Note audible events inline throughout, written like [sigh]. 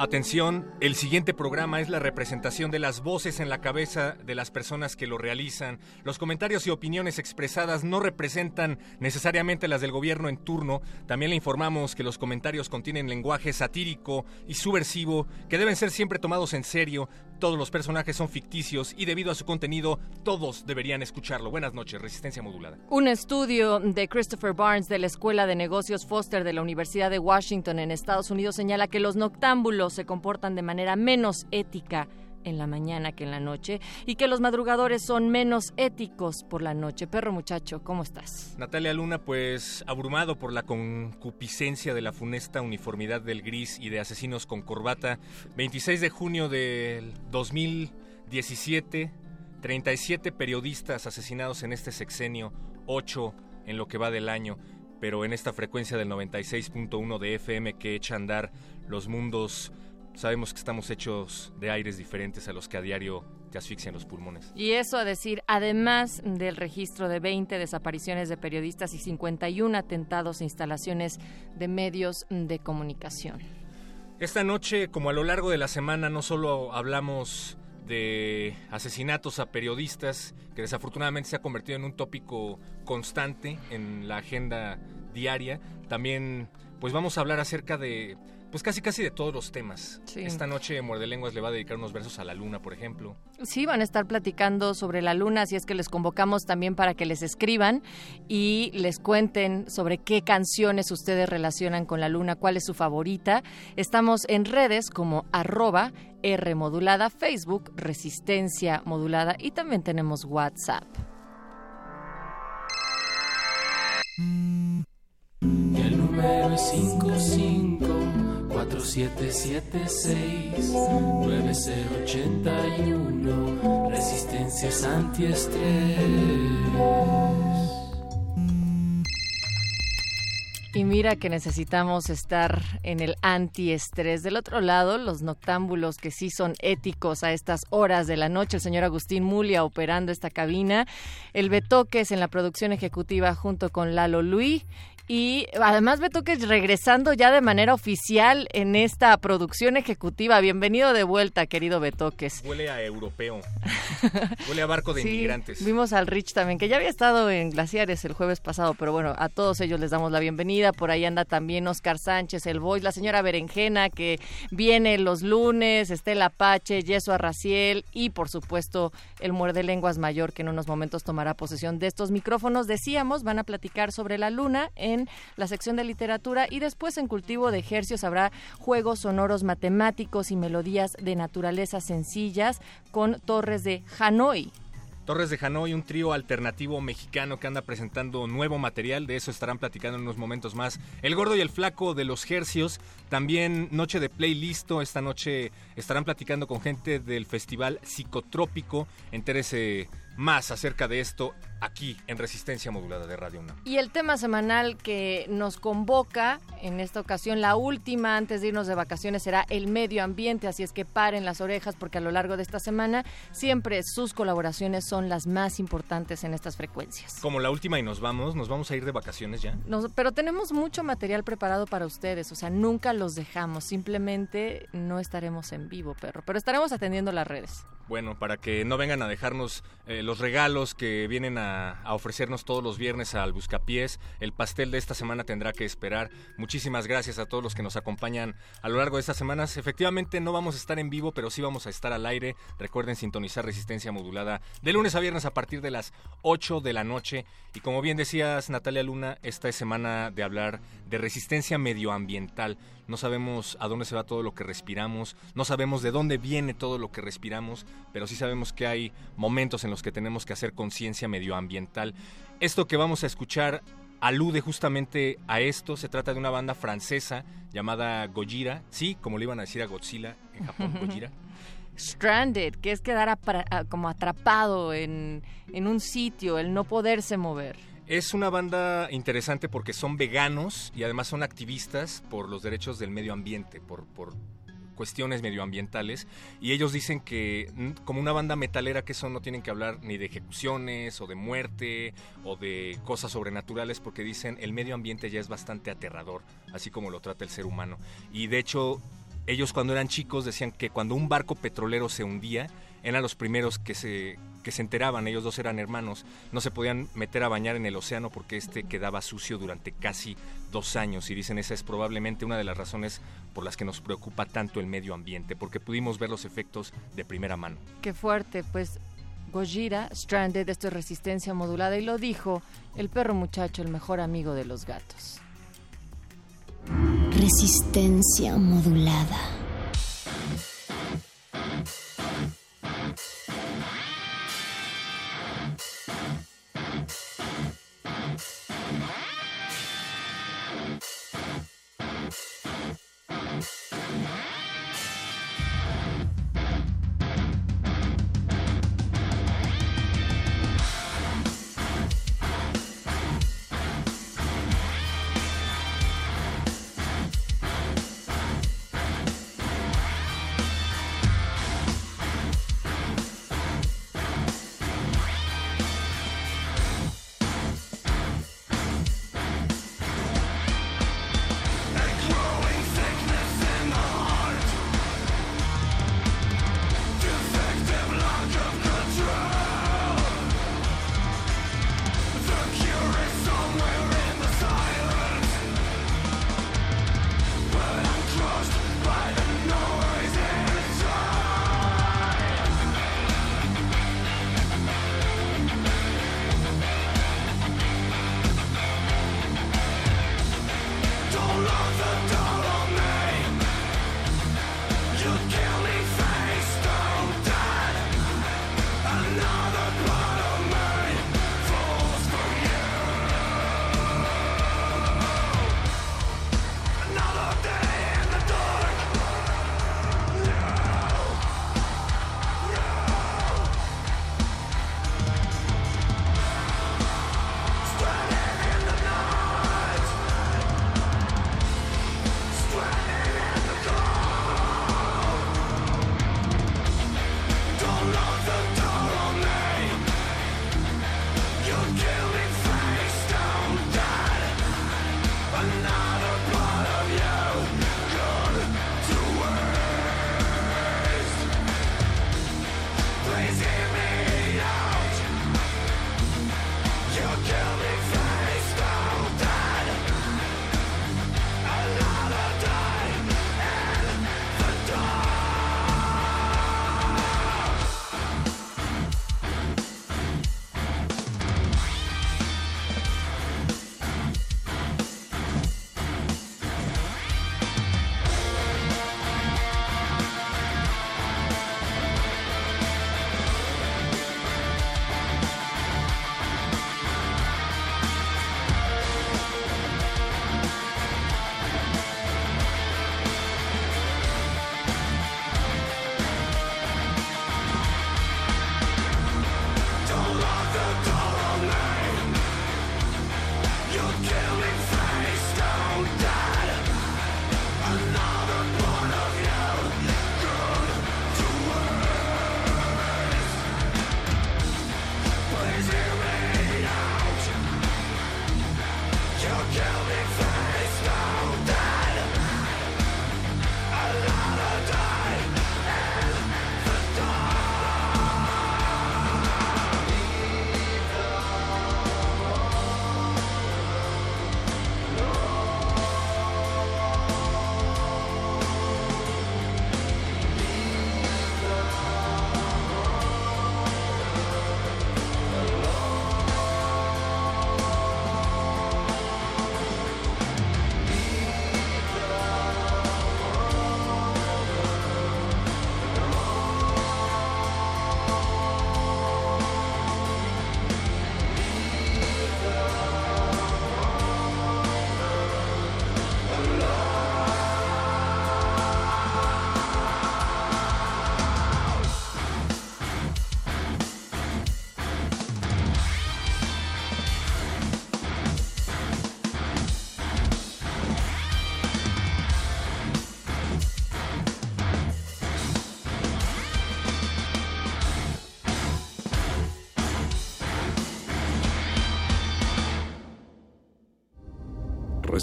Atención, el siguiente programa es la representación de las voces en la cabeza de las personas que lo realizan. Los comentarios y opiniones expresadas no representan necesariamente las del gobierno en turno. También le informamos que los comentarios contienen lenguaje satírico y subversivo que deben ser siempre tomados en serio. Todos los personajes son ficticios y debido a su contenido todos deberían escucharlo. Buenas noches, Resistencia Modulada. Un estudio de Christopher Barnes de la Escuela de Negocios Foster de la Universidad de Washington en Estados Unidos señala que los noctámbulos se comportan de manera menos ética en la mañana que en la noche y que los madrugadores son menos éticos por la noche. Perro muchacho, ¿cómo estás? Natalia Luna, pues abrumado por la concupiscencia de la funesta uniformidad del gris y de asesinos con corbata. 26 de junio del 2017, 37 periodistas asesinados en este sexenio, 8 en lo que va del año, pero en esta frecuencia del 96.1 de FM que echa a andar los mundos sabemos que estamos hechos de aires diferentes a los que a diario te asfixian los pulmones. Y eso a decir, además del registro de 20 desapariciones de periodistas y 51 atentados e instalaciones de medios de comunicación. Esta noche, como a lo largo de la semana, no solo hablamos de asesinatos a periodistas, que desafortunadamente se ha convertido en un tópico constante en la agenda diaria, también pues vamos a hablar acerca de pues casi casi de todos los temas. Esta noche Muerde Lenguas le va a dedicar unos versos a la luna, por ejemplo. Sí, van a estar platicando sobre la luna, así es que les convocamos también para que les escriban y les cuenten sobre qué canciones ustedes relacionan con la luna, cuál es su favorita. Estamos en redes como arroba R modulada, Facebook, Resistencia modulada y también tenemos WhatsApp. El número es 55 4776 9081 Resistencias antiestrés. Y mira que necesitamos estar en el antiestrés. Del otro lado, los noctámbulos que sí son éticos a estas horas de la noche. El señor Agustín Mulia operando esta cabina. El Betoques en la producción ejecutiva junto con Lalo Luis y además Beto que regresando ya de manera oficial en esta producción ejecutiva. Bienvenido de vuelta, querido Betoques. Huele a europeo. [laughs] Huele a barco de inmigrantes. Vimos al Rich también, que ya había estado en Glaciares el jueves pasado, pero bueno, a todos ellos les damos la bienvenida. Por ahí anda también Oscar Sánchez, el Voice, la señora Berenjena, que viene los lunes, Estela Apache, Yeso Arraciel y por supuesto el Muerde Lenguas Mayor, que en unos momentos tomará posesión de estos micrófonos. Decíamos, van a platicar sobre la luna en la sección de literatura y después en cultivo de ejercicios habrá juegos sonoros matemáticos y melodías de naturaleza sencillas con Torres de Hanoi. Torres de Hanoi, un trío alternativo mexicano que anda presentando nuevo material, de eso estarán platicando en unos momentos más. El gordo y el flaco de los Hercios, también noche de playlist, esta noche estarán platicando con gente del festival psicotrópico, entérese más acerca de esto aquí en Resistencia Modulada de Radio 1. Y el tema semanal que nos convoca en esta ocasión, la última antes de irnos de vacaciones, será el medio ambiente, así es que paren las orejas porque a lo largo de esta semana siempre sus colaboraciones son las más importantes en estas frecuencias. Como la última y nos vamos, nos vamos a ir de vacaciones ya. pero tenemos mucho material preparado para ustedes, o sea, nunca los dejamos, simplemente no estaremos en vivo, perro, pero estaremos atendiendo las redes. Bueno, para que no vengan a dejarnos eh, los regalos que vienen a, a ofrecernos todos los viernes al Buscapiés, el pastel de esta semana tendrá que esperar. Muchísimas gracias a todos los que nos acompañan a lo largo de estas semanas. Efectivamente no vamos a estar en vivo, pero sí vamos a estar al aire. Recuerden sintonizar Resistencia Modulada de lunes a viernes a partir de las 8 de la noche. Y como bien decías, Natalia Luna, esta es semana de hablar de resistencia medioambiental. No sabemos a dónde se va todo lo que respiramos, no sabemos de dónde viene todo lo que respiramos, pero sí sabemos que hay momentos en los que tenemos que hacer conciencia medioambiental. Esto que vamos a escuchar alude justamente a esto. Se trata de una banda francesa llamada Gojira. Sí, como le iban a decir a Godzilla en Japón, [laughs] Gojira. Stranded, que es quedar como atrapado en, en un sitio, el no poderse mover. Es una banda interesante porque son veganos y además son activistas por los derechos del medio ambiente, por, por cuestiones medioambientales. Y ellos dicen que como una banda metalera que eso no tienen que hablar ni de ejecuciones o de muerte o de cosas sobrenaturales porque dicen el medio ambiente ya es bastante aterrador, así como lo trata el ser humano. Y de hecho ellos cuando eran chicos decían que cuando un barco petrolero se hundía, eran los primeros que se, que se enteraban, ellos dos eran hermanos, no se podían meter a bañar en el océano porque este quedaba sucio durante casi dos años y dicen esa es probablemente una de las razones por las que nos preocupa tanto el medio ambiente, porque pudimos ver los efectos de primera mano. Qué fuerte, pues Gojira, Stranded, esto es resistencia modulada y lo dijo el perro muchacho, el mejor amigo de los gatos. Resistencia modulada.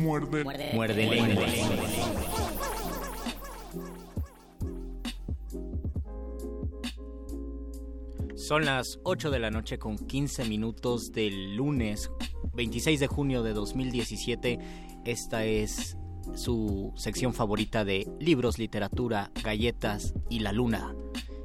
Muerde. Muerde lenguas. Son las 8 de la noche con 15 minutos del lunes 26 de junio de 2017. Esta es su sección favorita de libros, literatura, galletas y la luna.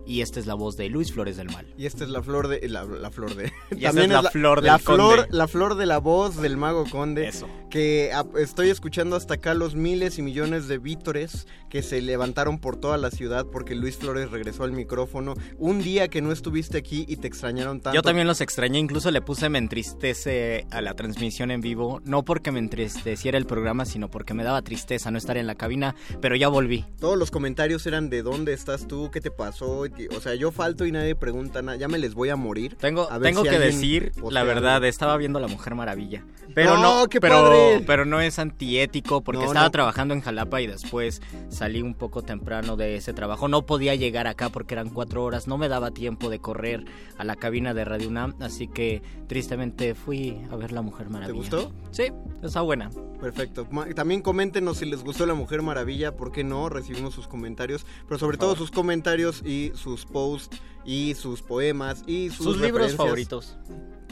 Y esta es la voz de Luis Flores del Mal. Y esta es la flor de la, la flor de Y [laughs] esta es la flor del la flor, conde. la flor de la voz del mago conde. Eso. Que estoy escuchando hasta acá los miles y millones de vítores que se levantaron por toda la ciudad porque Luis Flores regresó al micrófono un día que no estuviste aquí y te extrañaron tanto. Yo también los extrañé, incluso le puse me entristece a la transmisión en vivo, no porque me entristeciera el programa, sino porque me daba tristeza no estar en la cabina, pero ya volví. Todos los comentarios eran de dónde estás tú, qué te pasó. O sea, yo falto y nadie pregunta nada. Ya me les voy a morir. Tengo, A ver tengo si que decir la verdad, estaba viendo La Mujer Maravilla. Pero ¡No, no, qué pero, padre! Pero no es antiético porque No, estaba no. trabajando en Jalapa y después salí un poco temprano de ese trabajo. No podía llegar acá porque eran cuatro horas, no me daba tiempo de correr a la cabina de Radio UNAM, así que tristemente fui a ver La Mujer Maravilla. gustó? Sí, está buena. Perfecto. También coméntenos si les gustó La Mujer Maravilla, ¿por qué no? Recibimos sus comentarios, pero sobre todo sus comentarios y sus posts y sus poemas y sus, Sus libros favoritos.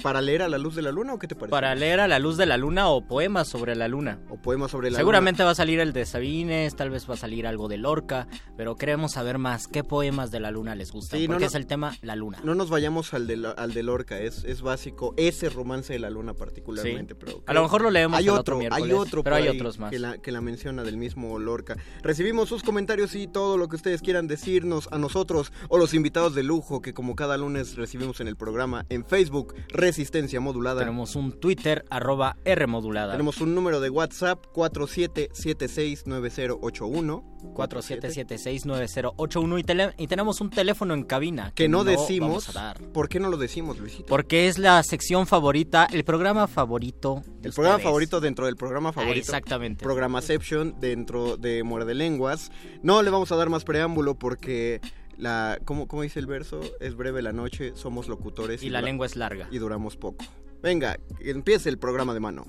¿Para leer a la luz de la luna o qué te parece? Para leer a la luz de la luna o poemas sobre la luna. O poemas sobre la Seguramente va a salir el de Sabines, tal vez va a salir algo de Lorca, pero queremos saber más qué poemas de la luna les gustan, Sí, porque no. es el tema la luna. No nos vayamos al de, al de Lorca, es, es básico ese romance de la luna particularmente. Sí. Pero A lo mejor lo leemos hay el otro, hay otro pero hay otros más. Que la, que la menciona del mismo Lorca. Recibimos sus comentarios y todo lo que ustedes quieran decirnos a nosotros o los invitados de lujo que como cada lunes recibimos en el programa en Facebook Resistencia Modulada. Tenemos un Twitter, arroba R modulada. Tenemos un número de WhatsApp 47769081 47769081 y, tele- y tenemos un teléfono en cabina que no, decimos. vamos a dar. ¿Por qué no lo decimos, Luisito? Porque es la sección favorita, el programa favorito. de El programa favorito dentro del programa Ah, favorito. exactamente. Programaception dentro de Muerde Lenguas. No le vamos a dar más preámbulo porque la ¿cómo, cómo dice el verso? Es breve la noche, somos locutores Y la dura- lengua es larga. y duramos poco. Venga, empiece el programa de mano.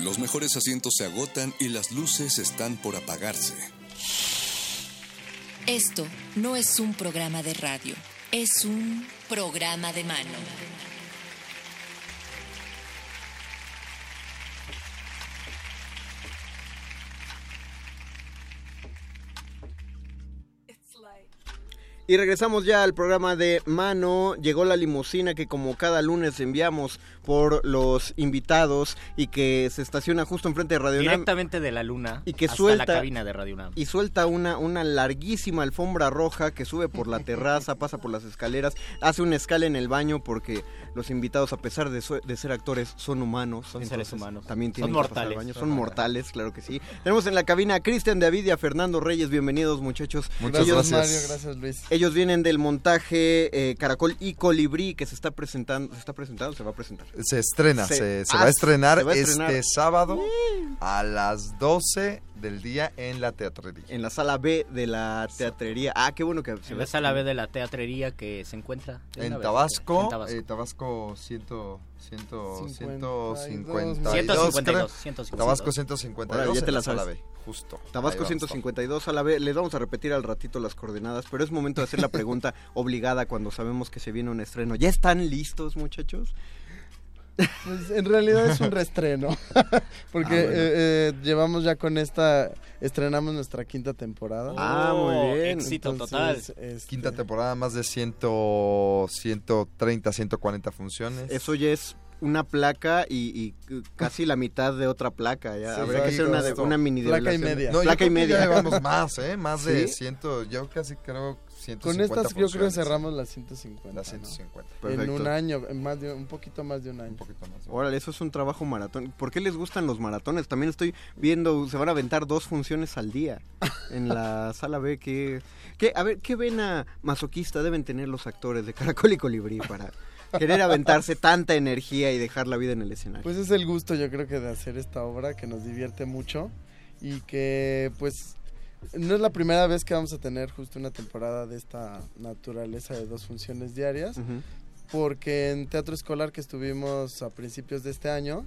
Los mejores asientos se agotan y las luces están por apagarse. Esto no es un programa de radio, es un programa de mano. Y regresamos ya al programa de mano. Llegó la limusina que como cada lunes enviamos por los invitados y que se estaciona justo enfrente de Radio Nam Directamente de la luna y que hasta suelta la cabina de Radio UNAM. y suelta una, una larguísima alfombra roja que sube por la terraza, pasa por las escaleras, hace una escala en el baño porque los invitados, a pesar de, su- de ser actores, son humanos. Son seres humanos. También Son tienen que pasar al mortales. baño. Son Son mortales, claro que sí. Tenemos en la cabina a Cristian David y a Fernando Reyes. Bienvenidos, muchachos. Muchas Ellos- gracias, Mario. Gracias, Luis. Ellos vienen del montaje eh, Caracol y Colibrí que se está presentando. ¿Se está presentando o se va a presentar? Se estrena, Se- se, se ah, va a estrenar se va a estrenar. este sábado a las 12 del día en la teatrería. En la sala B de la teatrería. Ah, qué bueno que se En va la sala B de la teatrería que se encuentra En. Tabasco, En Tabasco. eh, Tabasco 100, 100, 152, 152, creo. 152. Tabasco 152 Órale, ya te la la sala sabes. B, justo. Tabasco Ahí vamos a estar. 152 a la vez. Les vamos a repetir al ratito las coordenadas, pero es momento de hacer la pregunta [laughs] obligada cuando sabemos que se viene un estreno. ¿Ya están listos, muchachos? Pues en realidad es un reestreno. [laughs] Porque Ah, bueno. eh, eh, llevamos ya con esta. Estrenamos nuestra quinta temporada. Ah, muy bien. Éxito Entonces, total. este, Quinta temporada, más de 100, 130, 140 funciones. Eso ya es una placa y, y casi la mitad de otra placa. Ya. Sí, Habría que hacer una, una mini Placa y media. No, placa y media. Ya llevamos más, ¿eh? Más de ciento, yo casi creo 150 Con estas yo creo que cerramos las 150. Las ¿no? 150. En Perfecto. un año, en más de un poquito más de un año. Un poquito más. Órale, eso es un trabajo maratón. ¿Por qué les gustan los maratones? También estoy viendo, se van a aventar dos funciones al día en la [laughs] sala B. ¿Qué, qué, a ver, ¿qué vena masoquista deben tener los actores de Caracol y Colibrí para querer aventarse tanta energía y dejar la vida en el escenario? Pues es el gusto yo creo que de hacer esta obra que nos divierte mucho y que pues no es la primera vez que vamos a tener justo una temporada de esta naturaleza de dos funciones diarias, porque en teatro escolar que estuvimos a principios de este año,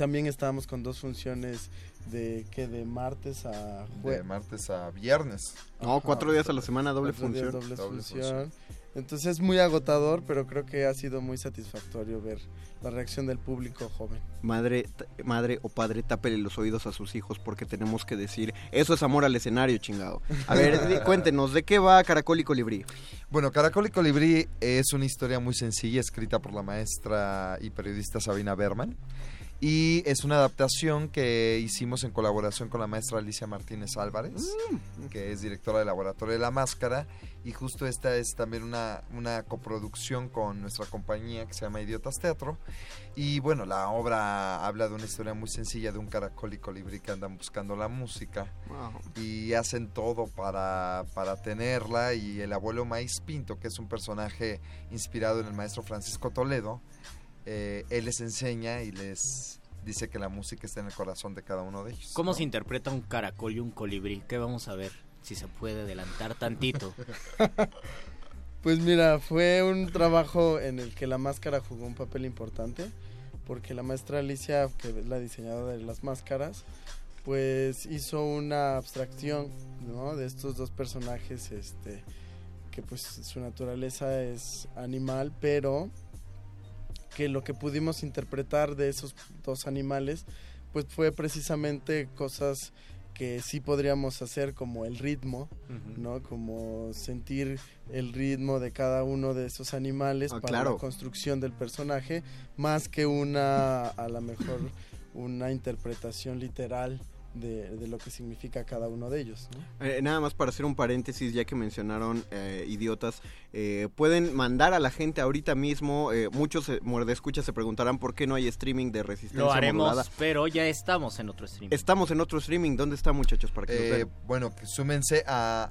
también estábamos con dos funciones de que de martes a De jueves. martes a viernes. No, cuatro días a la semana, doble función. doble Doble función. Entonces es muy agotador, pero creo que ha sido muy satisfactorio ver la reacción del público joven. Madre, madre o padre, tápele los oídos a sus hijos porque tenemos que decir, eso es amor al escenario, chingado. A ver, [laughs] cuéntenos, ¿de qué va Caracol y Colibrí? Bueno, Caracol y Colibrí es una historia muy sencilla escrita por la maestra y periodista Sabina Berman. Y es una adaptación que hicimos en colaboración con la maestra Alicia Martínez Álvarez, que es directora del Laboratorio de la Máscara. Y justo esta es también una, una coproducción con nuestra compañía que se llama Idiotas Teatro. Y bueno, la obra habla de una historia muy sencilla de un caracol y colibrí que andan buscando la música y hacen todo para, para tenerla y el abuelo Maíz Pinto, que es un personaje inspirado en el maestro Francisco Toledo, eh, él les enseña y les dice que la música está en el corazón de cada uno de ellos. ¿Cómo ¿no? se interpreta un caracol y un colibrí? ¿Qué vamos a ver? Si se puede adelantar tantito. [laughs] Pues mira, fue un trabajo en el que la máscara jugó un papel importante, porque la maestra Alicia, que es la diseñadora de las máscaras, pues hizo una abstracción ¿no? de estos dos personajes, este, que pues su naturaleza es animal, pero que lo que pudimos interpretar de esos dos animales, pues fue precisamente cosas que sí podríamos hacer como el ritmo. ¿no? Como sentir el ritmo de cada uno de esos animales Ah, para claro. la construcción del personaje, más que una, a lo mejor, una interpretación literal de, de lo que significa cada uno de ellos, ¿no? Eh, nada más para hacer un paréntesis, ya que mencionaron eh, idiotas, eh, pueden mandar a la gente ahorita mismo, eh, muchos eh, muerdescuchas se preguntarán por qué no hay streaming de resistencia Lo haremos, modulada. pero ya estamos en otro stream. Estamos en otro streaming, ¿dónde está muchachos? Para que Eh, vean? bueno, que súmense a,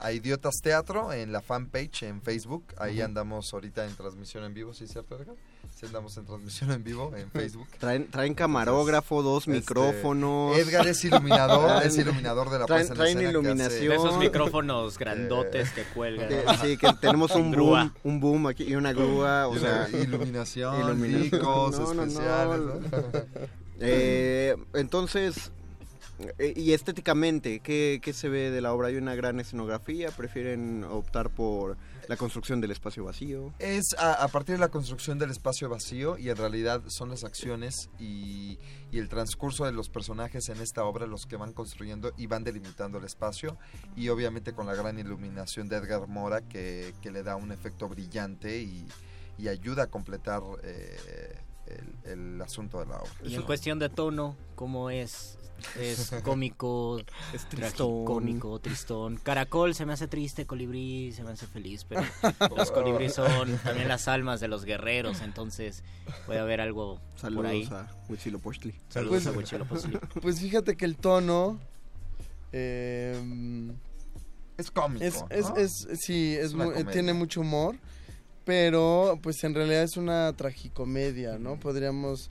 a- a Idiotas Teatro en la fanpage en Facebook. Ahí andamos ahorita en transmisión en vivo, ¿sí es cierto, Edgar? Sí andamos en transmisión en vivo en Facebook. [laughs] Traen, traen camarógrafo, dos Este, micrófonos. Edgar es iluminador, [laughs] es iluminador de la traen- puesta en traen iluminación. De esos no. micrófonos grandotes que cuelgan. Sí, que tenemos un [laughs] Grúa. boom, un boom aquí y una grúa, o sea, iluminación, iluminación. micos No, especiales. ¿no? Eh, entonces, eh, y estéticamente, ¿qué, ¿qué se ve de la obra? ¿Hay una gran escenografía? ¿Prefieren optar por la construcción del espacio vacío? Es a, a partir de la construcción del espacio vacío y en realidad son las acciones y, y el transcurso de los personajes en esta obra los que van construyendo y van delimitando el espacio y obviamente con la gran iluminación de Edgar Mora que, que le da un efecto brillante y, y ayuda a completar eh, el, el asunto de la obra. Y en cuestión de tono, ¿cómo es? Es cómico, [laughs] Es tristón. cómico, tristón. Caracol se me hace triste, colibrí se me hace feliz, pero [laughs] los colibrí son también las almas de los guerreros, entonces puede haber algo por ahí. Saludos a Huitzilopochtli. Saludos Pues- a Huitzilopochtli. [laughs] Pues fíjate que el tono... eh, Es cómico. Es, es, ¿no? es- sí, es mu- comedia. tiene mucho humor, pero pues en realidad es una tragicomedia, ¿no? Podríamos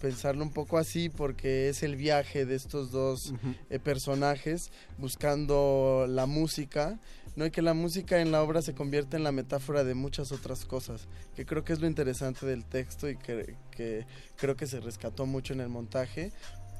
pensarlo un poco así porque es el viaje de estos dos eh, personajes buscando la música, ¿no? Y que la música en la obra se convierte en la metáfora de muchas otras cosas, que creo que es lo interesante del texto y que, que creo que se rescató mucho en el montaje,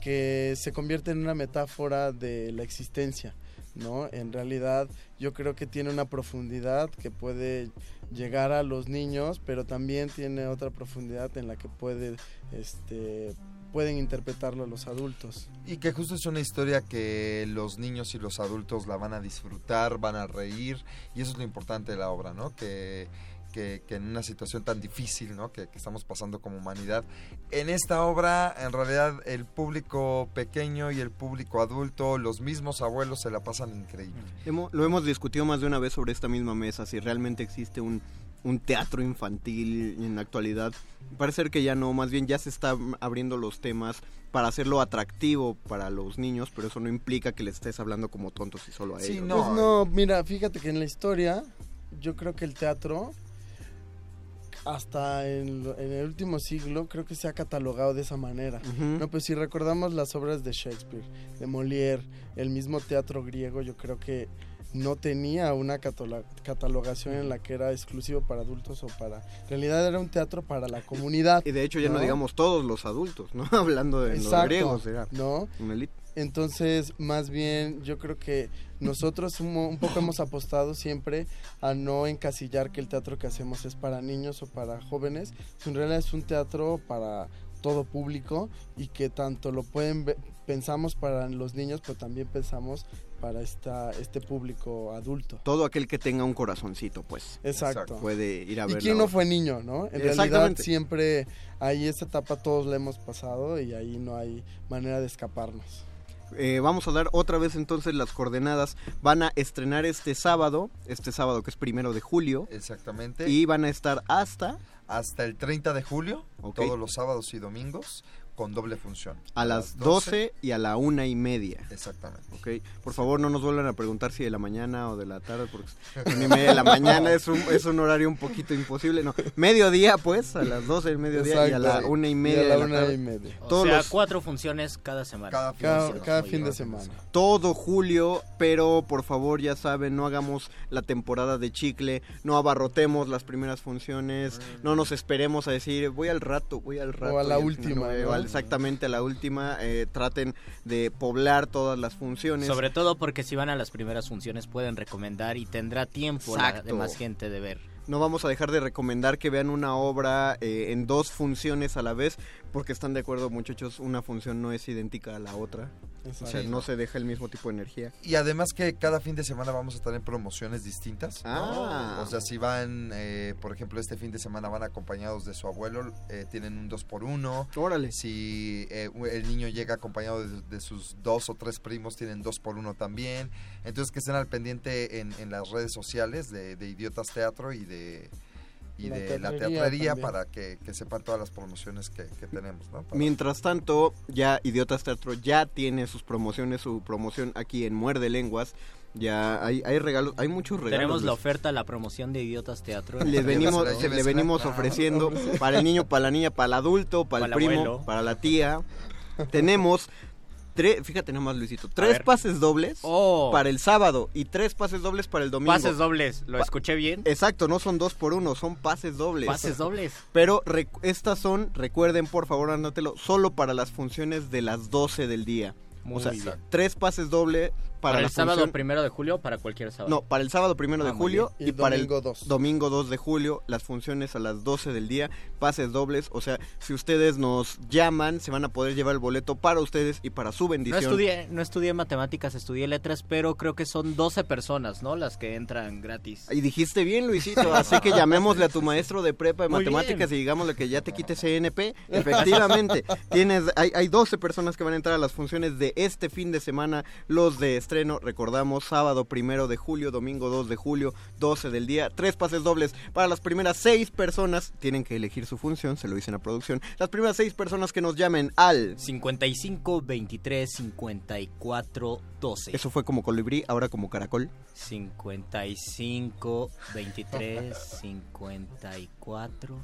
que se convierte en una metáfora de la existencia, ¿no? En realidad yo creo que tiene una profundidad que puede llegar a los niños, pero también tiene otra profundidad en la que puede, este, pueden interpretarlo los adultos. Y que justo es una historia que los niños y los adultos la van a disfrutar, van a reír, y eso es lo importante de la obra, ¿no? Que, que, que en una situación tan difícil ¿no? que, que estamos pasando como humanidad. En esta obra, en realidad, el público pequeño y el público adulto, los mismos abuelos se la pasan increíble. Lo hemos discutido más de una vez sobre esta misma mesa, si realmente existe un, un teatro infantil en la actualidad. Parece ser que ya no, más bien ya se está abriendo los temas para hacerlo atractivo para los niños, pero eso no implica que les estés hablando como tontos y solo a ellos. Pues no, mira, fíjate que en la historia yo creo que el teatro hasta en, el último siglo creo que se ha catalogado de esa manera. No, pues si recordamos las obras de Shakespeare, de Molière, el mismo teatro griego, yo creo que no tenía una catalogación en la que era exclusivo para adultos o para... En realidad era un teatro para la comunidad. Y de hecho ya no, ¿no? digamos todos los adultos, ¿no? [laughs] Hablando de los griegos, era ¿no? una élite. Entonces, más bien, yo creo que nosotros un, un poco hemos apostado siempre a no encasillar que el teatro que hacemos es para niños o para jóvenes. En realidad es un teatro para todo público y que tanto lo pueden ver, pensamos para los niños, pero también pensamos para esta, este público adulto. Todo aquel que tenga un corazoncito, pues. Exacto. Puede ir a ¿Y ver. quién no fue niño, no? En realidad siempre ahí esa etapa todos la hemos pasado y ahí no hay manera de escaparnos. Eh, vamos a dar otra vez entonces las coordenadas. Van a estrenar este sábado, este sábado que es primero de julio. Exactamente. Y van a estar hasta Hasta el 30 de julio, todos los sábados y domingos, con doble función. a las 12 y a la una y media. Exactamente. Ok, por favor no nos vuelvan a preguntar si de la mañana o de la tarde, porque una y media de la mañana es un, es un horario un poquito imposible. No, mediodía pues, a las 12 del mediodía y a la una y Y a media la de la una tarde. y media. O Todos sea, los- cuatro funciones cada semana. Cada fin Cada, de semana. cada fin de semana. todo julio, pero por favor ya saben, no hagamos la temporada de chicle, no abarrotemos las primeras funciones, no nos esperemos a decir voy al rato, voy al rato. a la última, final, ¿no? al- exactamente la última, eh, traten de poblar todas las funciones. Sobre todo porque si van a las primeras funciones pueden recomendar y tendrá tiempo la Exacto. demás gente de ver. No vamos a dejar de recomendar que vean una obra eh, en dos funciones a la vez, porque están de acuerdo muchachos, una función no es idéntica a la otra. O sea, no se deja el mismo tipo de energía. Y además que cada fin de semana vamos a tener promociones distintas. ¿no? Ah. O sea, si van, eh, por ejemplo, este fin de semana van acompañados de su abuelo, eh, tienen un 2 por 1 Órale. Si eh, el niño llega acompañado de, de sus dos o tres primos, tienen 2 por 1 también. Entonces que estén al pendiente en, en las redes sociales de, de Idiotas Teatro y de y La de la teatrería también. para que, que sepan todas las promociones que, que tenemos, ¿no? Para- Mientras tanto, ya Idiotas Teatro ya tiene sus promociones, su promoción aquí en Muerde Lenguas. Ya hay, hay regalos, hay muchos regalos. Tenemos la oferta, la promoción de Idiotas Teatro. les venimos, le venimos Ah, ofreciendo para el niño, para la niña, para el adulto, para, el primo, abuelo. para la tía. Tenemos tres, fíjate nomás Luisito, tres pases dobles Oh, para el sábado y tres pases dobles para el domingo. pases dobles, ¿lo Pa- escuché bien? Exacto, no son dos por uno, son pases dobles. Pases dobles. Pero estas son, recuerden por favor, anótelo, solo para las funciones de las 12 del día. Muy o sea, bien. tres pases doble para, Para, el sábado función- primero de julio o para cualquier sábado. No, para el sábado primero de Ah, muy julio y, Y para el domingo dos. domingo 2 de julio, las funciones a las 12 del día, pases dobles. O sea, si ustedes nos llaman, se van a poder llevar el boleto para ustedes y para su No bendición. estudié, no estudié matemáticas, estudié letras, pero creo que son 12 personas, ¿no? Las que entran gratis. Y dijiste bien, Luisito, así que llamémosle a tu maestro de prepa de Muy matemáticas bien. y digámosle que ya te quite CNP. Efectivamente, tienes, hay, hay 12 personas que van a entrar a las funciones de este fin de semana, los de estreno, recordamos, sábado primero de julio, domingo 2 de julio, 12 del día, tres pases dobles para las primeras seis personas, tienen que elegir su función, se lo dicen a producción, las primeras seis personas que nos llamen al... 55 23 54 12. Eso fue como colibrí, ahora como caracol. 55 23 54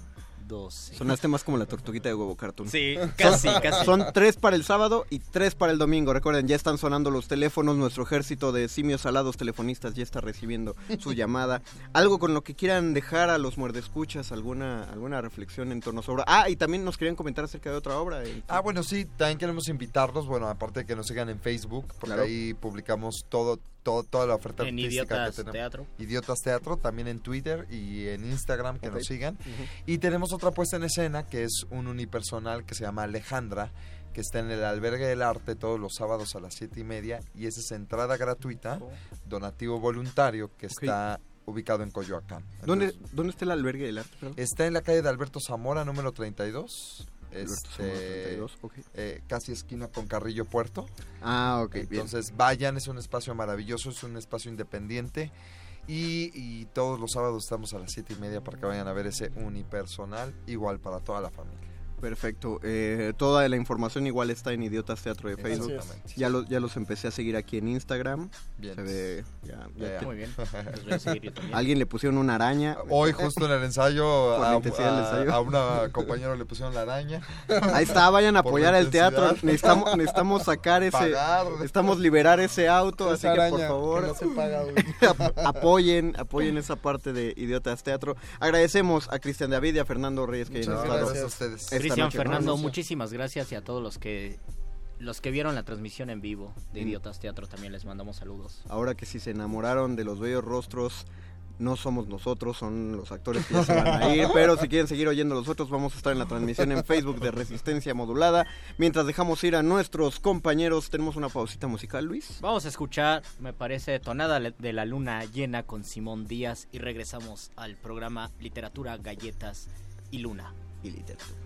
12. Sonaste más como la tortuguita de huevo cartoon. Sí, [laughs] casi, casi. Son tres para el sábado y tres para el domingo. Recuerden, ya están sonando los teléfonos. Nuestro ejército de simios alados telefonistas ya está recibiendo su [laughs] llamada. Algo con lo que quieran dejar a los muerdescuchas, alguna, alguna reflexión en torno a su obra. Ah, y también nos querían comentar acerca de otra obra. eh. Ah, bueno, sí, también queremos invitarlos, bueno, aparte de que nos sigan en Facebook, porque Claro. ahí publicamos todo, todo, toda la oferta En artística Idiotas que tenemos. Teatro. Idiotas Teatro, también en Twitter y en Instagram, que nos sigan. Y tenemos otra puesta en escena, que es un unipersonal que se llama Alejandra, que está en el Albergue del Arte todos los sábados a las siete y media, y esa es entrada gratuita, donativo voluntario, que está ubicado en Coyoacán. ¿Dónde, Entonces, ¿Dónde está el albergue del arte? perdón? Está en la calle de Alberto Zamora, número 32. Este, Zamora, 32, ok. eh, casi esquina con Carrillo Puerto. Ah, ok, bien. Entonces vayan, es un espacio maravilloso, es un espacio independiente. Y, y todos los sábados estamos a las siete y media para que vayan a ver ese unipersonal, igual para toda la familia. Perfecto. Eh, toda la información igual está en Idiotas Teatro de Facebook. Exactamente. Ya, lo- ya los empecé a seguir aquí en Instagram. Bien. Se ve. Ya, ya Ya. te- Muy bien. [laughs] Los voy a seguir yo también. Alguien le pusieron una araña. Hoy justo en el ensayo [laughs] a, a- ensayo. a una compañera le pusieron la araña. Ahí está, vayan a Por apoyar la el teatro. Necesitamos, necesitamos sacar ese. Pagar. Necesitamos liberar ese auto. Esa así que por favor. que no se paga, [laughs] apoyen, apoyen esa parte de Idiotas Teatro. Agradecemos a Cristian David y a Fernando Reyes que Muchas hayan estado gracias a ustedes. Cristian. Fernando, muchísimas gracias y a todos los que los que vieron la transmisión en vivo de Idiotas Teatro también les mandamos saludos. Ahora que si se enamoraron de los bellos rostros, no somos nosotros, son los actores que ya se van a ir. [laughs] Pero si quieren seguir oyendo los otros, vamos a estar en la transmisión en Facebook de Resistencia Modulada. Mientras dejamos ir a nuestros compañeros, tenemos una pausita musical, Luis. Vamos a escuchar, me parece, Tonada de la Luna Llena con Simón Díaz y regresamos al programa Literatura, Galletas y Luna. Y literatura.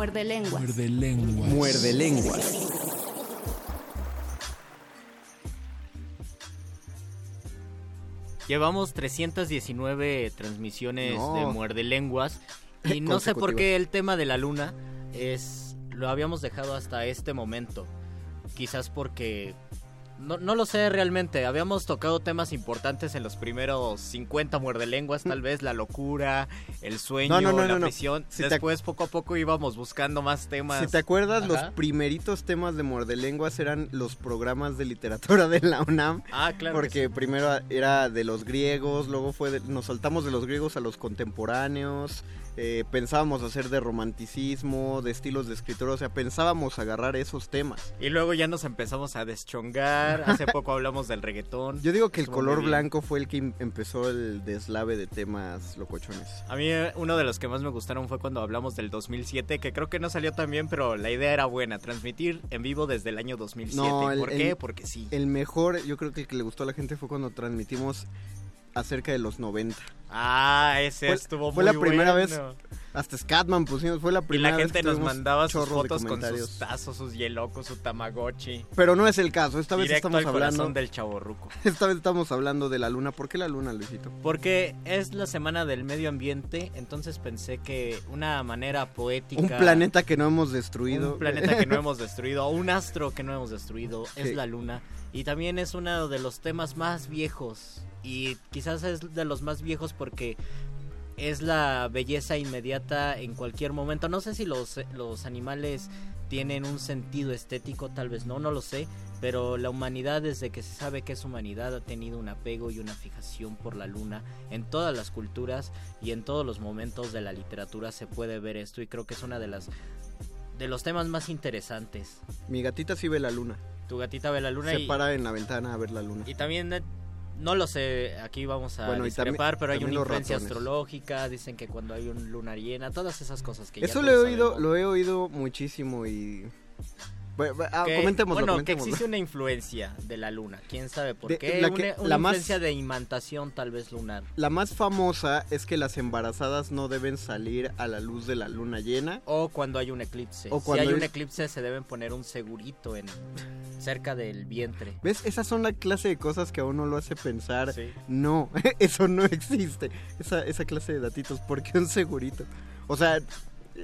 Muerde lenguas. Muerde lenguas. Muerde lenguas. Llevamos 319 transmisiones No. de Muerde Lenguas y no sé por qué el tema de la luna es lo habíamos dejado hasta este momento. Quizás porque No, no lo sé realmente. Habíamos tocado temas importantes en los primeros 50 muerdelenguas, tal vez la locura, el sueño, No, no, no, la prisión. Si Después, poco a poco, íbamos buscando más temas. Si te acuerdas, los primeritos temas de Muerdelenguas eran los programas de literatura de la UNAM. Ah, claro que Porque primero era de los griegos, luego fue de- nos saltamos de los griegos a los contemporáneos. eh, pensábamos hacer de romanticismo, de estilos de escritura, o sea, pensábamos agarrar esos temas. Y luego ya nos empezamos a deschongar. Hace [laughs] poco hablamos del reggaetón. Yo digo que el color blanco fue el que em- empezó el deslave de temas locochones. A mí eh, uno de los que más me gustaron fue cuando hablamos del 2007, que creo que no salió tan bien, pero la idea era buena, transmitir en vivo desde el año 2007. No, el- ¿Por qué? el- Porque sí. El mejor, yo creo que el que le gustó a la gente fue cuando transmitimos acerca de los 90. Ah, ese Fue- estuvo fue muy la primera vez hasta Scatman pusimos, fue la Y primera la vez gente que nos tuvimos mandaba sus fotos con sus tazos, sus hielocos, su tamagotchi. Pero no es el caso, esta vez Directo estamos al hablando del chaborruco. [laughs] Esta vez estamos hablando de la luna. ¿Por qué la luna, Luisito? Porque es la semana del medio ambiente, entonces pensé que una manera poética... Un planeta que no hemos destruido. Un planeta que no [laughs] hemos destruido, o un astro que no hemos destruido, es la luna. Y también es uno de los temas más viejos. Y quizás es de los más viejos porque es la belleza inmediata en cualquier momento. No sé si los, los animales tienen un sentido estético, tal vez no, no lo sé. Pero la humanidad, desde que se sabe que es humanidad, ha tenido un apego y una fijación por la luna. En todas las culturas y en todos los momentos de la literatura se puede ver esto. Y creo que es una de las de los temas más interesantes. Mi gatita sí ve la luna. Tu gatita ve la luna Se y, para en la ventana a ver la luna. y también eh, no lo sé, aquí vamos a Bueno, y discrepar, también- pero hay una influencia ratones. astrológica, dicen que cuando hay un luna llena, todas esas cosas que ya Eso lo he oído, sabemos. lo he oído muchísimo y ah, Que- comentémoslo, bueno, que existe una influencia de la luna. ¿Quién sabe por De- qué? la una que- una la más- influencia de imantación tal vez lunar. La más famosa es que las embarazadas no deben salir a la luz de la luna llena. O cuando hay un eclipse. O si cuando hay un eclipse se deben poner un segurito en cerca del vientre. ¿Ves? Esas son la clase de cosas que a uno lo hace pensar. Sí. No, [laughs] eso no existe. Esa, esa clase de datitos. ¿Por qué un segurito? O sea,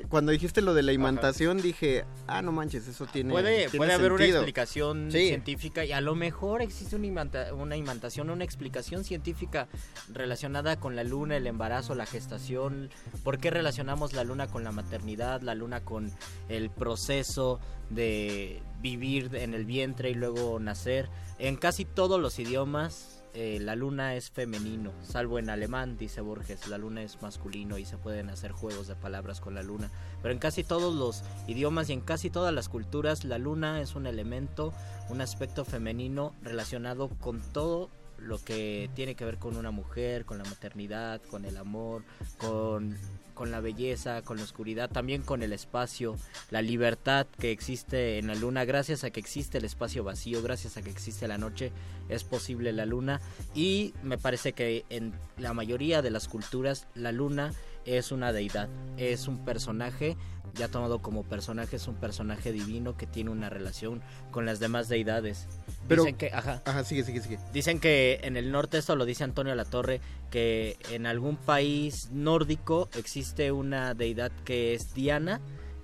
cuando dijiste lo de la imantación, dije, ah, no manches, eso tiene. Puede, tiene puede haber una sentido". explicación Sí. científica y a lo mejor existe una, imanta- una imantación, una explicación científica relacionada con la luna, el embarazo, la gestación. ¿Por qué relacionamos la luna con la maternidad, la luna con el proceso de vivir en el vientre y luego nacer? En casi todos los idiomas eh, la luna es femenino, salvo en alemán, dice Borges, la luna es masculino y se pueden hacer juegos de palabras con la luna. Pero en casi todos los idiomas y en casi todas las culturas la luna es un elemento, un aspecto femenino relacionado con todo lo que tiene que ver con una mujer, con la maternidad, con el amor, con, con la belleza, con la oscuridad, también con el espacio, la libertad que existe en la luna, gracias a que existe el espacio vacío, gracias a que existe la noche, es posible la luna. Y me parece que en la mayoría de las culturas la luna es una deidad, es un personaje, ya tomado como personaje, es un personaje divino que tiene una relación con las demás deidades. Pero- Dicen que, ajá, Ajá, sigue, sigue, sigue. Dicen que en el norte, esto lo dice Antonio Latorre, que en algún país nórdico existe una deidad que es Diana,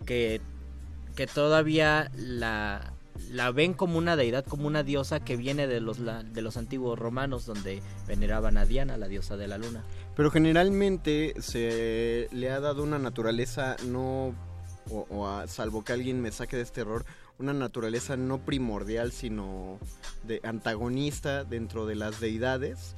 que, que todavía la, la ven como una deidad, como una diosa que viene de los, la- de los antiguos romanos, donde veneraban a Diana, la diosa de la luna. Pero generalmente se le ha dado una naturaleza no, o, a- salvo que alguien me saque de este error, una naturaleza no primordial, sino de antagonista dentro de las deidades.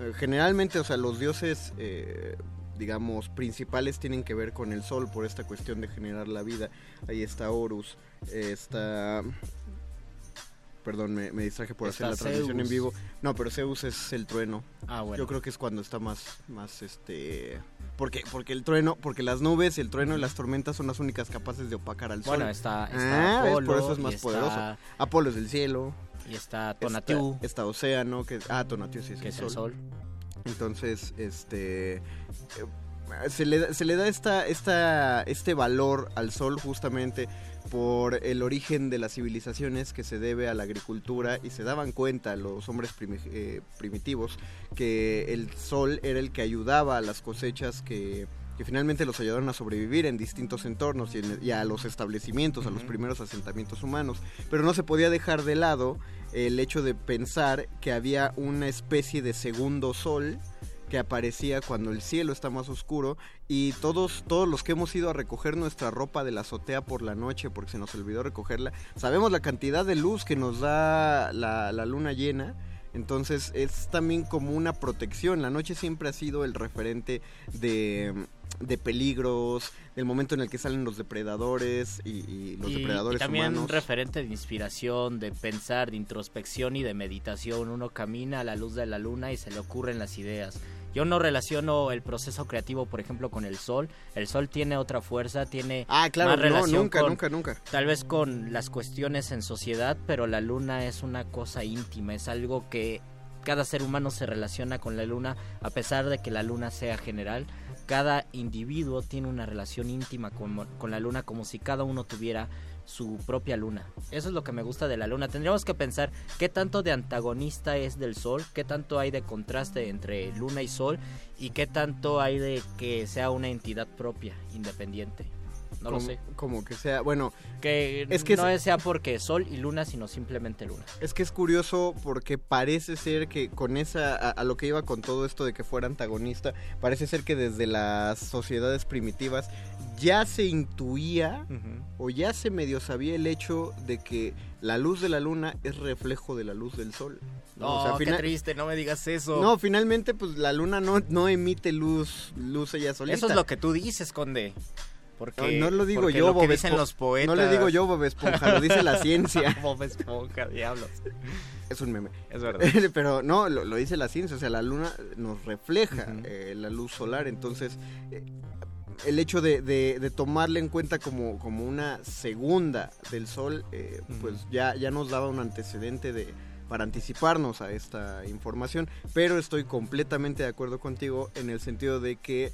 Eh, generalmente, o sea, los dioses, eh, digamos, principales tienen que ver con el sol por esta cuestión de generar la vida. Ahí está Horus, eh, está... Perdón, me, me distraje por Está hacer la transmisión en vivo. No, pero Zeus es el trueno. Ah, bueno. Yo creo que es cuando está más, más este... Porque, porque el trueno, porque las nubes, el trueno y las tormentas son las únicas capaces de opacar al sol. Bueno, está, está Ah. Apolo, por eso es más está- poderoso. Apolo es del cielo. Y está Está, Tonatiuh, está Océano, que ah, Tonatiuh sí es que el es el sol. sol. Entonces, este eh, se le, da- se le da esta, esta, este valor al sol justamente por el origen de las civilizaciones que se debe a la agricultura y se daban cuenta los hombres primi- eh, primitivos que el sol era el que ayudaba a las cosechas que que finalmente los ayudaron a sobrevivir en distintos entornos y, en- y a los establecimientos, a los primeros asentamientos humanos. Pero no se podía dejar de lado el hecho de pensar que había una especie de segundo sol que aparecía cuando el cielo está más oscuro y todos todos los que hemos ido a recoger nuestra ropa de la azotea por la noche porque se nos olvidó recogerla sabemos la cantidad de luz que nos da la, la luna llena entonces es también como una protección la noche siempre ha sido el referente de, de peligros del momento en el que salen los depredadores y, y los Y- depredadores y también humanos un referente de inspiración, de pensar, de introspección y de meditación. Uno camina a la luz de la luna y se le ocurren las ideas. Yo no relaciono el proceso creativo, por ejemplo, con el sol. El sol tiene otra fuerza, tiene Ah, claro, más no, relación nunca, con- nunca, nunca. Tal vez con las cuestiones en sociedad, pero la luna es una cosa íntima, es algo que cada ser humano se relaciona con la luna, a pesar de que la luna sea general. Cada individuo tiene una relación íntima con, con la luna, como si cada uno tuviera su propia luna. Eso es lo que me gusta de la luna. Tendríamos que pensar qué tanto de antagonista es del sol, qué tanto hay de contraste entre luna y sol y qué tanto hay de que sea una entidad propia, independiente. No lo sé. Como que sea, bueno, Que, es que no es- sea porque sol y luna, sino simplemente luna. Es que es curioso porque parece ser que con esa, a, a lo que iba con todo esto de que fuera antagonista, parece ser que desde las sociedades primitivas ya se intuía o ya se medio sabía el hecho de que la luz de la luna es reflejo de la luz del sol. No, O sea, qué final- triste, no me digas eso. No, finalmente pues la luna no, no emite luz, luz ella solita. Eso es lo que tú dices, Conde. Porque, No, no lo digo yo, lo Bob dicen los poetas. No le digo yo, Bob Esponja, lo dice la [laughs] ciencia. [laughs] Bob Esponja, diablos. Es un meme. Es verdad. [laughs] Pero no, lo, lo dice la ciencia, o sea, la luna nos refleja eh, la luz solar, entonces eh, el hecho de, de- de tomarla en cuenta como, como una segunda del sol, eh, pues ya, ya nos daba un antecedente de para anticiparnos a esta información, pero estoy completamente de acuerdo contigo en el sentido de que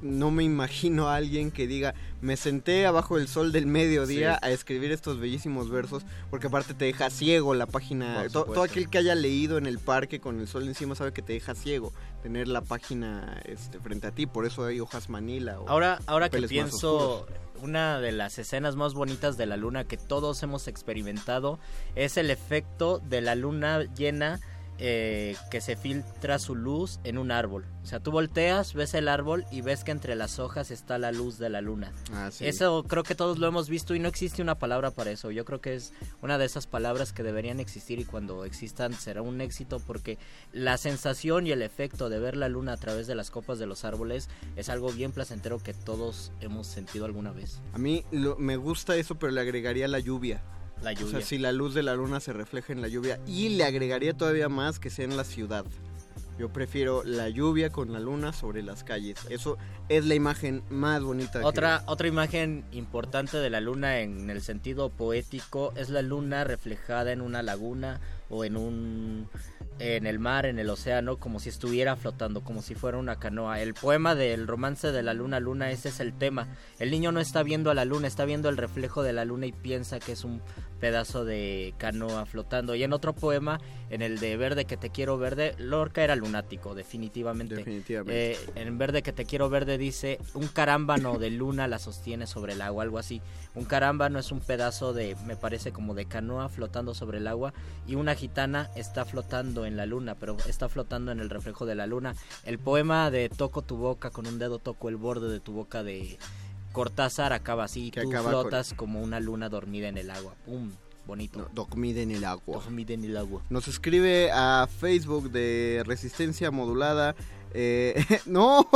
no me imagino a alguien que diga, me senté abajo del sol del mediodía Sí. a escribir estos bellísimos versos, porque aparte te deja ciego la página. To- Todo, aquel que haya leído en el parque con el sol encima sabe que te deja ciego tener la página este, frente a ti, por eso hay hojas manila. o Ahora, ahora que pienso, una de las escenas más bonitas de la luna que todos hemos experimentado es el efecto de la luna llena eh, que se filtra su luz en un árbol. O sea, tú volteas, ves el árbol y ves que entre las hojas está la luz de la luna. Ah, sí. Eso creo que todos lo hemos visto y no existe una palabra para eso. Yo creo que es una de esas palabras que deberían existir y cuando existan será un éxito porque la sensación y el efecto de ver la luna a través de las copas de los árboles es algo bien placentero que todos hemos sentido alguna vez. A mí lo- me gusta eso, pero le agregaría la lluvia. La O lluvia. sea, si la luz de la luna se refleja en la lluvia y le agregaría todavía más que sea en la ciudad. Yo prefiero la lluvia con la luna sobre las calles. Eso es la imagen más bonita. que- Otra, otra imagen importante de la luna en el sentido poético es la luna reflejada en una laguna o en un en el mar, en el océano, como si estuviera flotando, como si fuera una canoa. El poema del romance de la luna luna, ese es el tema. El niño no está viendo a la luna, está viendo el reflejo de la luna y piensa que es un pedazo de canoa flotando. Y en otro poema, en el de Verde que te quiero verde, Lorca era lunático, definitivamente. Definitivamente. Eh, en Verde que te quiero verde dice, un carámbano de luna la sostiene sobre el agua, algo así. Un carámbano es un pedazo de, me parece como de canoa flotando sobre el agua y una gitana está flotando en la luna, pero está flotando en el reflejo de la luna. El poema de Toco tu boca, con un dedo toco el borde de tu boca de Cortázar acaba así, Que tú acaba con- flotas como una luna dormida en el agua. ¡Pum! Bonito. Dormida en el agua. Dormida en el agua. Nos escribe a Facebook de Resistencia Modulada. Eh, [laughs] no,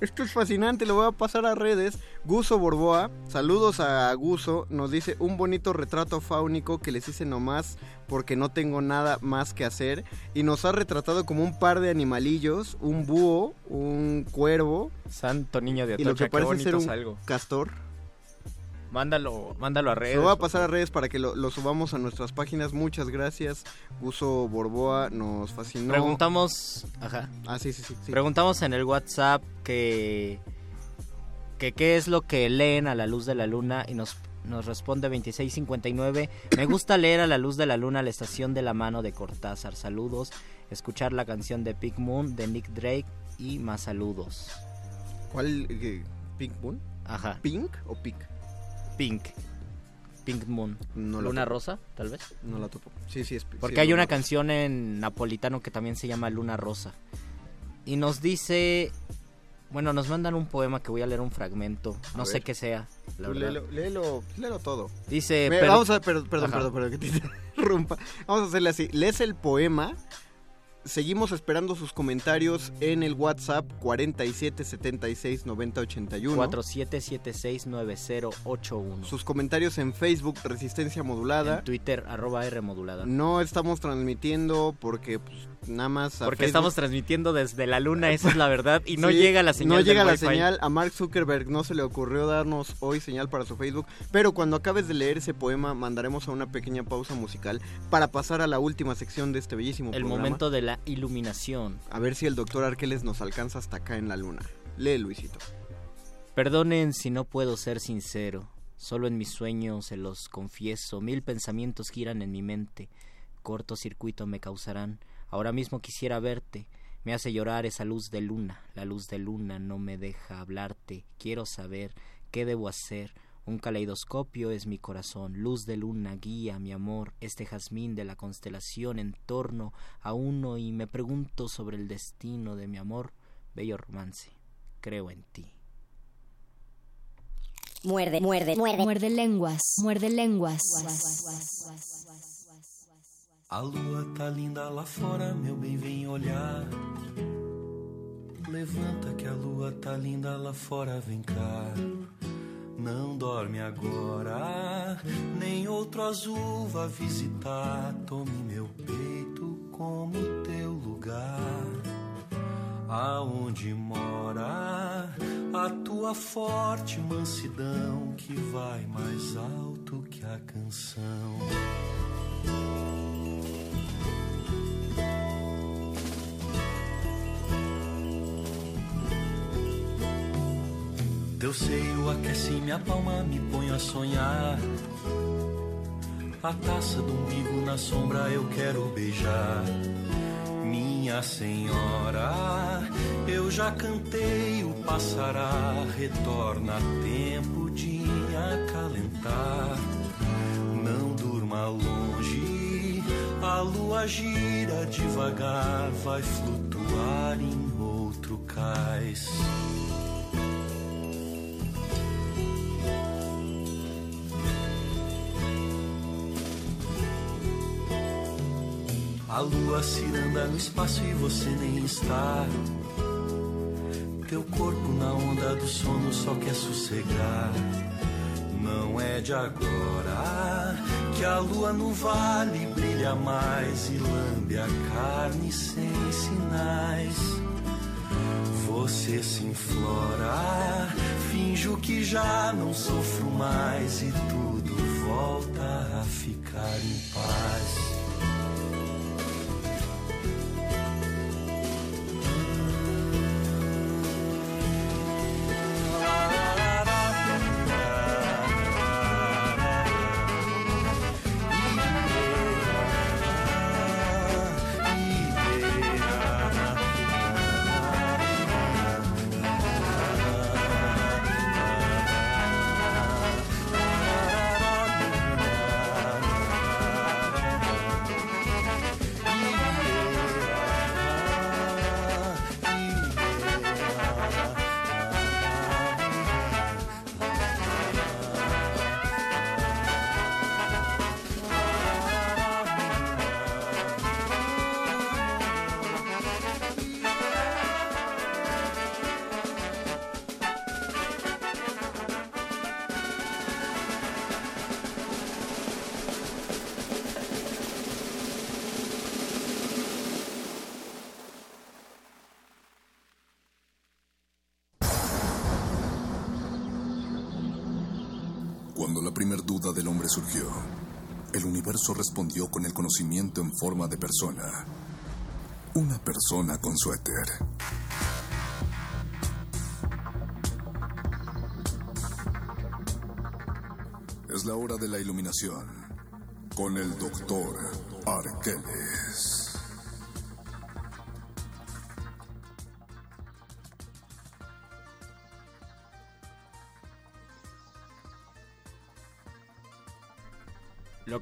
esto es fascinante, lo voy a pasar a redes. Guso Borboa, saludos a Guso, nos dice un bonito retrato fáunico que les hice nomás porque no tengo nada más que hacer. Y nos ha retratado como un par de animalillos, un búho, un cuervo. Santo niño de y lo Atocha, que qué parece ser un castor. Mándalo, mándalo a redes. Lo voy a pasar a redes para que lo, lo subamos a nuestras páginas. Muchas gracias. Guso Borboa nos fascinó. Preguntamos, ajá. Ah, sí, sí, sí. sí. Preguntamos en el WhatsApp que, que qué es lo que leen a la luz de la luna y nos, nos responde 2659. Me gusta leer a la luz de la luna la estación de la mano de Cortázar. Saludos. Escuchar la canción de Big Moon de Nick Drake y más saludos. ¿Cuál? eh, ¿Pink Moon? Ajá. ¿Pink o Pink? Pink. Pink Moon. No Luna topo. Rosa, tal vez. No la topo. Sí, sí, es Porque sí, hay una canción en napolitano que también se llama Luna Rosa. Y nos dice... Bueno, nos mandan un poema que voy a leer un fragmento. No sé qué sea, la léelo, léelo, léelo todo. Dice... Me- Vamos a per- perdón, perdón, perdón, que te [laughs] interrumpa. Vamos a hacerle así. Lees el poema. Seguimos esperando sus comentarios en el WhatsApp 47 76 90 81. 47769081. Sus comentarios en Facebook Resistencia Modulada. En Twitter, arroba R modulada. No estamos transmitiendo porque pues, nada más a Porque Facebook- estamos transmitiendo desde la luna, esa es la verdad, y no Sí, llega la señal. No llega la señal. A Mark Zuckerberg no se le ocurrió darnos hoy señal para su Facebook. Pero cuando acabes de leer ese poema, mandaremos a una pequeña pausa musical para pasar a la última sección de este bellísimo El programa. momento de la iluminación. A ver si el doctor Arqueles nos alcanza hasta acá en la luna. Lee, Luisito. Perdonen si no puedo ser sincero. Solo en mis sueños se los confieso. Mil pensamientos giran en mi mente. Cortocircuito me causarán. Ahora mismo quisiera verte. Me hace llorar esa luz de luna. La luz de luna no me deja hablarte. Quiero saber qué debo hacer. Un caleidoscopio es mi corazón. Luz de luna guía mi amor. Este jazmín de la constelación en torno a uno y me pregunto sobre el destino de mi amor. Bello romance. Creo en ti. Muerde, muerde, muerde. Muerde lenguas. Muerde lenguas. A lua tá linda lá fora, meu bem, vem olhar. Levanta que a lua tá linda lá fora, vem cá. Não dorme agora, nem outro azul vá visitar. Tome meu peito como teu lugar. Aonde mora a tua forte mansidão que vai mais alto que a canção. Teu seio aquece minha palma, me põe a sonhar. A taça do umbigo na sombra eu quero beijar. Minha senhora, eu já cantei, o passará, retorna tempo de acalentar. Não durma longe, a lua gira devagar, vai flutuar em outro cais. A lua ciranda no espaço e você nem está. Teu corpo na onda do sono só quer sossegar. Não é de agora que a lua no vale brilha mais e lambe a carne sem sinais. Você se inflora, finjo que já não sofro mais e tudo volta a ficar em paz. Del hombre surgió, el universo respondió con el conocimiento en forma de persona. Una persona con suéter. Es la hora de la iluminación con el doctor Arqueles.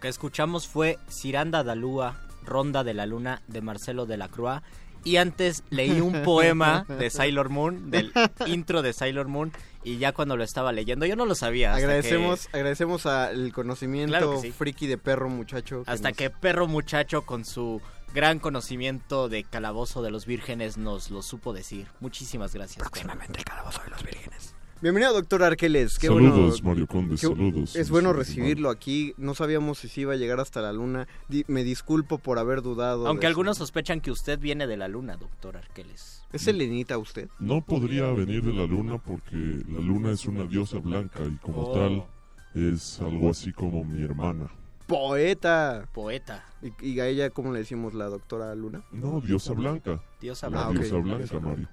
Lo que escuchamos fue Ciranda Dalúa, Ronda de la Luna de Marcelo de la Croix. Y antes leí un [laughs] poema de Sailor Moon, del [laughs] intro de Sailor Moon, y ya cuando lo estaba leyendo, yo no lo sabía. Agradecemos, que- agradecemos al conocimiento Claro que sí. friki de perro muchacho. que hasta nos- que Perro Muchacho, con su gran conocimiento de Calabozo de los Vírgenes, nos lo supo decir. Muchísimas gracias. Próximamente el Calabozo de los Vírgenes. Bienvenido, doctor Arqueles. Qué Saludos, bueno, Mario Conde, qué- saludos, Es bueno estimado. recibirlo aquí. No sabíamos si se iba a llegar hasta la luna. Di- me disculpo por haber dudado. Aunque algunos sospechan que usted viene de la luna, doctor Arqueles. ¿Es selenita usted? No podría venir de la luna porque la luna es una diosa blanca y como Oh. tal es algo así como mi hermana. Poeta. Poeta. ¿Y, y a ella cómo le decimos la doctora Luna? No, diosa blanca. Diosa La Ah, diosa blanca, Mario.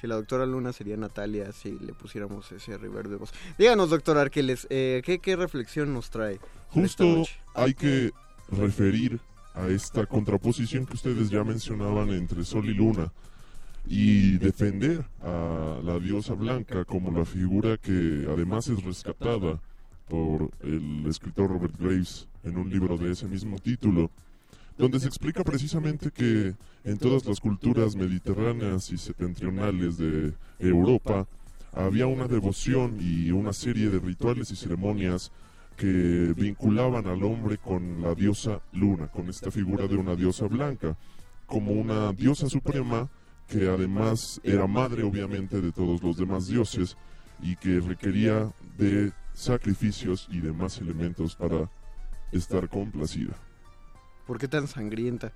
Si la doctora Luna sería Natalia, si le pusiéramos ese river de voz. Díganos, doctor Arqueles, eh, ¿qué, ¿qué reflexión nos trae? Justo hay que referir a esta contraposición que ustedes ya mencionaban entre Sol y Luna y defender a la diosa blanca como la figura que además es rescatada por el escritor Robert Graves en un libro de ese mismo título, donde se explica precisamente que en todas las culturas mediterráneas y septentrionales de Europa había una devoción y una serie de rituales y ceremonias que vinculaban al hombre con la diosa luna, con esta figura de una diosa blanca, como una diosa suprema que además era madre obviamente de todos los demás dioses y que requería de sacrificios y demás elementos para estar complacida. ¿Por qué tan sangrienta?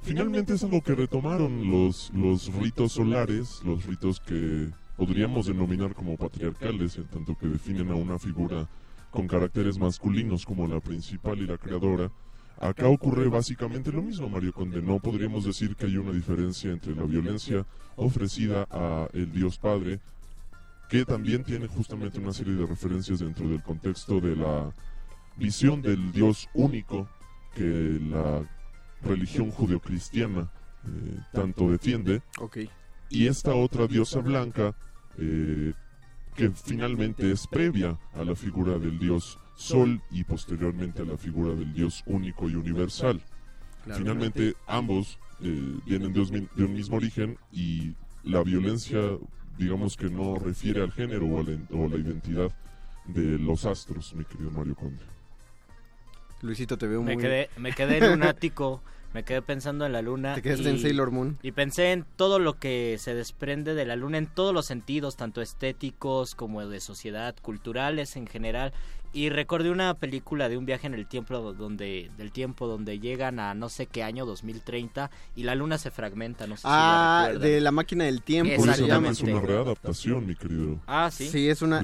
Finalmente es algo que retomaron los, los ritos solares, los ritos que podríamos denominar como patriarcales, en tanto que definen a una figura con caracteres masculinos como la principal y la creadora. Acá ocurre básicamente lo mismo, Mario Conde. No podríamos decir que hay una diferencia entre la violencia ofrecida a el Dios Padre, que también tiene justamente una serie de referencias dentro del contexto de la visión del Dios único que la religión judeocristiana eh, tanto defiende. Y esta otra diosa blanca, eh, que finalmente es previa a la figura del dios Sol y posteriormente a la figura del dios único y universal. Finalmente ambos eh, vienen de un, de un mismo origen y la violencia, digamos que no refiere al género o a la, o a la identidad de los astros, mi querido Mario Conde. Luisito, te veo muy... Me quedé, me quedé lunático, me quedé pensando en la luna. Te quedaste en Sailor Moon. Y pensé en todo lo que se desprende de la luna en todos los sentidos, tanto estéticos como de sociedad, culturales en general. Y recordé una película de un viaje en el tiempo donde del tiempo donde llegan a no sé qué año 2030 y la luna se fragmenta, no sé Ah, si la recuerdan. de la máquina del tiempo. llama. es una readaptación, mi querido. Ah, sí. Sí, es una...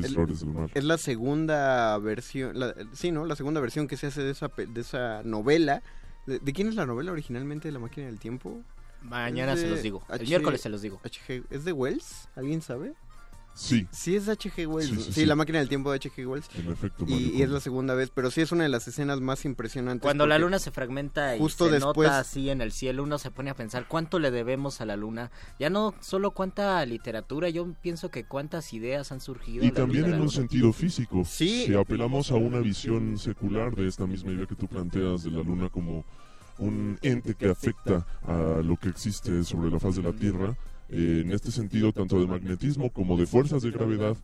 Es la segunda versión, la- sí, ¿no? La segunda versión que se hace de esa, pe- de esa novela. ¿De, de quién es la novela originalmente de La máquina del tiempo? Mañana se los digo. El H- miércoles se los digo. H.G. ¿Es de Wells? ¿Alguien sabe? Sí. Sí, es H.G. Wells. Sí, Sí, sí, sí. La máquina del tiempo de H.G. Wells. En efecto, Y, y es la segunda vez, pero sí es una de las escenas más impresionantes. Cuando la luna se fragmenta y justo se después- nota así en el cielo, uno se pone a pensar cuánto le debemos a la luna. Ya no solo cuánta literatura, yo pienso que cuántas ideas han surgido. Y también en un luna. sentido físico. Sí. Si apelamos a una visión secular de esta misma idea que tú planteas de la luna como un ente que afecta a lo que existe sobre la faz de la Tierra, eh, en este sentido, tanto de magnetismo como de fuerzas de gravedad,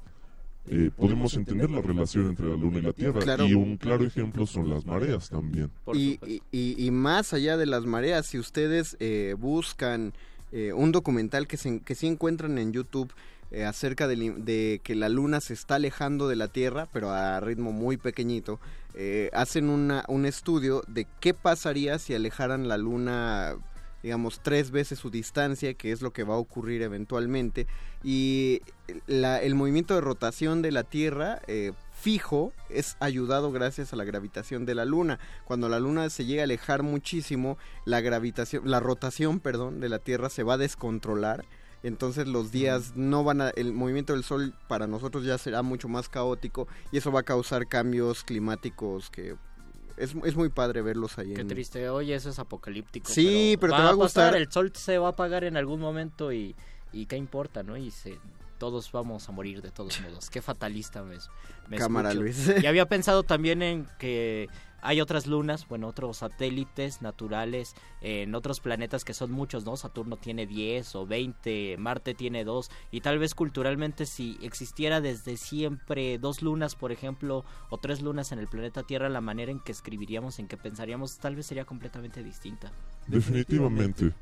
eh, podemos entender la relación entre la luna y la Tierra. Claro. Y un claro ejemplo son las mareas también. Y, y- y- más allá de las mareas, si ustedes eh, buscan eh, un documental que, se, que sí encuentran en YouTube eh, acerca in- de, que la luna se está alejando de la Tierra, pero a ritmo muy pequeñito, eh, hacen una, un estudio de qué pasaría si alejaran la luna digamos tres veces su distancia que es lo que va a ocurrir eventualmente y la- el movimiento de rotación de la Tierra eh, fijo es ayudado gracias a la gravitación de la Luna. Cuando la Luna se llega a alejar muchísimo, la gravitación, la rotación, perdón, de la Tierra se va a descontrolar. Entonces los días no van a, el movimiento del Sol para nosotros ya será mucho más caótico y eso va a causar cambios climáticos que es, es muy padre verlos ahí. Qué en- triste, oye, eso es apocalíptico. Sí, pero te va a pasar, gustar. El sol se va a apagar en algún momento y, y qué importa, ¿no? Y se, todos vamos a morir de todos modos. Qué fatalista me, me Cámara, escucho. Luis. Y había pensado también en que hay otras lunas, bueno, otros satélites naturales en otros planetas que son muchos, ¿no? Saturno tiene 10 o 20, Marte tiene 2 y tal vez culturalmente si existiera desde siempre dos lunas, por ejemplo, o tres lunas en el planeta Tierra, la manera en que escribiríamos, en que pensaríamos, tal vez sería completamente distinta. Definitivamente.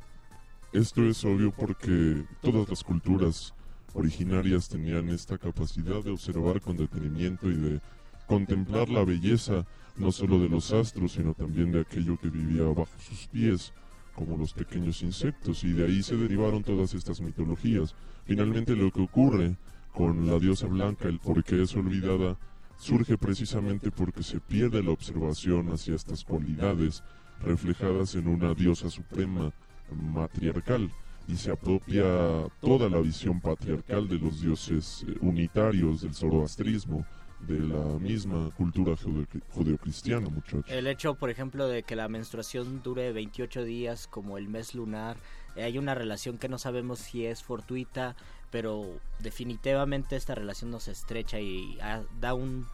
Esto es obvio porque todas las culturas originarias tenían esta capacidad de observar con detenimiento y de contemplar la belleza no solo de los astros, sino también de aquello que vivía bajo sus pies, como los pequeños insectos, y de ahí se derivaron todas estas mitologías. Finalmente lo que ocurre con la diosa blanca, el por qué es olvidada, surge precisamente porque se pierde la observación hacia estas cualidades reflejadas en una diosa suprema matriarcal y se apropia toda la visión patriarcal de los dioses eh, unitarios del zoroastrismo, de la misma cultura judeocristiana, muchachos. El hecho, por ejemplo, de que la menstruación dure 28 días como el mes lunar, eh, hay una relación que no sabemos si es fortuita, pero definitivamente esta relación nos estrecha y ah, da un,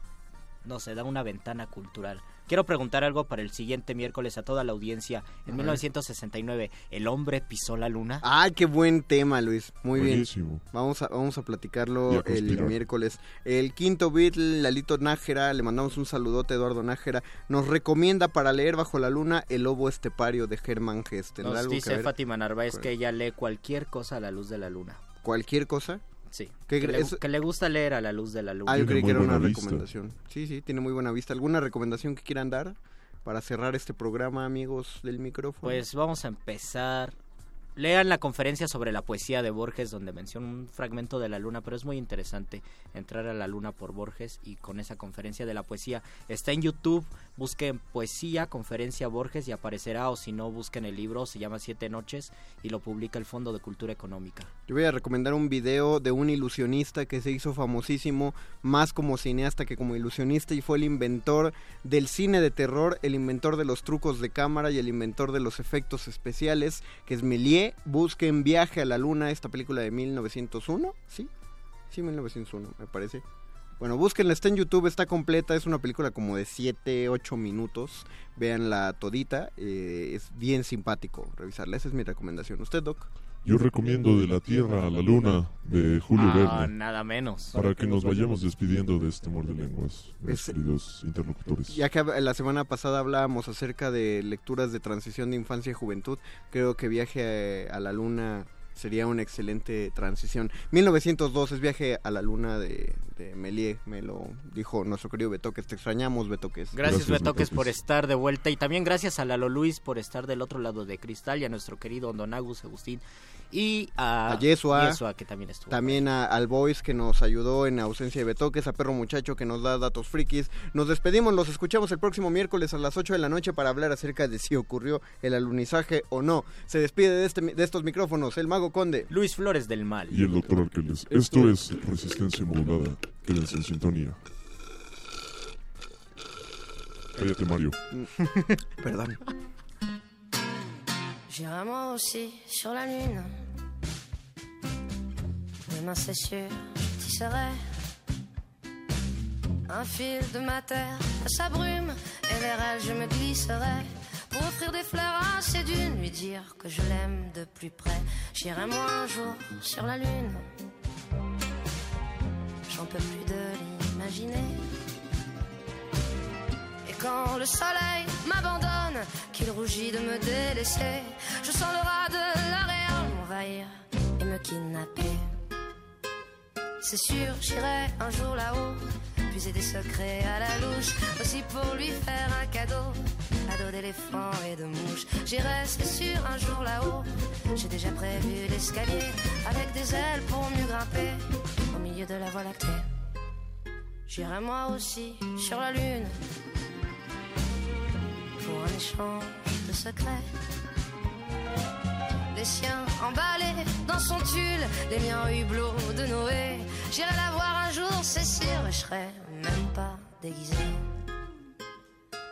no sé, da una ventana cultural. Quiero preguntar algo para el siguiente miércoles a toda la audiencia. En 1969, ¿el hombre pisó la luna? ¡Ay, qué buen tema, Luis! Muy bien. Vamos a, vamos a platicarlo el miércoles. El quinto Beatle, Lalito Nájera, le mandamos un saludote a Eduardo Nájera. Nos recomienda para leer Bajo la Luna El Lobo Estepario de Germán Gest. Nos dice Fátima Narváez que ella lee cualquier cosa a la luz de la luna. ¿Cualquier cosa? Sí. Que, le, gusta leer a la luz de la luz. Ah, yo creí que era una recomendación. Sí, sí, tiene muy buena vista. ¿Alguna recomendación que quieran dar para cerrar este programa, amigos del micrófono? Pues vamos a empezar Lean la conferencia sobre la poesía de Borges donde menciona un fragmento de la luna, pero es muy interesante entrar a la luna por Borges y con esa conferencia de la poesía. Está en YouTube, busquen poesía, conferencia Borges y aparecerá o si no busquen el libro, se llama Siete Noches y lo publica el Fondo de Cultura Económica. Yo voy a recomendar un video de un ilusionista que se hizo famosísimo más como cineasta que como ilusionista y fue el inventor del cine de terror, el inventor de los trucos de cámara y el inventor de los efectos especiales, que es Méliès busquen Viaje a la Luna, esta película de 1901, ¿sí? Sí, 1901, me parece. Bueno, búsquenla, está en YouTube, está completa, es una película como de 7, 8 minutos. Véanla todita, eh, es bien simpático revisarla, esa es mi recomendación. ¿Usted, Doc? Yo recomiendo De la Tierra a la Luna de Julio ah, Verne. nada menos. Para que nos vayamos despidiendo de este amor de lenguas, mis queridos interlocutores. Ya que la semana pasada hablábamos acerca de lecturas de transición de infancia y juventud, creo que Viaje a la Luna sería una excelente transición. 1902 es viaje a la luna de, de Melie, me lo dijo nuestro querido Betoques. Te extrañamos, Betoques. Gracias, Betoques, por estar de vuelta y también gracias a Lalo Luis por estar del otro lado de Cristal y a nuestro querido Don Agus Agustín y a, Yesua, que también estuvo. También a, al Boys que nos ayudó en ausencia de Betoques, a Perro Muchacho que nos da datos frikis. Nos despedimos, los escuchamos el próximo miércoles a las 8 de la noche para hablar acerca de si ocurrió el alunizaje o no. Se despide de, este, de estos micrófonos el Mago Conde. Luis Flores del Mal. Y el doctor Arqueles. Esto es Resistencia Modulada. Quédense en sintonía. Cállate, Mario. [laughs] Perdón. J'irai moi aussi sur la lune. Demain c'est sûr, tu serais un fil de ma terre à sa brume et vers elle je me glisserai pour offrir des fleurs à ses dunes, lui dire que je l'aime de plus près. J'irai moi un jour sur la lune. J'en peux plus de l'imaginer quand le soleil m'abandonne, qu'il rougit de me délaisser, je sens le rat de l'aréal m'envahir et me kidnapper. C'est sûr, j'irai un jour là-haut, puiser des secrets à la louche, aussi pour lui faire un cadeau, ado d'éléphant et de mouche. J'irai, c'est sûr, un jour là-haut, j'ai déjà prévu l'escalier, avec des ailes pour mieux grimper, au milieu de la voie lactée. J'irai moi aussi sur la lune, pour un échange de secrets. Les siens emballés dans son tulle, les miens hublot de Noé. J'irai la voir un jour, c'est sûr, je serai même pas déguisé.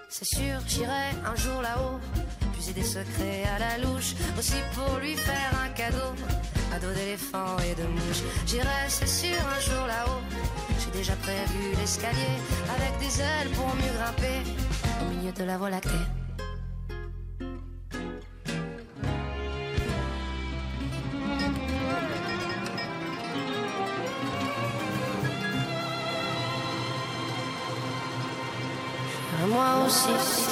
C'est sûr, j'irai un jour là-haut, puiser des secrets à la louche, aussi pour lui faire un cadeau, à dos d'éléphant et de mouche. J'irai, c'est sûr, un jour là-haut, déjà prévu l'escalier, avec des ailes pour mieux grimper milieu de la voie lactée. Moi aussi,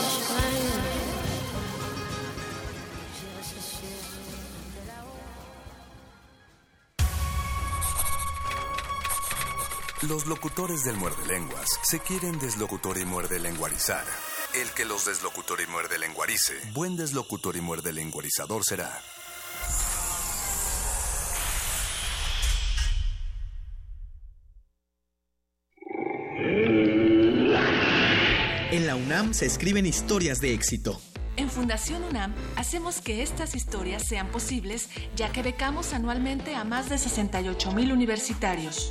Los locutores del muerde lenguas se quieren deslocutor y muerde lenguarizar. El que los deslocutor y muerde lenguarice, buen deslocutor y muerde lenguarizador será. En la UNAM se escriben historias de éxito. En Fundación UNAM hacemos que estas historias sean posibles, ya que becamos anualmente a más de 68 mil universitarios.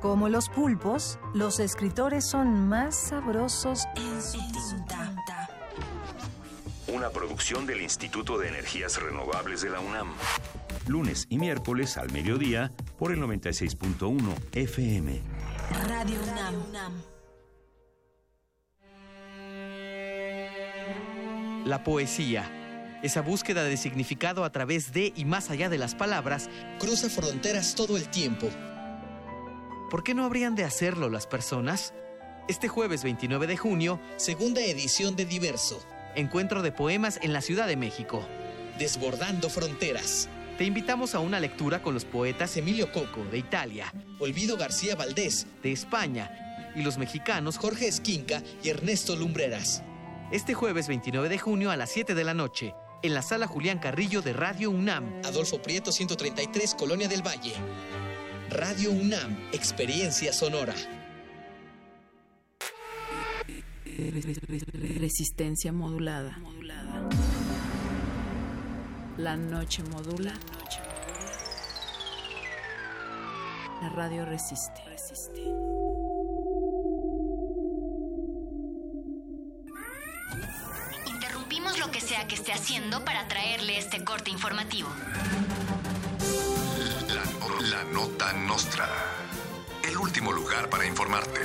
Como los pulpos, los escritores son más sabrosos en su tinta. Una producción del Instituto de Energías Renovables de la UNAM. Lunes y miércoles al mediodía por el 96.1 FM. Radio UNAM. La poesía, esa búsqueda de significado a través de y más allá de las palabras, Cruza fronteras todo el tiempo. ¿Por qué no habrían de hacerlo las personas? Este jueves 29 de junio, Segunda edición de Diverso. encuentro de poemas en la Ciudad de México. Desbordando fronteras. Te invitamos a una lectura con los poetas Emilio Coco, de Italia, Olvido García Valdés, de España y los mexicanos Jorge Esquinca y Ernesto Lumbreras. Este jueves 29 de junio a las 7 de la noche, en la sala Julián Carrillo de Radio UNAM. Adolfo Prieto 133, Colonia del Valle. Radio UNAM, Experiencia Sonora. Resistencia modulada. La noche modula. La radio resiste. Interrumpimos lo que sea que esté haciendo para traerle este corte informativo. La, nota nostra. El último lugar para informarte.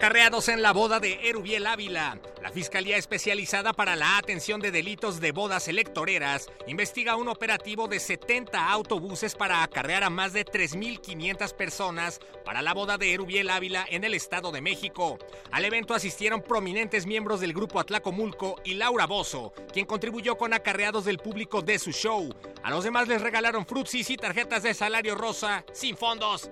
Acarreados en la boda de Erubiel Ávila, la Fiscalía Especializada para la Atención de Delitos de Bodas Electoreras investiga un operativo de 70 autobuses para acarrear a más de 3.500 personas para la boda de Erubiel Ávila en el Estado de México. Al evento asistieron prominentes miembros del grupo Atlacomulco y Laura Bozo, quien contribuyó con acarreados del público de su show. A los demás les regalaron frutsis y tarjetas de salario rosa sin fondos.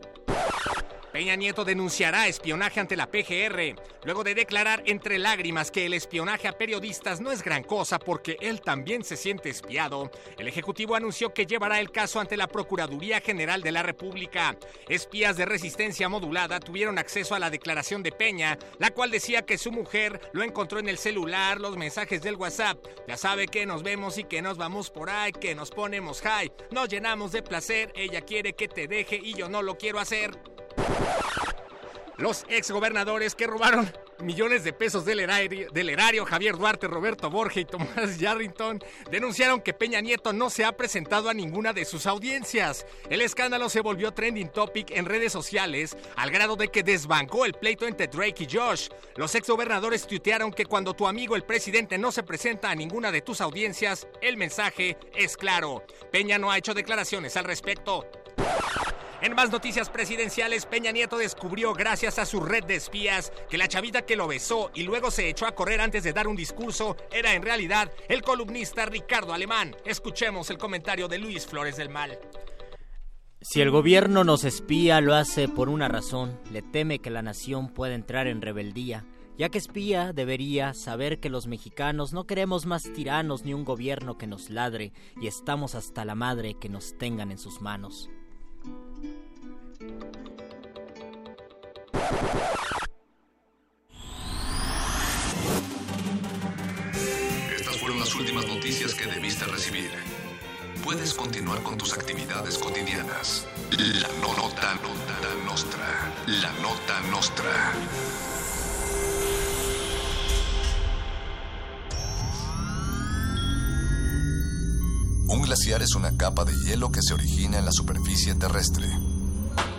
Peña Nieto denunciará espionaje ante la PGR, luego de declarar entre lágrimas que el espionaje a periodistas no es gran cosa porque él también se siente espiado. El Ejecutivo anunció que llevará el caso ante la Procuraduría General de la República. Espías de resistencia modulada tuvieron acceso a la declaración de Peña, la cual decía que su mujer lo encontró en el celular, los mensajes del WhatsApp. Ya sabe que nos vemos y que nos vamos por ahí, que nos ponemos high, nos llenamos de placer, ella quiere que te deje y yo no lo quiero hacer. Los exgobernadores que robaron millones de pesos del erario, Javier Duarte, Roberto Borge y Tomás Yarrington, denunciaron que Peña Nieto no se ha presentado a ninguna de sus audiencias. El escándalo se volvió trending topic en redes sociales al grado de que desbancó el pleito entre Drake y Josh. Los exgobernadores tuitearon que cuando tu amigo el presidente no se presenta a ninguna de tus audiencias, el mensaje es claro. Peña no ha hecho declaraciones al respecto. En más noticias presidenciales, Peña Nieto descubrió, gracias a su red de espías, que la chavita que lo besó y luego se echó a correr antes de dar un discurso era en realidad el columnista Ricardo Alemán. Escuchemos el comentario de Luis Flores del Mal. Si el gobierno nos espía, lo hace por una razón. Le teme que la nación pueda entrar en rebeldía. Ya que espía, debería saber que los mexicanos no queremos más tiranos ni un gobierno que nos ladre, y estamos hasta la madre que nos tengan en sus manos. Estas fueron las últimas noticias que debiste recibir. Puedes continuar con tus actividades cotidianas. La no- nota nota nostra. La nota nostra. Un glaciar es una capa de hielo que se origina en la superficie terrestre.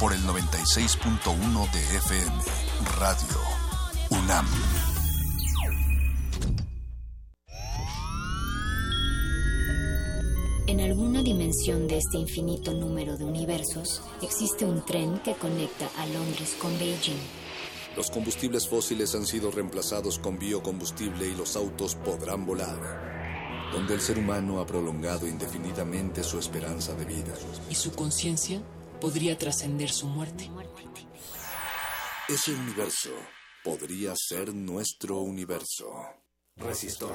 por el 96.1 de FM, Radio UNAM. En alguna dimensión de este infinito número de universos, existe un tren que conecta a Londres con Beijing. Los combustibles fósiles han sido reemplazados con biocombustible y los autos podrán volar. Donde el ser humano ha prolongado indefinidamente su esperanza de vida. Y su conciencia podría trascender su muerte. Ese universo podría ser nuestro universo. Resistor.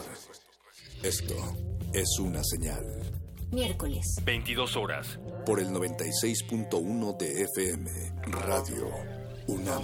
Esto es una señal. Miércoles, 22 horas. Por el 96.1 de FM, Radio UNAM.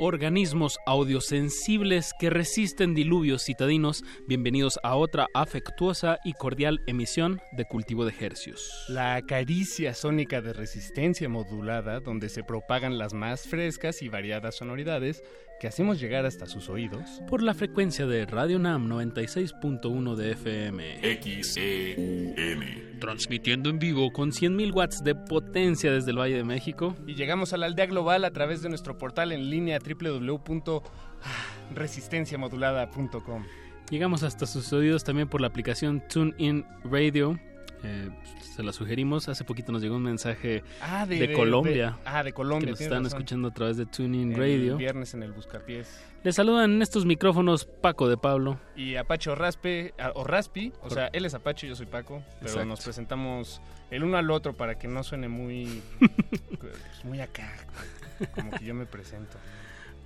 Organismos audiosensibles que resisten diluvios citadinos, bienvenidos a otra afectuosa y cordial emisión de Cultivo de Hercios. La caricia sónica de resistencia modulada, donde se propagan las más frescas y variadas sonoridades que hacemos llegar hasta sus oídos. Por la frecuencia de Radio NAM 96.1 de FM. XEUN. Transmitiendo en vivo con 100.000 watts de potencia desde el Valle de México. Y llegamos a la aldea global a través de nuestro portal en línea www.resistenciamodulada.com. Llegamos hasta sus oídos también por la aplicación TuneIn Radio. Eh, se la sugerimos. Hace poquito nos llegó un mensaje Ah, de, de, de- Colombia. de- ah, de Colombia. Que nos están razón. escuchando a través de TuneIn El Radio. viernes en el Buscapiés. Les saludan en estos micrófonos Paco de Pablo. Y Apache o Raspe, o Raspi, o sea, él es Apache, yo soy Paco, pero Exacto. nos presentamos el uno al otro para que no suene muy, [laughs] pues, muy acá, como que yo me presento.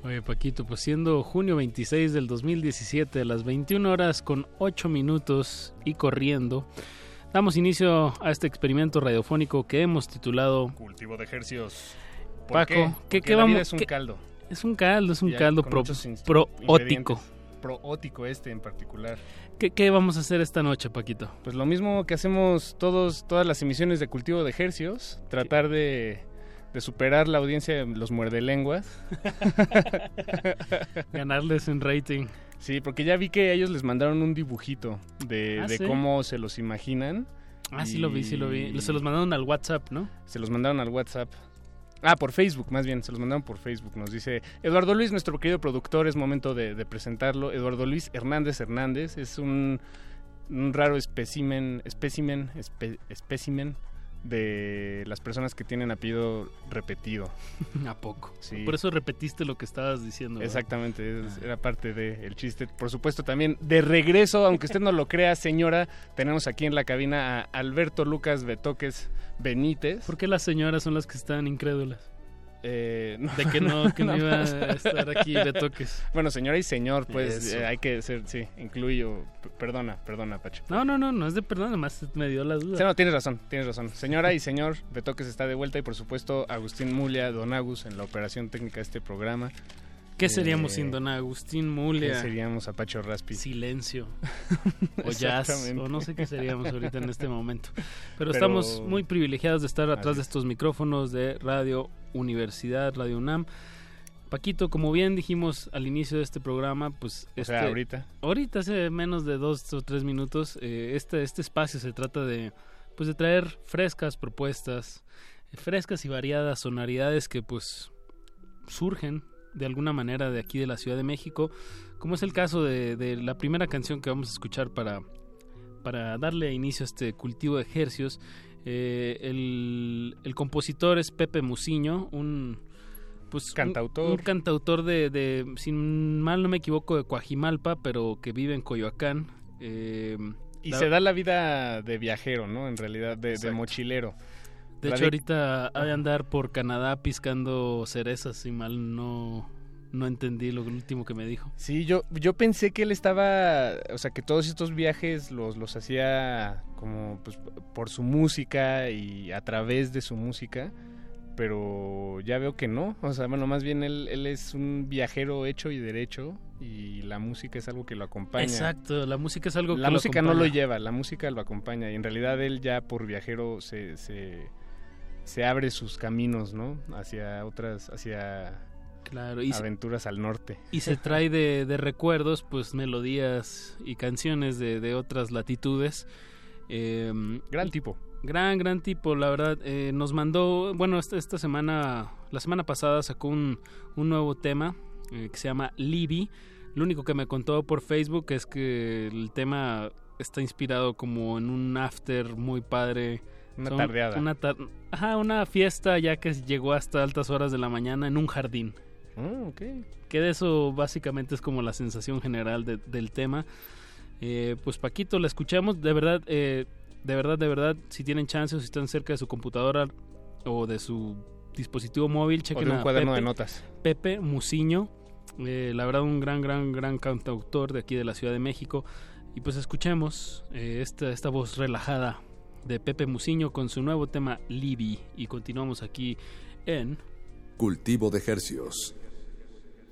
Oye, Paquito, pues siendo junio 26 del 2017, a las 21 horas con 8 minutos y corriendo, damos inicio a este experimento radiofónico que hemos titulado Cultivo de ejercicios. ¿Por Paco, qué? ¿qué, qué vamos? es un qué- caldo. Es un caldo, es un Ya, caldo pro- proótico. Proótico este en particular. ¿Qué, qué vamos a hacer esta noche, Paquito? Pues lo mismo que hacemos todos, todas las emisiones de cultivo de ejercios, tratar de, de superar la audiencia de los muerdelenguas. [laughs] Ganarles en rating. Sí, porque ya vi que ellos les mandaron un dibujito de, Ah, de ¿sí? cómo se los imaginan. Ah, sí lo vi, sí lo vi. Se los mandaron al WhatsApp, ¿no? Se los mandaron al WhatsApp. Ah, por Facebook, más bien, se los mandaron por Facebook. Nos dice Eduardo Luis, nuestro querido productor, es momento de, de presentarlo. Eduardo Luis Hernández Hernández es un, un raro espécimen, espécimen, espe- espécimen de las personas que tienen apellido repetido. [laughs] ¿A poco? Sí. Por eso repetiste lo que estabas diciendo. ¿verdad? Exactamente, es- era parte del chiste. Por supuesto, también de regreso, aunque usted no lo crea, señora, tenemos aquí en la cabina a Alberto Lucas Betoques Benítez. ¿Por qué las señoras son las que están incrédulas? Eh, no. De que no, [laughs] que no iba a estar aquí Betoques. Bueno, señora y señor, pues eh, hay que ser, sí, incluyo. Perdona, perdona, Pacho. No, no, no, no es de perdón, además me dio la duda. Sí, no, tienes razón, tienes razón. Señora y señor, Betoques está de vuelta y por supuesto Agustín Mulia, Don Agus en la operación técnica de este programa. ¿Qué seríamos Eh, sin Don Agustín Mulia? ¿Qué seríamos a Pacho Raspi? Silencio. [laughs] o jazz. O no sé qué seríamos ahorita en este momento. Pero, Pero- estamos muy privilegiados de estar atrás Así de es. estos micrófonos de Radio Universidad, Radio UNAM. Paquito, como bien dijimos al inicio de este programa, pues... O sea, este- ahorita. Ahorita, hace menos de dos o tres minutos, eh, este, este espacio se trata de, pues, de traer frescas propuestas, eh, frescas y variadas sonoridades que, pues, surgen de alguna manera de aquí de la Ciudad de México, como es el caso de, de la primera canción que vamos a escuchar para, para darle inicio a este cultivo de ejercios. Eh, el, el compositor es Pepe Musiño, un pues Cantautor. un, cantautor de, de, sin mal no me equivoco, de Coajimalpa, pero que vive en Coyoacán. Eh, Y la- se da la vida de viajero, ¿no? En realidad, de, de mochilero. De La hecho, ahorita ha de andar por Canadá piscando cerezas, si mal no, no entendí lo último que me dijo. Sí, yo, yo pensé que él estaba, o sea, que todos estos viajes los, los hacía como pues, por su música y a través de su música, pero ya veo que no, o sea, bueno, más bien él, él es un viajero hecho y derecho y la música es algo que lo acompaña. Exacto, la música es algo La que lo música no lo lleva, la música lo acompaña y en realidad él ya por viajero se, se, se abre sus caminos, ¿no? Hacia otras, hacia Claro, y se- aventuras al norte. Y se [laughs] trae de, de recuerdos, pues melodías y canciones de, de otras latitudes. Eh, Gran tipo. Gran, gran tipo, la verdad. Eh, nos mandó, bueno, esta, esta semana, la semana pasada sacó un, un nuevo tema eh, que se llama Libby. Lo único que me contó por Facebook es que el tema está inspirado como en un after muy padre. Una Son- tardeada. Una tar- Ajá, una fiesta ya que llegó hasta altas horas de la mañana en un jardín. Ah, ok. Que de eso básicamente es como la sensación general de- del tema. Eh, pues Paquito, la escuchamos. De verdad, eh, de verdad, de verdad, si tienen chance o si están cerca de su computadora o de su dispositivo móvil, chequen de un a cuaderno Pepe, de notas. Pepe Musiño. eh, la verdad, un gran, gran, gran cantautor de aquí de la Ciudad de México. Y pues escuchemos eh, esta, esta voz relajada de Pepe Musiño con su nuevo tema Libby. Y continuamos aquí en Cultivo de Hercios.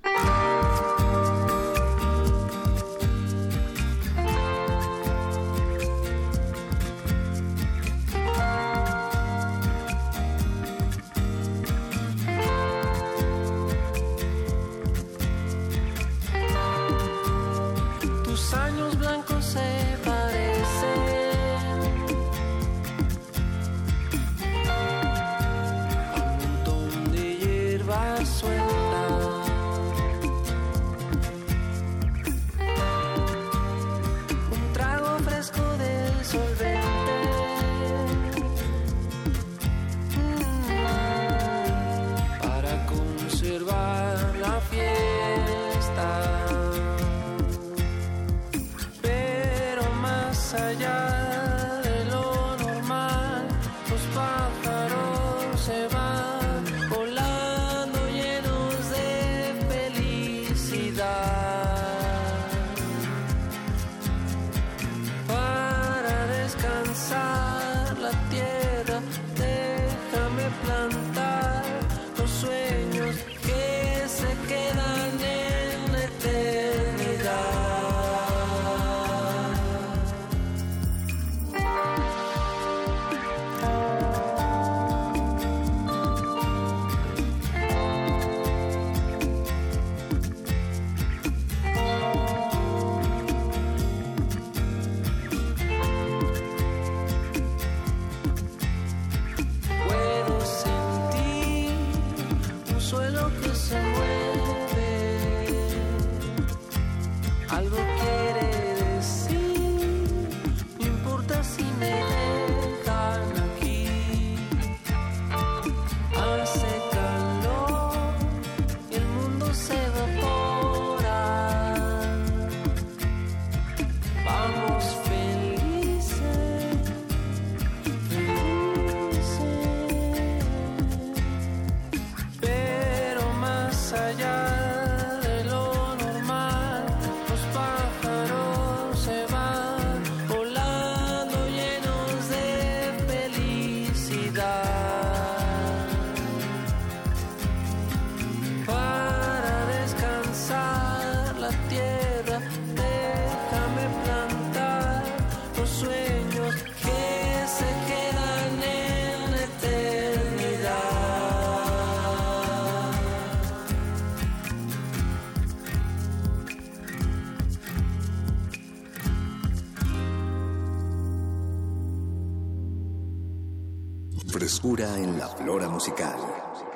Tus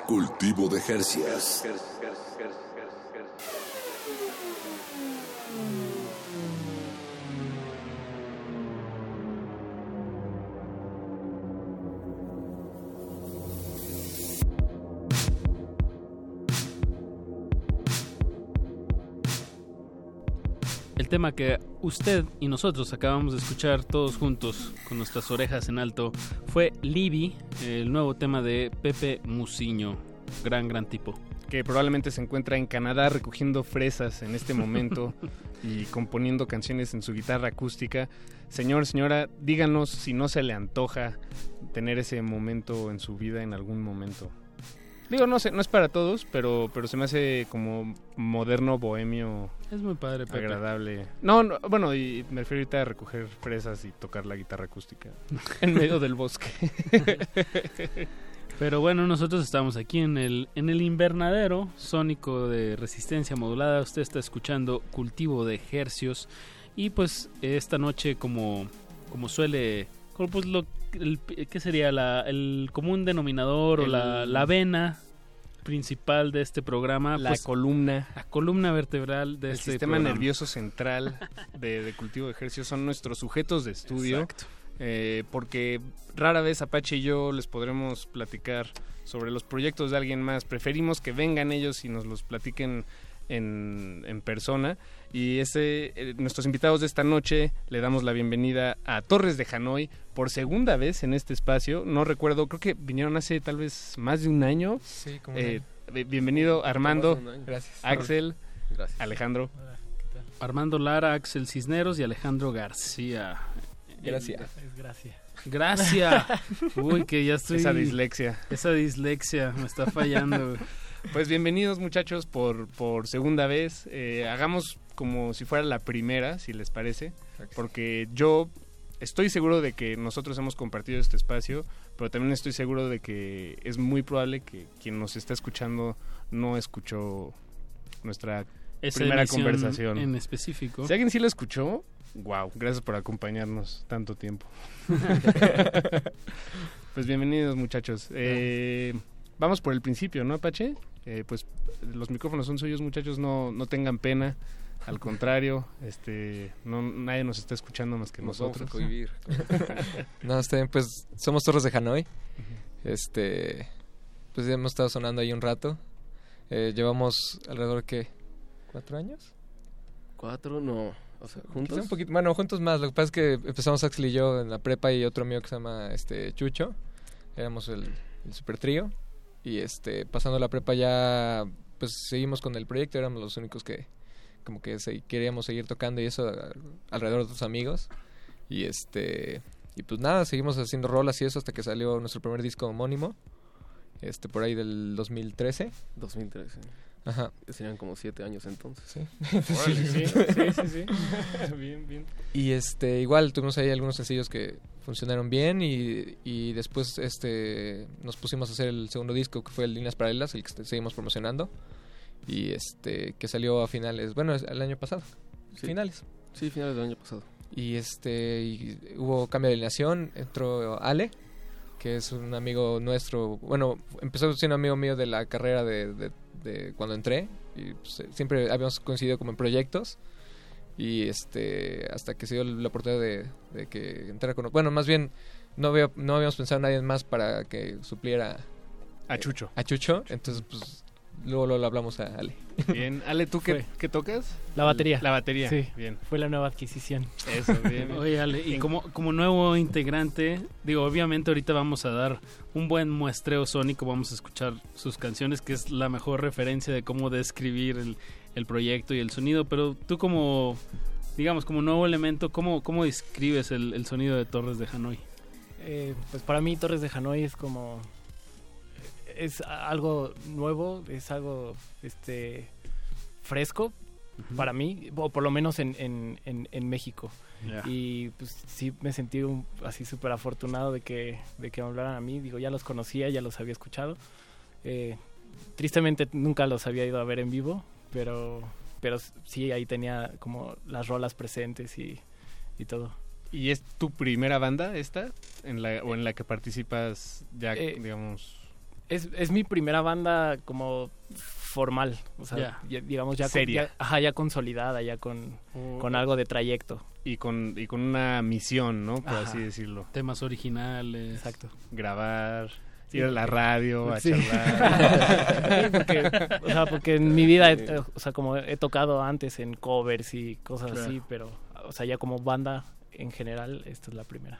Cultivo de Jercias. El tema que usted y nosotros acabamos de escuchar todos juntos con nuestras orejas en alto fue Libby, el nuevo tema de Pepe Musiño. Gran, gran tipo. Que probablemente se encuentra en Canadá recogiendo fresas en este momento [laughs] y componiendo canciones en su guitarra acústica. Señor, señora, díganos si no se le antoja tener ese momento en su vida en algún momento. Digo, no sé, no es para todos, pero, pero se me hace como moderno, bohemio. Es muy padre, Pepe. Agradable. No, no, bueno, y me refiero ahorita a recoger fresas y tocar la guitarra acústica [laughs] en medio del bosque. [laughs] Pero bueno, nosotros estamos aquí en el, en el invernadero sónico de resistencia modulada. Usted está escuchando Cultivo de Hercios. Y pues esta noche, como, como suele. Como pues lo, el- ¿Qué sería? La, el común denominador o la, la vena principal de este programa. La pues, columna. La columna vertebral de El este sistema programa. nervioso central de, de cultivo de ejercicios son nuestros sujetos de estudio. Exacto. eh, porque rara vez Apache y yo les podremos platicar sobre los proyectos de alguien más. Preferimos que vengan ellos y nos los platiquen en, en persona. Y ese, eh, nuestros invitados de esta noche le damos la bienvenida a Torres de Hanoi por segunda vez en este espacio. No recuerdo, creo que vinieron hace tal vez más de un año. Sí, como Eh, bienvenido Armando. Gracias. Axel, Gracias. Alejandro. Armando Lara, Axel Cisneros y Alejandro García. Gracias. Es gracia. Gracias. [laughs] Uy, que ya estoy. Esa dislexia. Esa dislexia me está fallando. Pues bienvenidos muchachos por, por segunda vez. Eh, hagamos como si fuera la primera, si les parece. Porque yo estoy seguro de que nosotros hemos compartido este espacio, pero también estoy seguro de que es muy probable que quien nos está escuchando no escuchó nuestra Esa primera conversación. en específico. Si alguien sí lo escuchó, wow, gracias por acompañarnos tanto tiempo. [laughs] pues bienvenidos muchachos. Eh, vamos por el principio, ¿no, Apache? Eh, pues los micrófonos son suyos, muchachos, no, no tengan pena. Al contrario, este, no, nadie nos está escuchando más que Nos vamos a nosotros. cohibir. [laughs] no, está bien, pues somos Torres de Hanoi. Este, pues ya hemos estado sonando ahí un rato. Eh, llevamos alrededor que cuatro años. Cuatro, no. O sea, juntos. un poquito, bueno, juntos más. Lo que pasa es que empezamos Axel y yo en la prepa y otro amigo que se llama este Chucho. Éramos el, el super trío. Y este, pasando la prepa ya, pues seguimos con el proyecto. Éramos los únicos que como que se- queríamos seguir tocando y eso a- alrededor de otros amigos. Y este, y pues nada, seguimos haciendo rolas y eso hasta que salió nuestro primer disco homónimo. Este, por ahí del 2013. 2013. Ajá. Serían como siete años entonces. Sí. [laughs] Órale, [laughs] sí, sí, sí, [laughs] sí. bien, bien. Y este, igual tuvimos ahí algunos sencillos que funcionaron bien y, y después este nos pusimos a hacer el segundo disco que fue el Líneas Paralelas, el que seguimos promocionando. Y este, que salió a finales, bueno, es- el año pasado. Sí. Finales. Sí, finales del año pasado. Y este, y hubo cambio de alineación, entró Ale, que es un amigo nuestro, bueno, empezó siendo amigo mío de la carrera de, de- de cuando entré, y pues, siempre habíamos coincidido como en proyectos, y este, hasta que se dio la oportunidad de, de que entrara con, bueno, más bien, no, había- no habíamos pensado en nadie más para que supliera A Chucho. a Chucho, entonces pues luego, luego le hablamos a Ale. Bien, Ale, ¿tú qué, qué tocas? La batería. La batería. Sí. Bien. Fue la nueva adquisición. Eso, bien. [laughs] Oye, Ale, y como, como nuevo integrante, digo, obviamente ahorita vamos a dar un buen muestreo sónico, vamos a escuchar sus canciones, que es la mejor referencia de cómo describir el, el proyecto y el sonido, pero tú como, digamos, como nuevo elemento, ¿cómo, cómo describes el, el sonido de Torres de Hanoi? Eh, pues para mí Torres de Hanoi es como es algo nuevo, es algo este fresco para mí, o por lo menos en, en, en, en México. Y pues sí me sentí un- así súper afortunado de que, de que me hablaran a mí. Digo, ya los conocía, ya los había escuchado. Eh, tristemente nunca los había ido a ver en vivo, pero, pero sí ahí tenía como las rolas presentes y, y todo. ¿Y es tu primera banda esta? En la, ¿O en la que participas ya, Eh, digamos... Es, es mi primera banda como formal, o sea, Ya. ya- digamos ya, con- Seria. ya- ajá, ya consolidada, ya con, Oh. con algo de trayecto. Y con, y con una misión, ¿no? Por Ajá. así decirlo. Temas originales. Exacto. Grabar, Sí, ir a la radio, a sí. charlar. [laughs] Porque, o sea, porque en mi vida, he- o sea, como he tocado antes en covers y cosas Claro. así, pero, o sea, ya como banda en general, esta es la primera.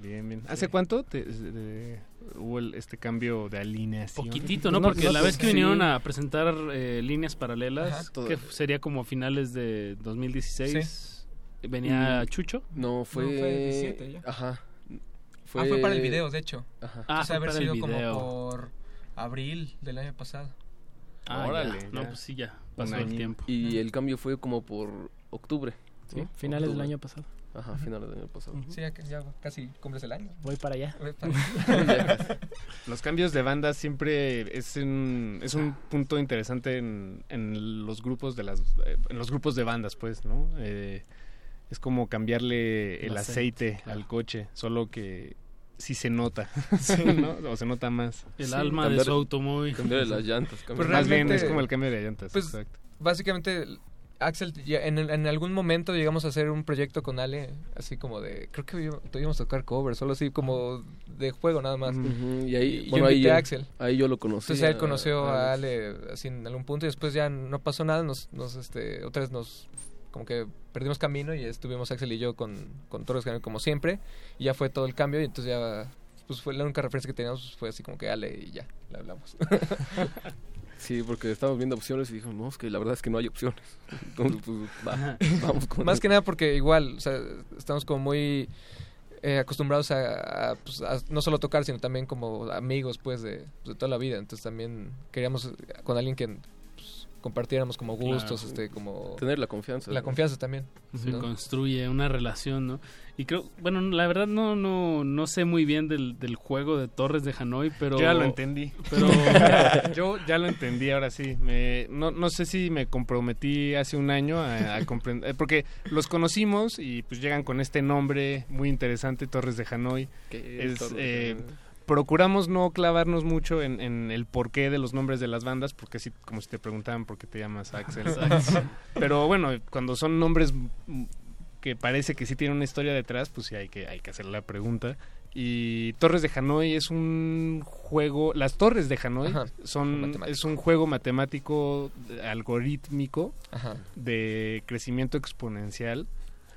Bien, bien. ¿Hace cuánto te- de- hubo el- este cambio de alineación? Poquitito, ¿no? No, Porque no, la vez que sí. vinieron a presentar eh, líneas paralelas, Ajá, que sería como finales de 2016, venía Mm, Chucho. No, fue... No, fue 17 ya. Ajá. Ah, fue para el video, de hecho. Ajá. Ah, fue haber para el sido como video. por abril del año pasado. Ah, Órale, ya. No, pues sí, ya. Pasó el tiempo. Y el cambio fue como por octubre. Sí, ¿no? finales del Octubre. año pasado. Ajá, finales del año pasado. Sí, ya, casi cumples el año. Voy para allá. Voy para- [laughs] Los cambios de banda siempre es un, es un punto interesante en, en los grupos de las eh, en los grupos de bandas, pues, ¿no? Eh, es como cambiarle el, El aceite, aceite, al coche, solo que sí se nota, [laughs] ¿no? O se nota más. El Sí, alma de cambiar- su automóvil. Cambiarle las llantas. Pues cambiarle- Más bien es como el cambio de llantas, Pues, exacto. Básicamente, Axel, ya en, en algún momento llegamos a hacer un proyecto con Ale, así como de, creo que íbamos a tocar covers, solo así como de juego nada más. Y ahí, Y yo bueno, ahí, yo- a Axel. ahí yo lo conocí. Entonces él conoció a. Ale así en algún punto y después ya no pasó nada, nos, nos este, otra vez nos como que perdimos camino y estuvimos Axel y yo con, con Torres Canal como siempre y ya fue todo el cambio y entonces ya pues fue la única referencia que teníamos fue así como que Ale y ya, le hablamos. [laughs] Sí, porque estábamos viendo opciones y dijo, no, es que la verdad es que no hay opciones. [laughs] Entonces, pues, va, vamos con Más que nada porque igual, o sea, estamos como muy eh, acostumbrados a, a, pues, a no solo tocar, sino también como amigos, pues, de, de toda la vida. Entonces también queríamos eh, con alguien que pues, compartiéramos como gustos, Claro. este, como... Tener la confianza. La ¿no? confianza también. Se ¿no? construye una relación, ¿no? Y creo, bueno, la verdad no no no sé muy bien del, del juego de Torres de Hanoi, pero Yo ya lo entendí. Pero [laughs] yo ya lo entendí ahora sí. Me, no, no sé si me comprometí hace un año a, a comprender. Porque los conocimos y pues llegan con este nombre muy interesante, Torres de Hanoi. ¿Qué es Es, Torres de eh, Hanoi? Procuramos no clavarnos mucho en, en el porqué de los nombres de las bandas, porque así como si te preguntaban por qué te llamas Axel. [laughs] Pero bueno, cuando son nombres que parece que sí tienen una historia detrás, pues sí hay que, hay que hacer la pregunta. Y Torres de Hanoi es un juego, las Torres de Hanoi Ajá, son es un juego matemático algorítmico Ajá. de crecimiento exponencial.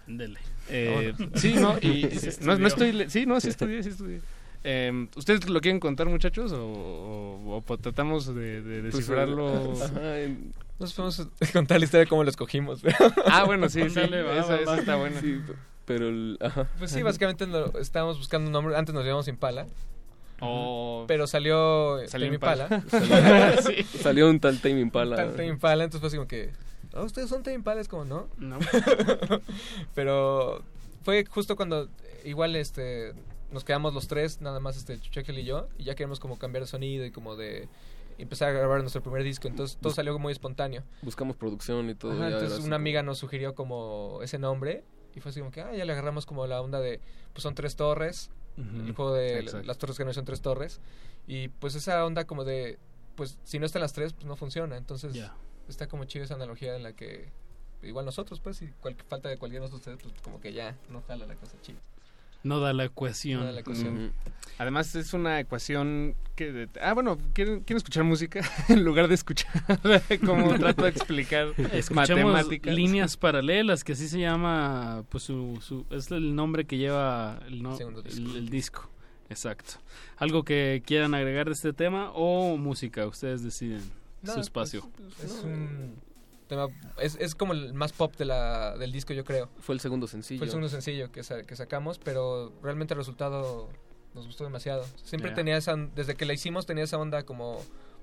Dele. Eh, Ah, sí, no, y [laughs] no, no estoy, le- sí, no, sí [laughs] estudié, sí estudié. Eh, ¿Ustedes lo quieren contar, muchachos? ¿O, o- o po- tratamos de, de Pues, descifrarlo? [laughs] ajá, en- Nos podemos [laughs] contar la historia de cómo lo escogimos. ah, bueno, sí, sí, Ándale, va, esa, va, esa va. está buena. sí, pero el, ajá. Pues sí, básicamente lo- estábamos buscando un nombre. Antes nos llamamos Impala, O- pero salió, Salió Tame Impala. Impala. [laughs] Salió, salió un tal Tame Impala. Tal Tame Impala, entonces fue así como que... "Ah, ¿Ustedes son Tame Impala? Es como, ¿no? No. Pero fue justo cuando eh, igual este nos quedamos los tres, nada más este Chuchekel y yo, y ya queríamos como cambiar de sonido y como de empezar a grabar nuestro primer disco, entonces todo salió muy espontáneo. Buscamos producción y todo. Ajá, ya entonces una amiga nos sugirió como ese nombre y fue así como que ah, ya le agarramos como la onda de pues son tres torres, el juego de Exacto. las torres que no son tres torres y pues esa onda como de pues si no están las tres pues no funciona, entonces Ya. está como chido esa analogía en la que igual nosotros pues y cual, falta de cualquiera de ustedes pues como que ya no jala la cosa chida. No da la ecuación. No da la ecuación. Ujú. Además es una ecuación que... de- ah, bueno, ¿quieren, quieren escuchar música? [laughs] en lugar de escuchar [laughs] como [laughs] trato de explicar Escuchemos matemáticas. líneas paralelas, que así se llama, pues su, su- es el nombre que lleva el, no- disco. el- el disco. Exacto. ¿Algo que quieran agregar de este tema o música? Ustedes deciden No, su espacio. pues, es un tema es, es como el más pop de la, del disco yo creo. Fue el segundo sencillo. Fue el segundo sencillo que, sa- que sacamos, pero realmente el resultado nos gustó demasiado. Siempre tenía esa, desde que la hicimos tenía esa onda como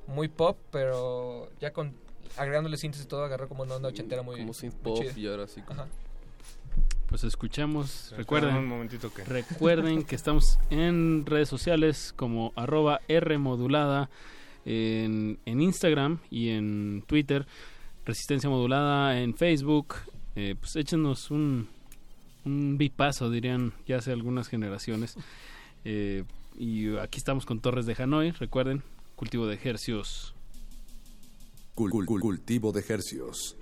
muy pop, pero ya con agregándole síntesis y todo agarró como una onda ochentera muy Como synth pop y ahora así como... Ajá. Pues escuchamos. Recuerden, Un momentito que... recuerden que estamos en redes sociales como arroba Rmodulada en, en Instagram y en Twitter. Resistencia Modulada en Facebook. Eh, pues échenos un, un bipaso, dirían ya hace algunas generaciones. Eh, y aquí estamos con Torres de Hanoi, recuerden, cultivo de cul- cultivo de hercios.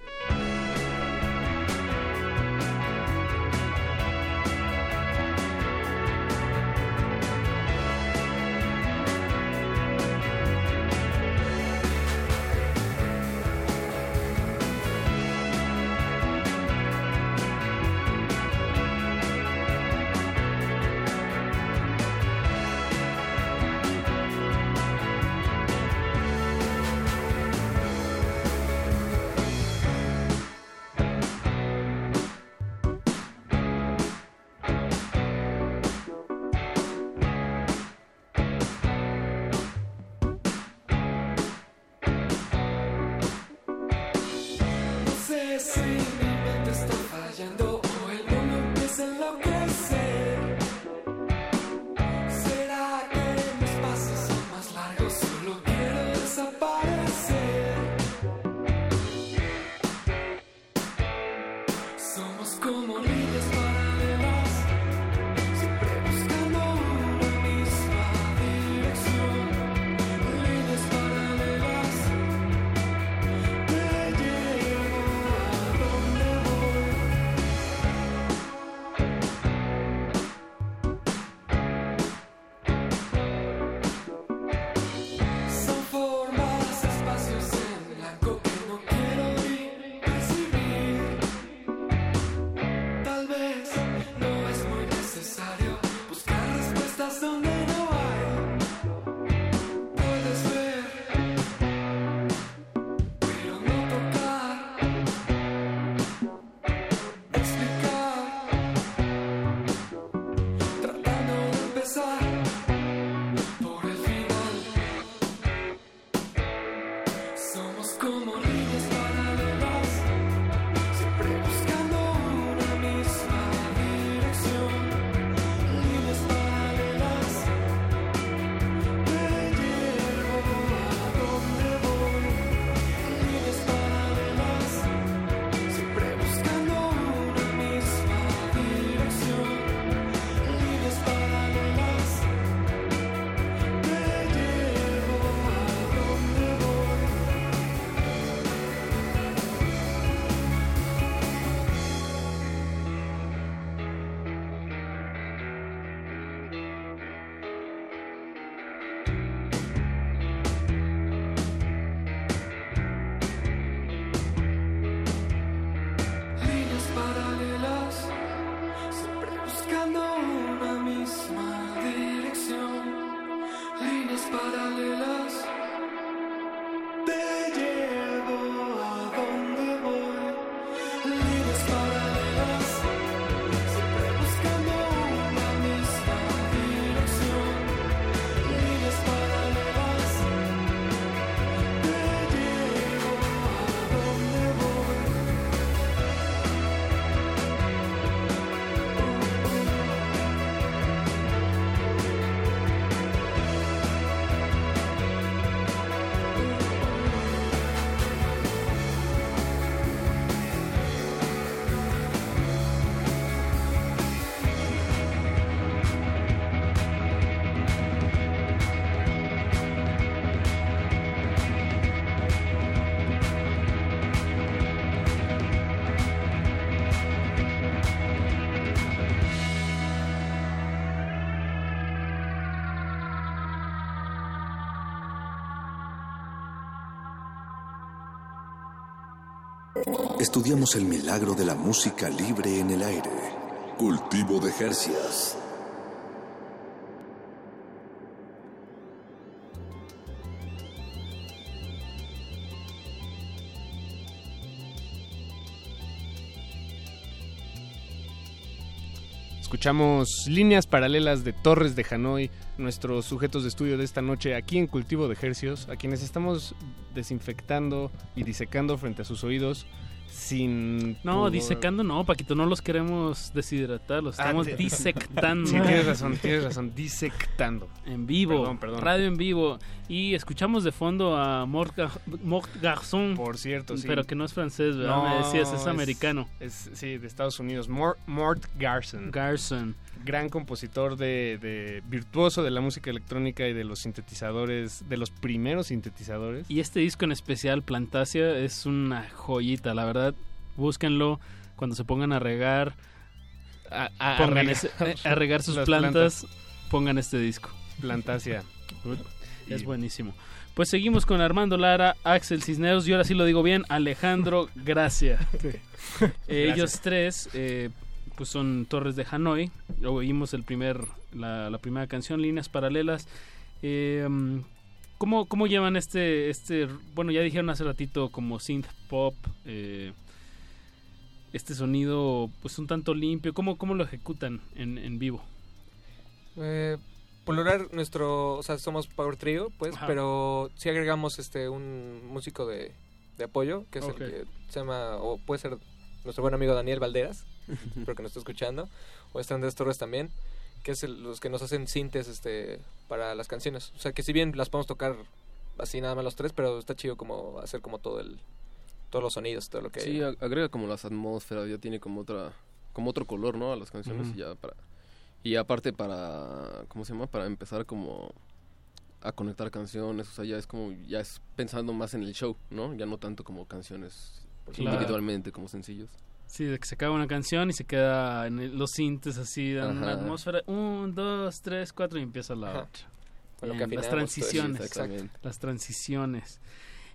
Estudiamos el milagro de la música libre en el aire. Cultivo de hercias. Escuchamos líneas paralelas de Torres de Hanoi, nuestros sujetos de estudio de esta noche aquí en Cultivo de Hercios, a quienes estamos desinfectando y disecando frente a sus oídos sin... No, pudor. disecando no, Paquito, no los queremos deshidratar, los Ah, estamos te- disectando. Sí, tienes razón, tienes razón, disectando. En vivo, Perdón, perdón. radio en vivo. Y escuchamos de fondo a Mort, Mort Garçon. Por cierto, sí. Pero que no es francés, ¿verdad? Me decías, es, americano. Es, sí, de Estados Unidos. Mort, Mort Garson. Garson. Gran compositor de, de- virtuoso de la música electrónica y de los sintetizadores, de los primeros sintetizadores. Y este disco en especial, Plantasia, es una joyita, la verdad. Búsquenlo cuando se pongan a regar. A, a- a pongan regar ese- [laughs] eh, a regar sus plantas, pongan este disco. Plantasia. Es buenísimo. Pues seguimos con Armando Lara, Axel Cisneros, y ahora sí lo digo bien, Alejandro [laughs] Gracia. Eh, ellos tres, eh, pues son Torres de Hanoi. Oímos el primer, la, la primera canción, Líneas Paralelas. Eh, ¿cómo, ¿Cómo llevan este, este, bueno, ya dijeron hace ratito como synth pop, eh, este sonido pues un tanto limpio? ¿Cómo, cómo lo ejecutan en, en vivo? Eh, por lograr nuestro, o sea, somos Power Trio, pues, Ajá. pero sí agregamos este un músico de, de apoyo, que es el que se llama, o puede ser nuestro buen amigo Daniel Valderas, [laughs] espero que nos esté escuchando, o está Andrés Torres también, que es el- los que nos hacen sintes este, para las canciones. O sea, que si bien las podemos tocar así nada más los tres, pero está chido como hacer como todo el, todos los sonidos, todo lo que... Sí, ag- agrega como las atmósferas, ya tiene como otra como otro color, ¿no? A las canciones y ya para y aparte para ¿cómo se llama? Para empezar como a conectar canciones, o sea, ya es como ya es pensando más en el show, ¿no? Ya no tanto como canciones Claro. individualmente como sencillos. Sí, de que se acaba una canción y se queda en el- los sintes así, dan una atmósfera. Un, dos, tres, cuatro y empieza la Ajá. otra. Bien, las eso. transiciones. Exactamente. Las transiciones.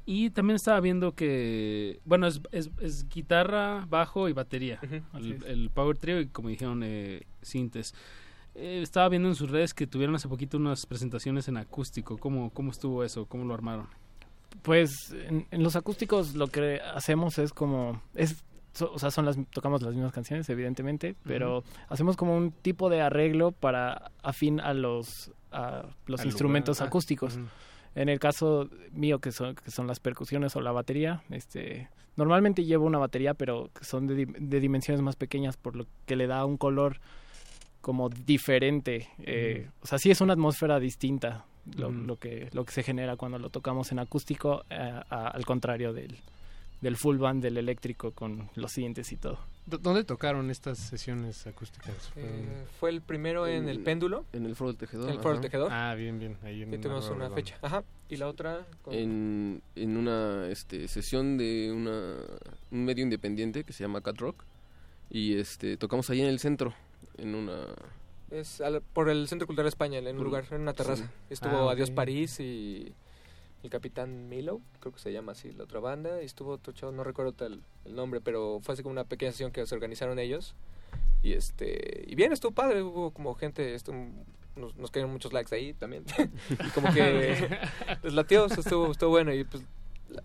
Y también estaba viendo que, bueno, es, es, es guitarra, bajo y batería. el, sí. el Power Trio y como dijeron, eh, sintes. Eh, estaba viendo en sus redes que tuvieron hace poquito unas presentaciones en acústico. ¿Cómo, cómo estuvo eso? ¿Cómo lo armaron? Pues en, en los acústicos lo que hacemos es como es so- o sea, son las tocamos las mismas canciones evidentemente, pero hacemos como un tipo de arreglo para afín a los a los Al instrumentos lugar. Ah, acústicos. En el caso mío que son que son las percusiones o la batería, este normalmente llevo una batería, pero que son de, de dimensiones más pequeñas por lo que le da un color como diferente. eh, O sea, sí es una atmósfera distinta lo, lo que, lo que se genera cuando lo tocamos en acústico, eh, a- al contrario del, del full band, del eléctrico con los siguientes y todo. ¿Dónde tocaron estas sesiones acústicas? Eh, fue el primero en el péndulo. En el Foro del Tejedor. En el Foro del. Tejedor. Ah, bien, bien. Ahí en Y tuvimos una fecha. Ajá. Y la otra. con- en, en una este, sesión de una, un medio independiente que se llama Cat Rock y este tocamos ahí en el centro en una Es al- por el Centro Cultural España, en un lugar, en una terraza. sí. Estuvo Ah, Adiós ok. París y el Capitán Milo, creo que se llama así la otra banda. Y estuvo otro chavo, no recuerdo tal el nombre, pero fue así como una pequeña sesión que se organizaron ellos. Y este y bien, estuvo padre, hubo como gente, estuvo- nos, nos cayeron muchos likes ahí también. [laughs] y como que [laughs] les latió, estuvo, estuvo bueno. Y pues,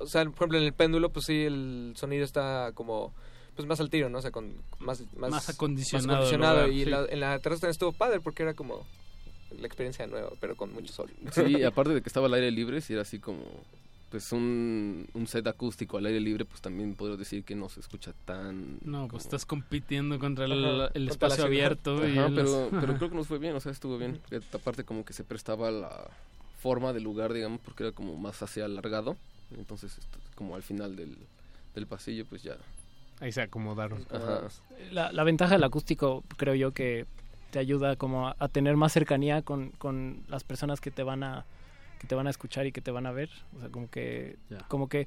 o sea, por ejemplo, en el péndulo, pues sí, el sonido está como pues más al tiro, ¿no? O sea, con más, más, Más acondicionado más acondicionado. el lugar, y sí. la- en la terraza también estuvo padre porque era como la experiencia nueva, pero con mucho sol. Sí, [laughs] aparte de que estaba al aire libre, si era así como pues un, un set acústico al aire libre, pues también podría decir que no se escucha tan... No, pues estás compitiendo contra el, Ajá, el contra espacio abierto. y Ajá, el- pero, pero [laughs] creo que nos fue bien, o sea, estuvo bien. Aparte como que se prestaba la forma del lugar, digamos, porque era como más hacia alargado. Entonces, esto, como al final del, del pasillo, pues ya... Ahí se acomodaron. Ajá. La, la ventaja del acústico creo yo que te ayuda como a, a tener más cercanía con, con las personas que te van a que te van a escuchar y que te van a ver o sea como que como que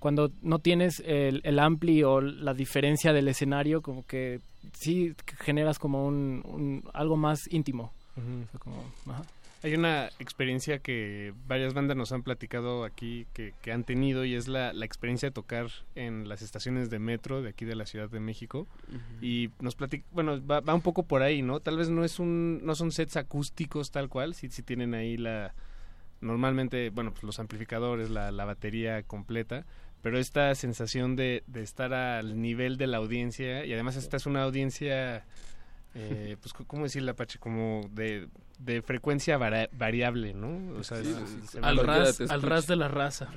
cuando no tienes el, el ampli o la diferencia del escenario como que sí generas como un, un- algo más íntimo Ujú. O sea, como, ajá. Hay una experiencia que varias bandas nos han platicado aquí que, que han tenido y es la, la experiencia de tocar en las estaciones de metro de aquí de la Ciudad de México. Y nos platica, bueno, va, va un poco por ahí, ¿no? Tal vez no es un, no son sets acústicos tal cual, sí, sí tienen ahí la, normalmente, bueno, pues los amplificadores, la, la batería completa, pero esta sensación de, de estar al nivel de la audiencia y además esta es una audiencia eh, pues, ¿cómo decirle, Apache? Como de, de frecuencia variable, ¿no? O sea, Sí, se- sí, se Al ras, al ras de la raza. [laughs]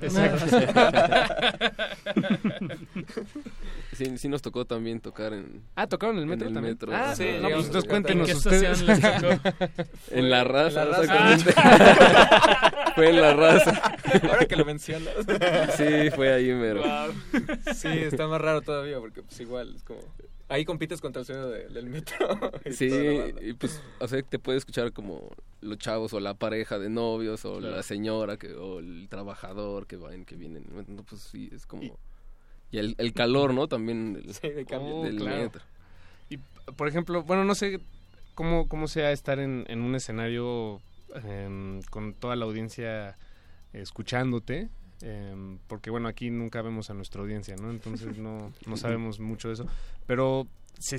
sí, sí nos tocó también tocar en... Ah, ¿tocaron en el metro en también? metro. Ah, sí, no, pues entonces cuéntenos también. ustedes. ¿En les tocó? [laughs] En la raza, En la exactamente. Fue en la raza. Ahora que lo mencionas. Sí, fue ahí mero. Sí, está más raro todavía porque pues igual es como... Ahí compites contra el sonido de- del metro. [laughs] y Sí, y pues, o sea, te puede escuchar como los chavos o la pareja de novios o Claro. la señora que, o el trabajador que va en, que viene. No, pues sí, es como... Y el, el calor, ¿no? También del, [laughs] Sí, de cambio. Oh, del claro. metro. Y, por ejemplo, bueno, no sé cómo, cómo sea estar en, en un escenario em, con toda la audiencia escuchándote, em, porque bueno, aquí nunca vemos a nuestra audiencia, ¿no? Entonces no, no sabemos mucho de eso, pero se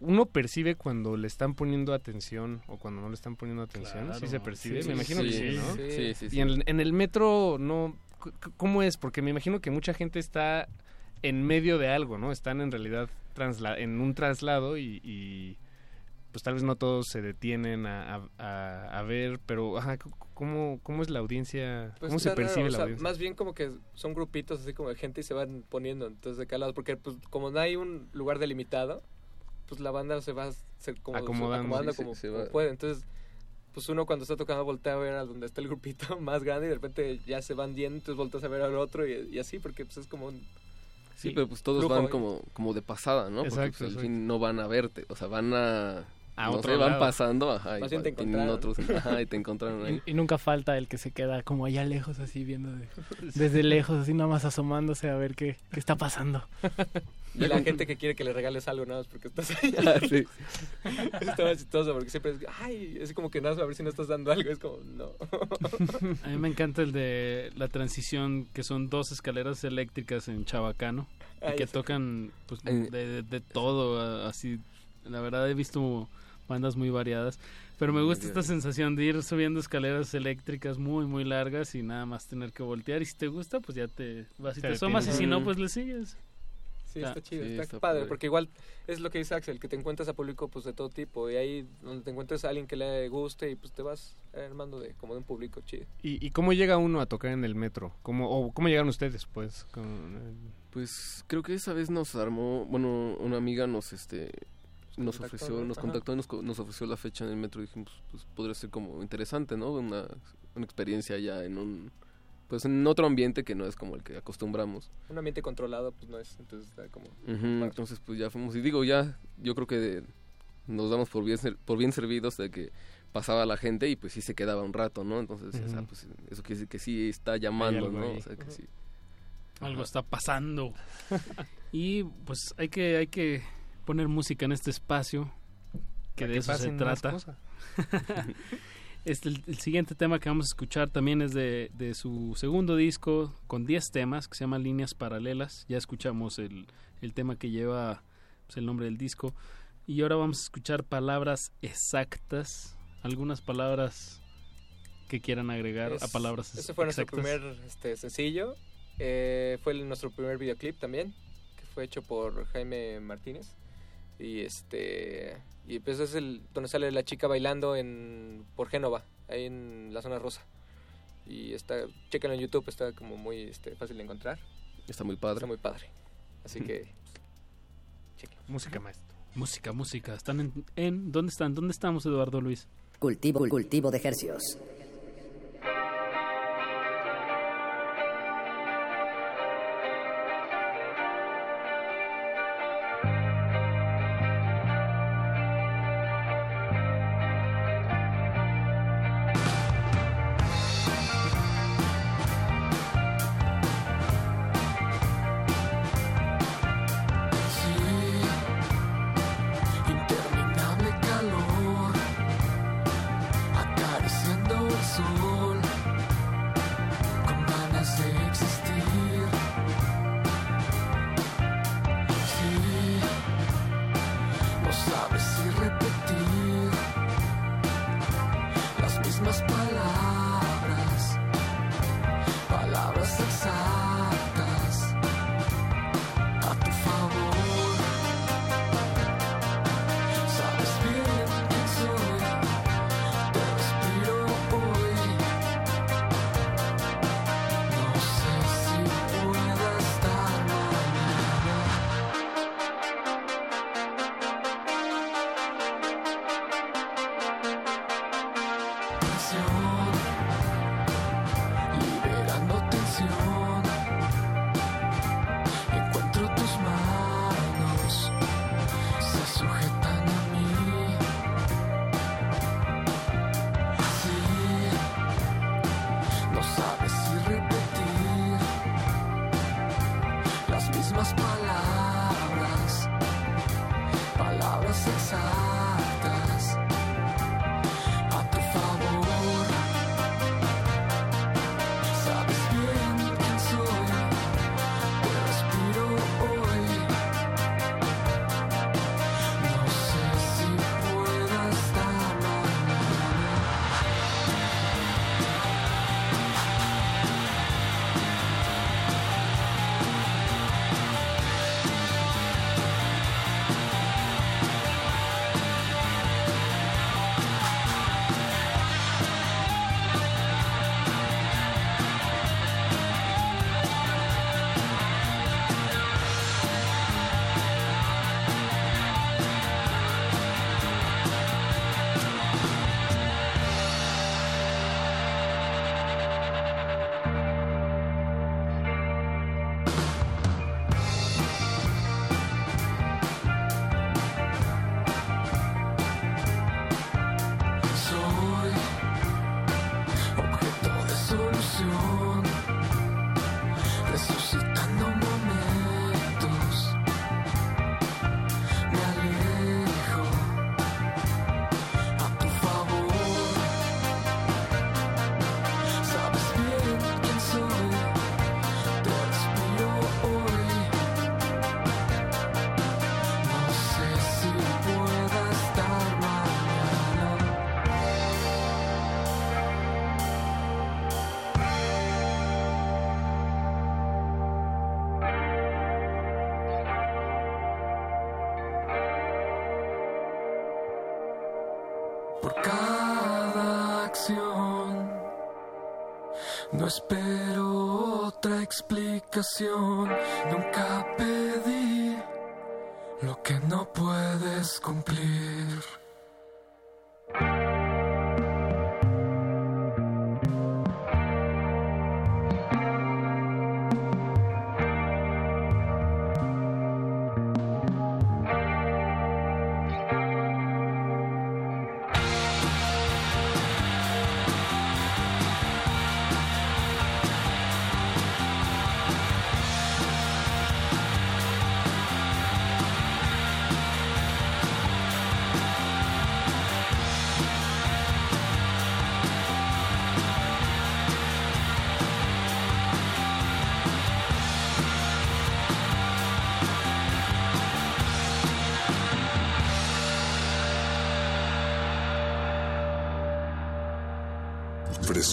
uno percibe cuando le están poniendo atención o cuando no le están poniendo atención, sí se percibe, sí, me imagino que sí, ¿no? sí. Sí, sí. Y en, en el metro no, ¿cómo es? Porque me imagino que mucha gente está en medio de algo, ¿no? Están en realidad en un traslado y, y, pues tal vez no todos se detienen a, a- a- ver, pero ajá, ¿cómo, ¿cómo es la audiencia? Pues ¿Cómo se raro, percibe o la sea, audiencia? Más bien como que son grupitos así como de gente y se van poniendo entonces de cada lado, porque pues como no hay un lugar delimitado, pues la banda se va se, como, Acomodando. acomodando Sí, sí, como, se como va. puede. Entonces, pues uno cuando está tocando voltea a ver a donde está el grupito [laughs] más grande y de repente ya se van yendo, entonces volteas a ver al otro y, y así, porque pues es como un... Sí, pero pues todos van ahí. como, como de pasada, ¿no? Porque Exacto, pues, al fin no van a verte, o sea, van a... A no otro sé, van lado. pasando, ajá, y te encontraron. otros, ajá, y te encontraron ahí. Y, y nunca falta el que se queda como allá lejos, así viendo de- [laughs] desde lejos, así nada más asomándose a ver qué, qué está pasando. [laughs] Y la gente que quiere que le regales algo nada más porque estás ahí. [laughs] Ah, sí. Más chistoso porque siempre es, ay, es como que nada, más a ver si no estás dando algo, es como, no. A mí me encanta el de la transición, que son dos escaleras eléctricas en Chabacano, y que tocan pues, En- de, de- de todo, así. La verdad he visto bandas muy variadas, pero me gusta esta sensación de ir subiendo escaleras eléctricas muy, muy largas y nada más tener que voltear. Y si te gusta, pues ya te vas y Te te asomas, y si no, pues le sigues. Sí, Ah, está chido, sí, está, está padre, padre. porque igual es lo que dice Axel, que te encuentras a público pues de todo tipo y ahí donde te encuentres a alguien que le guste y pues te vas armando de como de un público chido. ¿Y, y cómo llega uno a tocar en el metro? ¿Cómo, o ¿Cómo llegaron ustedes, pues? Con, eh, Pues creo que esa vez nos armó, bueno, una amiga nos este nos ofreció, ¿no? nos contactó y nos, nos ofreció la fecha en el metro y dijimos, pues podría ser como interesante, ¿no? Una, una experiencia ya en un pues en otro ambiente que no es como el que acostumbramos. Un ambiente controlado pues no es, entonces está como... Entonces pues ya fuimos y digo ya yo creo que nos damos por bien ser- por bien servidos de que pasaba la gente y pues sí se quedaba un rato, ¿no? Entonces, o sea, Ujú. pues eso quiere decir que sí está llamando, ¿no? ahí. O sea, que sí. Algo está pasando. [laughs] y pues hay que, hay que poner música en este espacio, que de que eso se trata. [laughs] Este, el, el siguiente tema que vamos a escuchar también es de, de su segundo disco con 10 temas que se llama Líneas Paralelas. Ya escuchamos el, el tema que lleva pues, el nombre del disco. Y ahora vamos a escuchar palabras exactas, algunas palabras que quieran agregar a palabras Ese fue nuestro primer este, sencillo, eh, fue el- nuestro primer videoclip también, que fue hecho por Jaime Martínez. Y este y pues es el donde sale la chica bailando en por Génova, ahí en la zona rosa. Y está, chéquenlo en YouTube, está como muy este, fácil de encontrar. Está muy padre. Está muy padre. Así que Música maestro. Música, música. Están en, en- ¿Dónde están? ¿Dónde estamos, Eduardo Luis? Cultivo, cultivo de hercios.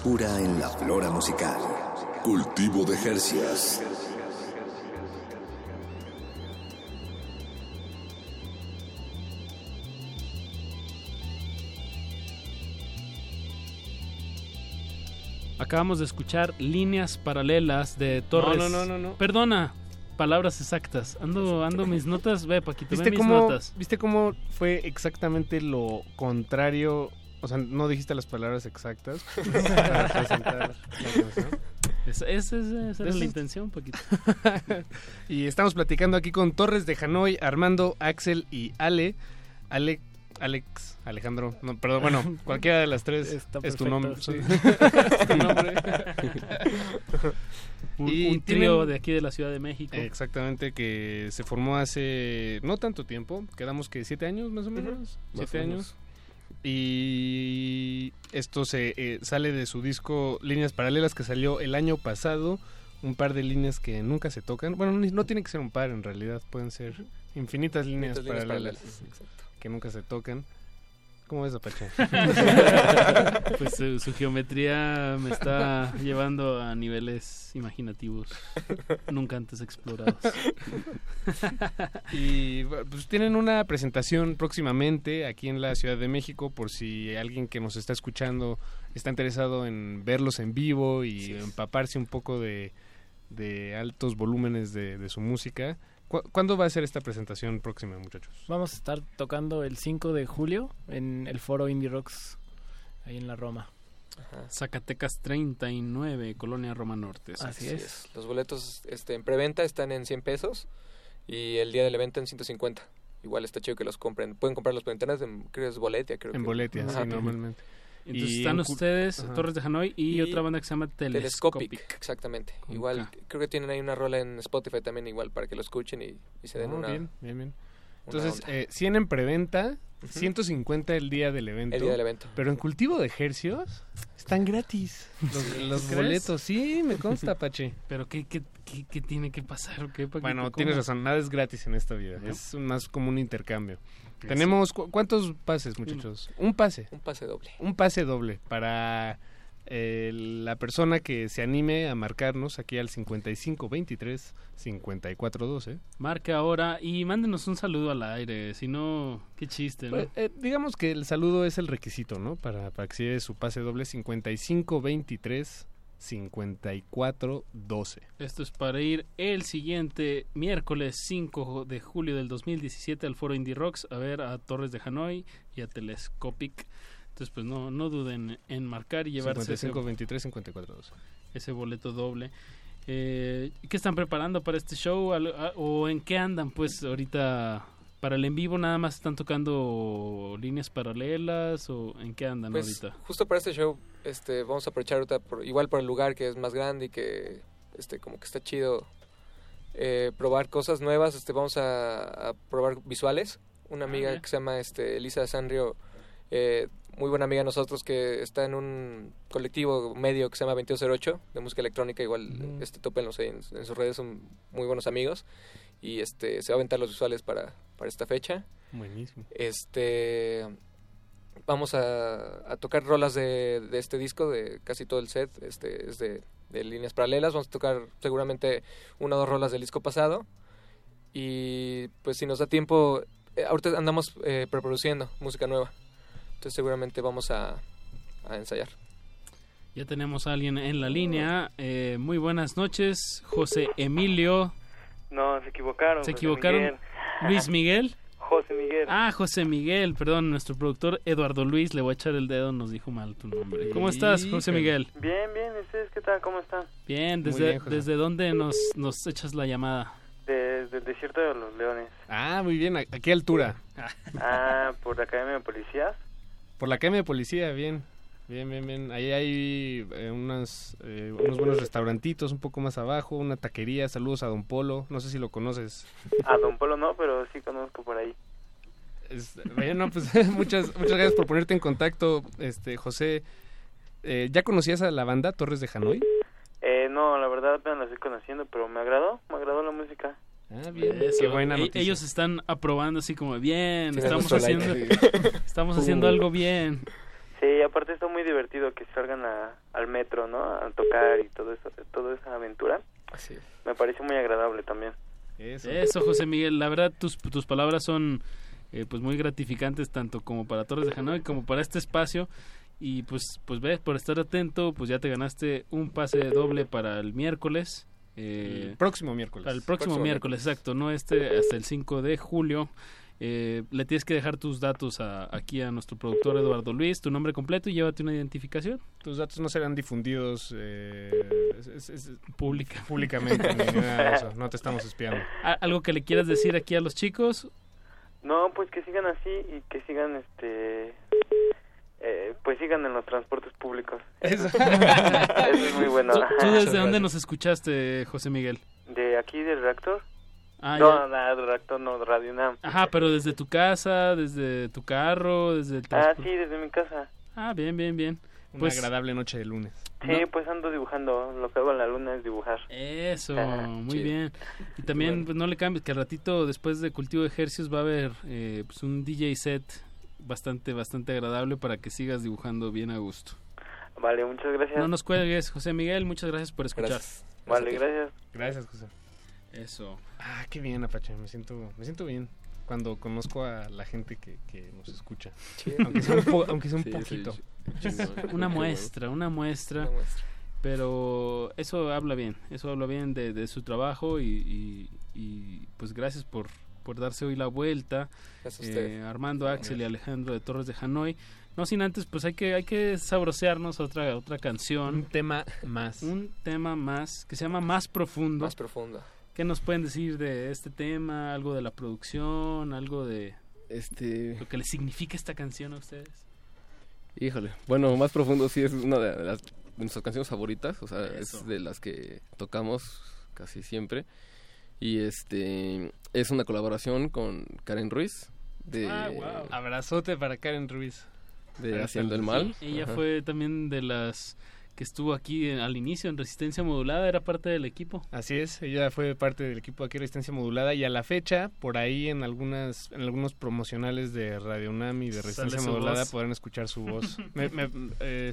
Frescura en la flora musical. Cultivo de Jercias. Acabamos de escuchar líneas paralelas de Torres. no, no, no, no. Perdona, palabras exactas. Ando, ando mis notas. Ve, Paquito, ve ¿Viste mis cómo, notas. ¿Viste cómo fue exactamente lo contrario? O sea, no dijiste las palabras exactas [laughs] para presentar la canción. Esa, esa- esa- esa era Eso- la intención, Paquito. [laughs] y estamos platicando aquí con Torres de Hanoi, Armando, Axel y Ale. Ale Alex, Alejandro, no, perdón, bueno, [laughs] cualquiera de las tres Está es tu nombre. sí. es tu nombre. Un, Y un trío tienen- de aquí de la Ciudad de México. Exactamente, que se formó hace no tanto tiempo, quedamos que siete años más o menos, siete años. Y esto se eh, sale de su disco Líneas Paralelas que salió el año pasado, un par de líneas que nunca se tocan. Bueno, no tiene que ser un par en realidad, pueden ser infinitas líneas, Infinitas líneas paralelas, paralelas, que nunca se tocan. ¿Cómo ves, Apache? [laughs] pues su, su geometría me está llevando a niveles imaginativos nunca antes explorados. [laughs] Y pues tienen una presentación próximamente aquí en la Ciudad de México por si alguien que nos está escuchando está interesado en verlos en vivo y empaparse un poco de, de altos volúmenes de, de su música. ¿Cu- ¿Cuándo va a ser esta presentación próxima, muchachos? Vamos a estar tocando el 5 de julio en el foro Indie Rocks, ahí en la Roma. Zacatecas 39, Colonia Roma Norte. Así es. Los boletos este, en preventa están en 100 pesos y el día del evento en 150. Igual está chido que los compren. Pueden comprarlos por internet, en, creo que es Boletia. Creo En que- Boletia, Ajá. sí, normalmente. Entonces Y están en ustedes, Ajá. Torres de Hanoi, y, Y otra banda que se llama Telescopic, Telescopic. exactamente. Con Igual, K. creo que tienen ahí una rola en Spotify también, igual, para que lo escuchen y, y se den Ah, una... bien, bien, bien. Entonces, eh, 100 en preventa, 150 el día del evento. El día del evento. Pero en cultivo de ejercios están gratis [laughs] los, los boletos. Sí, me consta, Pache. Pero ¿qué, qué, qué, qué tiene que pasar? ¿o qué? Bueno, tienes razón, nada es gratis en esta vida. ¿No? Es más como un intercambio. Tenemos, ¿cu- ¿cuántos pases, muchachos? Un pase. Un pase doble. Un pase doble para eh, la persona que se anime a marcarnos aquí al 5523 5412. Marque ahora y mándenos un saludo al aire. Si no, qué chiste, ¿no? Pues, eh, digamos que el saludo es el requisito, ¿no? Para, para que se lleve su pase doble 5523 5412. Esto es para ir el siguiente miércoles 5 de julio del 2017 al foro Indie Rocks a ver a Torres de Hanoi y a Telescopic. Entonces, pues no, no duden en marcar y llevarse ese, 5523 5412. ese boleto doble. Eh, ¿Qué están preparando para este show? ¿O en qué andan? Pues ahorita para el en vivo nada más están tocando líneas paralelas o en qué andan Pues, ahorita? justo para este show, este, vamos a aprovechar ahorita, por- igual por el lugar que es más grande y que, este, como que está chido eh, probar cosas nuevas, este, vamos a, a probar visuales. Una amiga ya. que se llama, este, Elisa Sanrio, eh, muy buena amiga de nosotros que está en un colectivo medio que se llama 2208 de música electrónica, igual, Ujú. este, ahí en, en sus redes, son muy buenos amigos y, este, se va a aventar los visuales para, para esta fecha. Buenísimo. Este vamos a, a tocar rolas de, de este disco, de casi todo el set, este es de, de líneas paralelas, vamos a tocar seguramente una o dos rolas del disco pasado y pues si nos da tiempo, eh, ahorita andamos eh, preproduciendo música nueva, entonces seguramente vamos a, a ensayar. Ya tenemos a alguien en la línea. Eh, muy buenas noches, José Emilio. No, se equivocaron. ¿Se equivocaron? Miguel. Luis Miguel. José Miguel. Ah, José Miguel, perdón, nuestro productor Eduardo Luis, le voy a echar el dedo, nos dijo mal tu nombre. ¿Cómo estás, José Miguel? Bien, bien. ¿y ¿Ustedes qué tal? ¿Cómo están? Bien, Muy ¿desde, bien. ¿desde dónde nos, nos echas la llamada? Desde el desierto de los leones. Ah, muy bien. ¿A a qué altura? Ah, por la Academia de Policías. Por la Academia de Policía, bien. Bien, bien, bien. Ahí hay eh, unas, eh, unos buenos restaurantitos un poco más abajo, una taquería. Saludos a Don Polo. No sé si lo conoces. A Don Polo no, pero sí conozco por ahí. Es- bueno, pues [laughs] muchas, muchas gracias por ponerte en contacto, este José. Eh, ¿Ya conocías a la banda Torres de Hanoi? Eh, no, la verdad apenas la estoy conociendo, pero me agradó, me agradó la música. Ah, bien. Eso, Qué buena e- noticia. Ellos están aprobando así como bien, [laughs] estamos haciendo, like. estamos haciendo Uh. algo bien. Sí, aparte está muy divertido que salgan a- al metro, ¿no? A tocar y todo eso, toda esa aventura. Así Me parece muy agradable también. Eso. José Miguel, la verdad tus, tus palabras son eh, pues muy gratificantes tanto como para Torres de Hanoi como para este espacio y pues pues ves por estar atento pues ya te ganaste un pase doble para el miércoles. eh, El próximo miércoles. Para el próximo, Próximo miércoles, exacto, no este hasta el 5 de julio. Eh, le tienes que dejar tus datos a- aquí a nuestro productor Eduardo Luis, tu nombre completo y llévate una identificación. Tus datos no serán difundidos eh, es- es- es- Pública. públicamente. ni [laughs] nada de eso. No te estamos espiando. ¿A- ¿Algo que le quieras decir aquí a los chicos? No, pues que sigan así y que sigan, este, eh, pues sigan en los transportes públicos. Eso, [laughs] Eso es muy bueno. ¿Tú, ajá. tú desde dónde nos escuchaste, José Miguel? ¿De aquí, del reactor? Ah, no, del reactor no, Radio UNAM. Ajá, pero desde tu casa, desde tu carro, desde el Ah, sí, desde mi casa. Ah, bien, bien, bien. Una Pues agradable noche de lunes. Sí, pues ando dibujando. Lo que hago en la luna es dibujar. Eso, Ah, muy chido. bien. Y también pues, no le cambies que al ratito después de cultivo de ejercicios va a haber eh, pues, un DJ set bastante bastante agradable para que sigas dibujando bien a gusto. Vale, muchas gracias. No nos cuelgues, José Miguel, muchas gracias por escuchar. Gracias. Vale, gracias. Gracias, José. Eso. Ah, qué bien, Apache. Me siento, me siento bien cuando conozco a la gente que, que nos escucha. Sí. Aunque sea un, po- aunque sea un Sí, [laughs] sí, poquito. sí. [laughs] Una muestra, una muestra. Una muestra. Pero eso habla bien, eso habla bien de, de su trabajo y, y- y, pues gracias por, por darse hoy la vuelta. Eh, Armando, Axel y Alejandro de Torres de Hanoi. No sin antes, pues hay que, hay que sabrosearnos otra, otra canción. Un tema más. Un tema más que se llama Más Profundo. Más profunda. ¿Qué nos pueden decir de este tema? ¿Algo de la producción? ¿Algo de Este, lo que le significa esta canción a ustedes? híjole. Bueno, más profundo sí es una de las de nuestras canciones favoritas, o sea, Eso. es de las que tocamos casi siempre. Y este es una colaboración con Karen Ruiz de, Ah, wow. Abrazote para Karen Ruiz. de Haciendo el Mal. Sí, ella Ajá. fue también de las que estuvo aquí en- al inicio en Resistencia Modulada, era parte del equipo. Así es, ella fue parte del equipo de aquí Resistencia Modulada y a la fecha, por ahí en algunas en algunos promocionales de Radio UNAM y de Resistencia Modulada voz. podrán escuchar su voz. [laughs] Me- me- eh,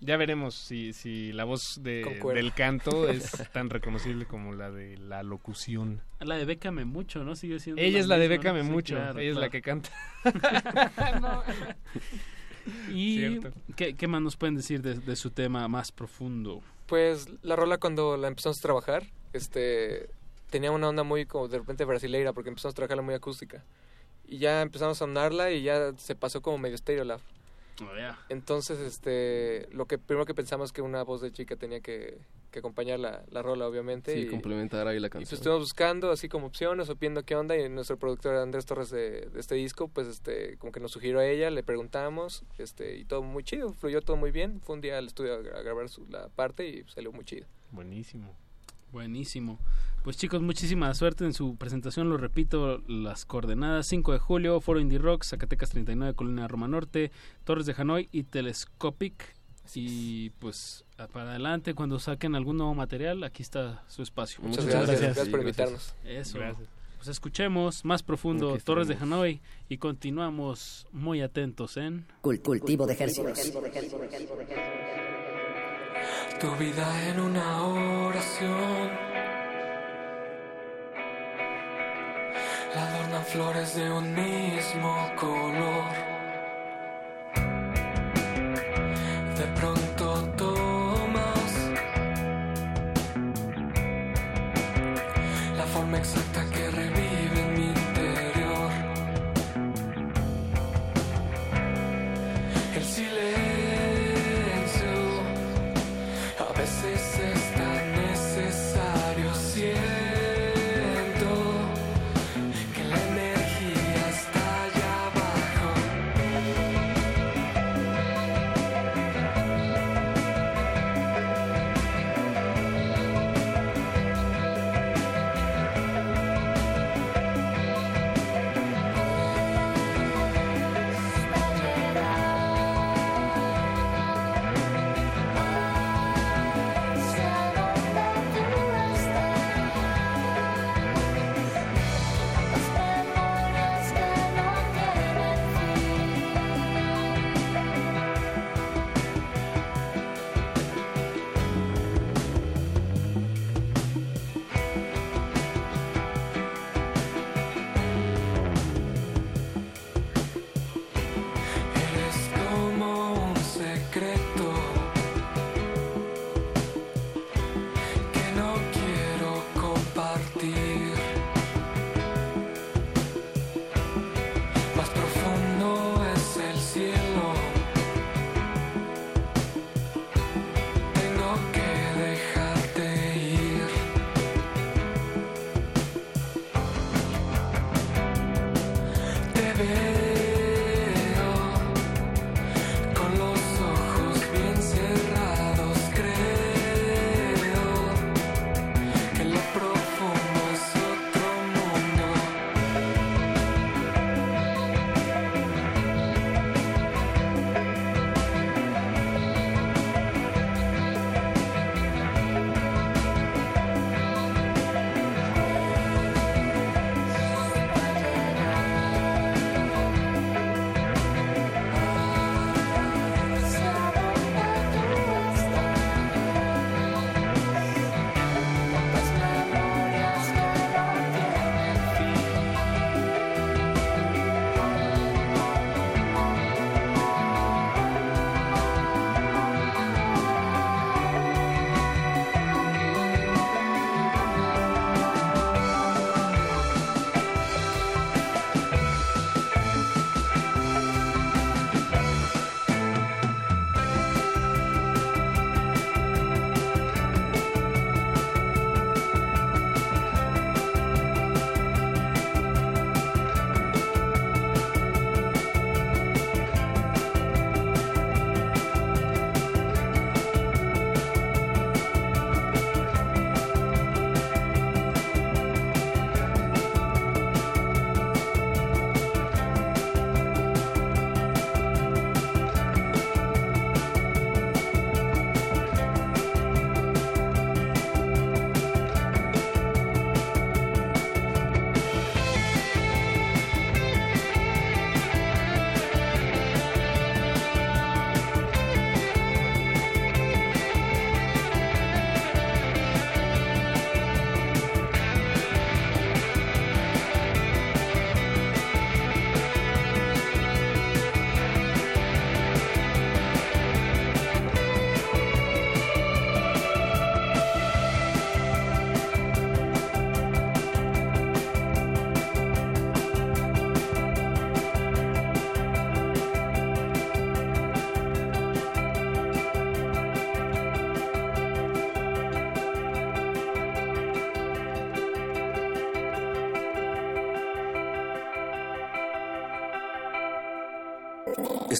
ya veremos si, si la voz de, del canto es [laughs] tan reconocible como la de la locución. La de Bécame Mucho, ¿no? Sigue siendo Ella es la de ¿no? Bécame Sí, Mucho, claro, ella es la que canta. [laughs] ¿Y. ¿qué, qué más nos pueden decir de, de su tema más profundo? Pues la rola cuando la empezamos a trabajar, este, tenía una onda muy como de repente brasileira porque empezamos a trabajarla muy acústica. Y ya empezamos a sonarla y ya se pasó como medio Stereolab. Entonces, este, lo que primero que pensamos que una voz de chica tenía que, que acompañar la, la rola, obviamente. Sí, y, complementar ahí la y pues canción. estuvimos buscando así como opciones o viendo qué onda y nuestro productor Andrés Torres de, de este disco, pues este, como que nos sugirió a ella, le preguntamos, este, y todo muy chido, fluyó todo muy bien. Fue un día al estudio a grabar su, la parte y salió muy chido. Buenísimo. Buenísimo. Pues chicos, muchísima suerte en su presentación. Lo repito, las coordenadas 5 de julio, Foro Indie Rock, Zacatecas 39, Colonia Roma Norte, Torres de Hanoi y Telescopic. Y pues para adelante, cuando saquen algún nuevo material, aquí está su espacio. Muchas gracias, gracias por invitarnos. Eso. Gracias. Pues escuchemos más profundo Aquí Torres de. Hanoi y continuamos muy atentos en Cul- cultivo de ejercicios tu vida en una oración. La adornan flores de un mismo color. De pronto tomas la forma exacta que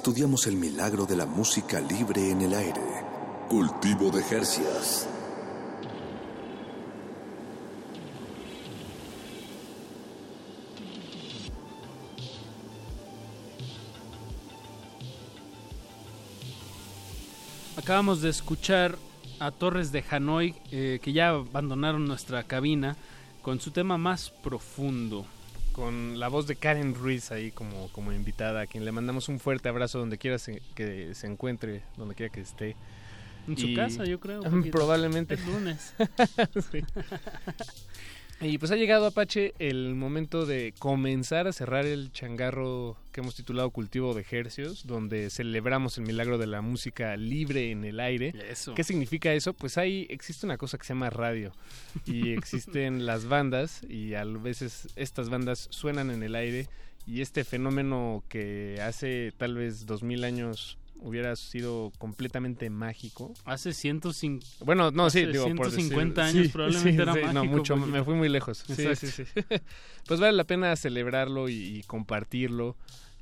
estudiamos el milagro de la música libre en el aire. Cultivo de Jercias. Acabamos de escuchar a Torres de Hanoi, eh, que ya abandonaron nuestra cabina, con su tema más profundo. Con la voz de Karen Ruiz ahí como, como invitada, a quien le mandamos un fuerte abrazo donde quiera se- que se encuentre, donde quiera que esté. En su Y- casa, yo creo. [laughs] Probablemente. Es lunes. [laughs] Sí. [laughs] Y pues ha llegado Apache el momento de comenzar a cerrar el changarro que hemos titulado Cultivo de Hercios, donde celebramos el milagro de la música libre en el aire. Eso. ¿Qué significa eso? Pues hay existe una cosa que se llama radio y [laughs] existen las bandas y a veces estas bandas suenan en el aire y este fenómeno que hace tal vez dos mil años hubiera sido completamente mágico. Hace 150. Bueno, no, sí, hace digo, por 150 decir- años sí, probablemente sí, era sí, mágico. No, mucho, porque- me fui muy lejos. Sí, Exacto. sí, sí. [laughs] pues vale la pena celebrarlo y, y compartirlo.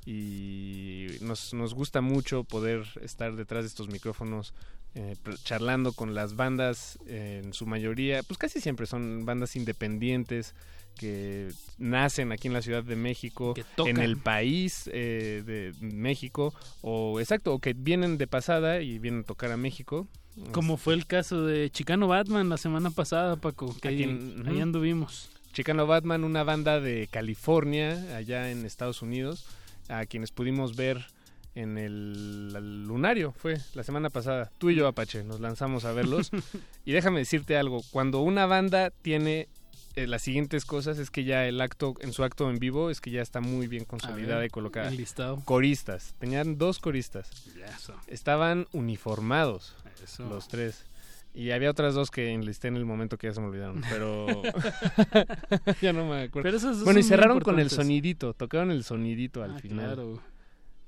Y nos, nos gusta mucho poder estar detrás de estos micrófonos eh, charlando con las bandas, eh, en su mayoría, pues casi siempre son bandas independientes que nacen aquí en la Ciudad de México, en el país eh, de México, o exacto, o que vienen de pasada y vienen a tocar a México. Como fue el caso de Chicano Batman la semana pasada, Paco, que ahí, anduvimos. Chicano Batman, una banda de California, allá en Estados Unidos, a quienes pudimos ver en el, el lunario, fue la semana pasada. Tú y yo, Apache, nos lanzamos a verlos. [laughs] y déjame decirte algo, cuando una banda tiene eh, las siguientes cosas, es que ya el acto, en su acto en vivo, es que ya está muy bien consolidada ver, y colocada. enlistado. Coristas, tenían dos coristas. Eso. Estaban uniformados, Eso. los tres. Y había otras dos que enlisté en el momento que ya se me olvidaron, pero [laughs] ya no me acuerdo. Pero esos bueno, y cerraron con el sonidito, tocaron el sonidito al Ah, final. claro.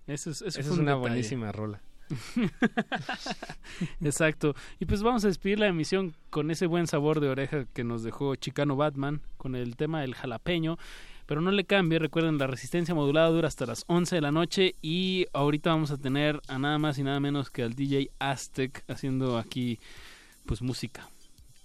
Eso es, eso fue es un una detalle. buenísima rola. [laughs] Exacto. Y pues vamos a despedir la emisión con ese buen sabor de oreja que nos dejó Chicano Batman con el tema del jalapeño. Pero no le cambie, recuerden, la resistencia modulada dura hasta las 11 de la noche y ahorita vamos a tener a nada más y nada menos que al DJ Aztec haciendo aquí pues música.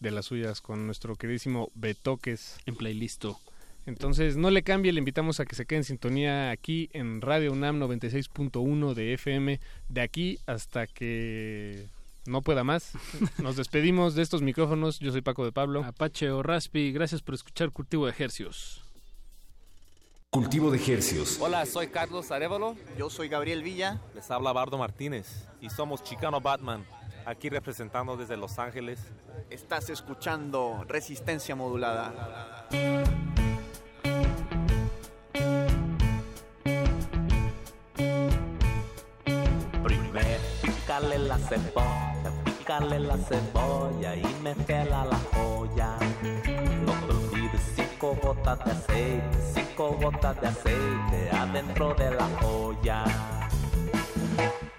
De las suyas con nuestro queridísimo Betoques. En playlisto. Entonces, no le cambie, le invitamos a que se quede en sintonía aquí en Radio UNAM 96.1 de FM, de aquí hasta que no pueda más. [laughs] Nos despedimos de estos micrófonos. Yo soy Paco de Pablo. Apache o Raspi, gracias por escuchar Cultivo de Ejercios. Cultivo de Hercios. Hola, soy Carlos Arevalo. Yo soy Gabriel Villa. Les habla Bardo Martínez y somos Chicano Batman, aquí representando desde Los Ángeles. Estás escuchando Resistencia Modulada. La cebolla, pícale la cebolla y métela la joya. No te olvides cinco gotas de aceite, cinco gotas de aceite adentro de la olla.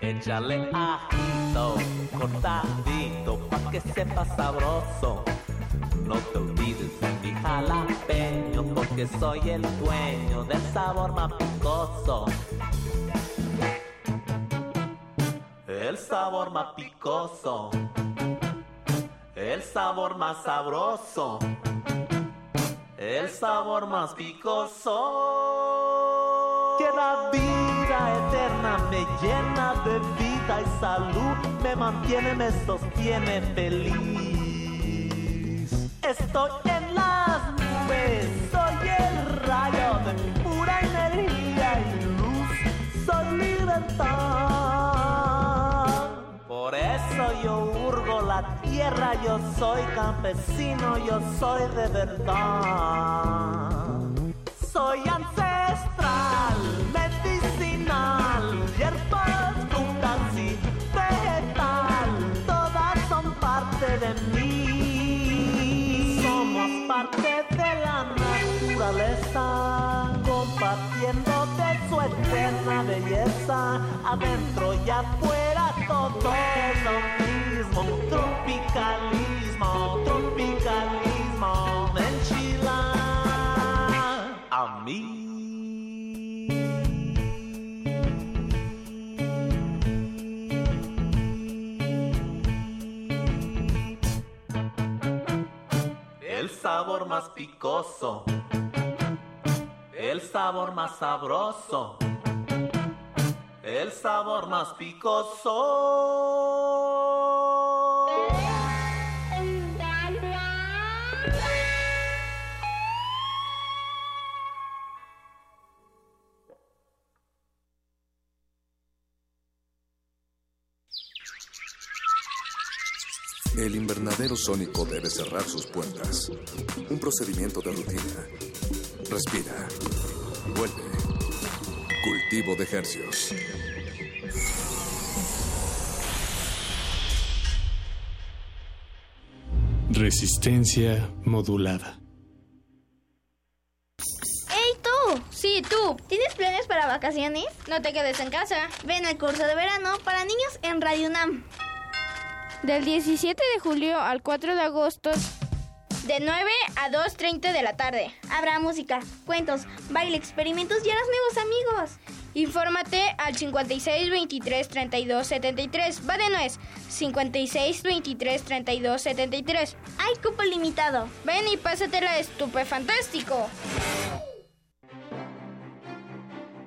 Échale ajito, cortadito, pa' que sepa sabroso. No te olvides de mi jalapeño, porque soy el dueño del sabor más picoso. El sabor más picoso. El sabor más sabroso. El sabor más picoso. Que la vida eterna me llena de vida y salud. Me mantiene, me sostiene feliz. Estoy en las nubes. Tierra, yo soy campesino, yo soy de verdad. Soy ancestral, medicinal, hierbas, frutas y vegetal, todas son parte de mí. Somos parte de la naturaleza, en la belleza, adentro y afuera todo es lo mismo. Tropicalismo, tropicalismo, enchila a mí. El sabor más picoso, el sabor más sabroso el sabor más picoso. El invernadero sónico debe cerrar sus puertas. Un procedimiento de rutina. Respira. Vuelve. De hercios. Resistencia modulada. ¡Ey, tú! Sí, tú. ¿Tienes planes para vacaciones? No te quedes en casa. Ven al curso de verano para niños en Radio UNAM. Del 17 de julio al 4 de agosto. De 9 a 2.30 de la tarde. Habrá música, cuentos, baile, experimentos y harás nuevos amigos. Infórmate al 56 23 32 73. Va de nuez. 56 23 32 73. Hay cupo limitado. Ven y pásatela estupefantástico.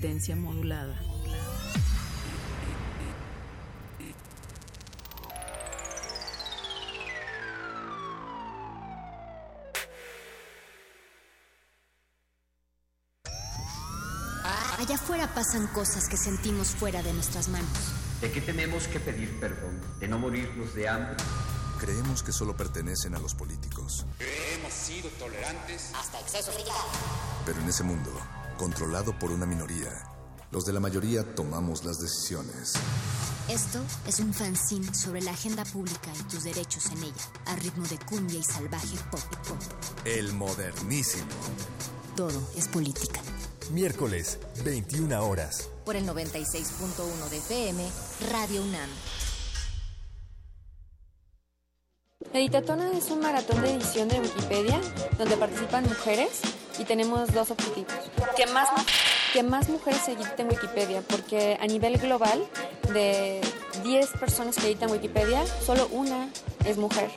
Resistencia modulada. Allá afuera pasan cosas que sentimos fuera de nuestras manos. ¿De qué tenemos que pedir perdón? ¿De no morirnos de hambre? Creemos que solo pertenecen a los políticos. Hemos sido tolerantes hasta exceso de Pero en ese mundo, controlado por una minoría, los de la mayoría tomamos las decisiones. Esto es un fanzine sobre la agenda pública y tus derechos en ella, a ritmo de cumbia y salvaje pop. pop. El modernísimo. Todo es política. Miércoles, 21 horas. Por el 96.1 de FM, Radio UNAM. Editatona es un maratón de edición de Wikipedia donde participan mujeres y tenemos dos objetivos. Que más, que más mujeres editen Wikipedia, porque a nivel global, de 10 personas que editan Wikipedia, solo una es mujer.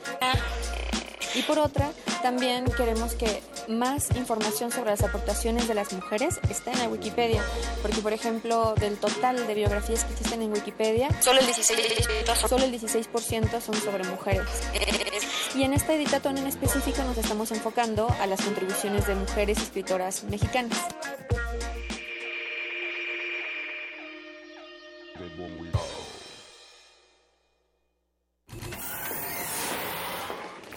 Y por otra, también queremos que más información sobre las aportaciones de las mujeres esté en la Wikipedia, porque por ejemplo, del total de biografías que existen en Wikipedia, solo el 16%, solo el 16 son sobre mujeres. Y en esta editatón en específico nos estamos enfocando a las contribuciones de mujeres escritoras mexicanas.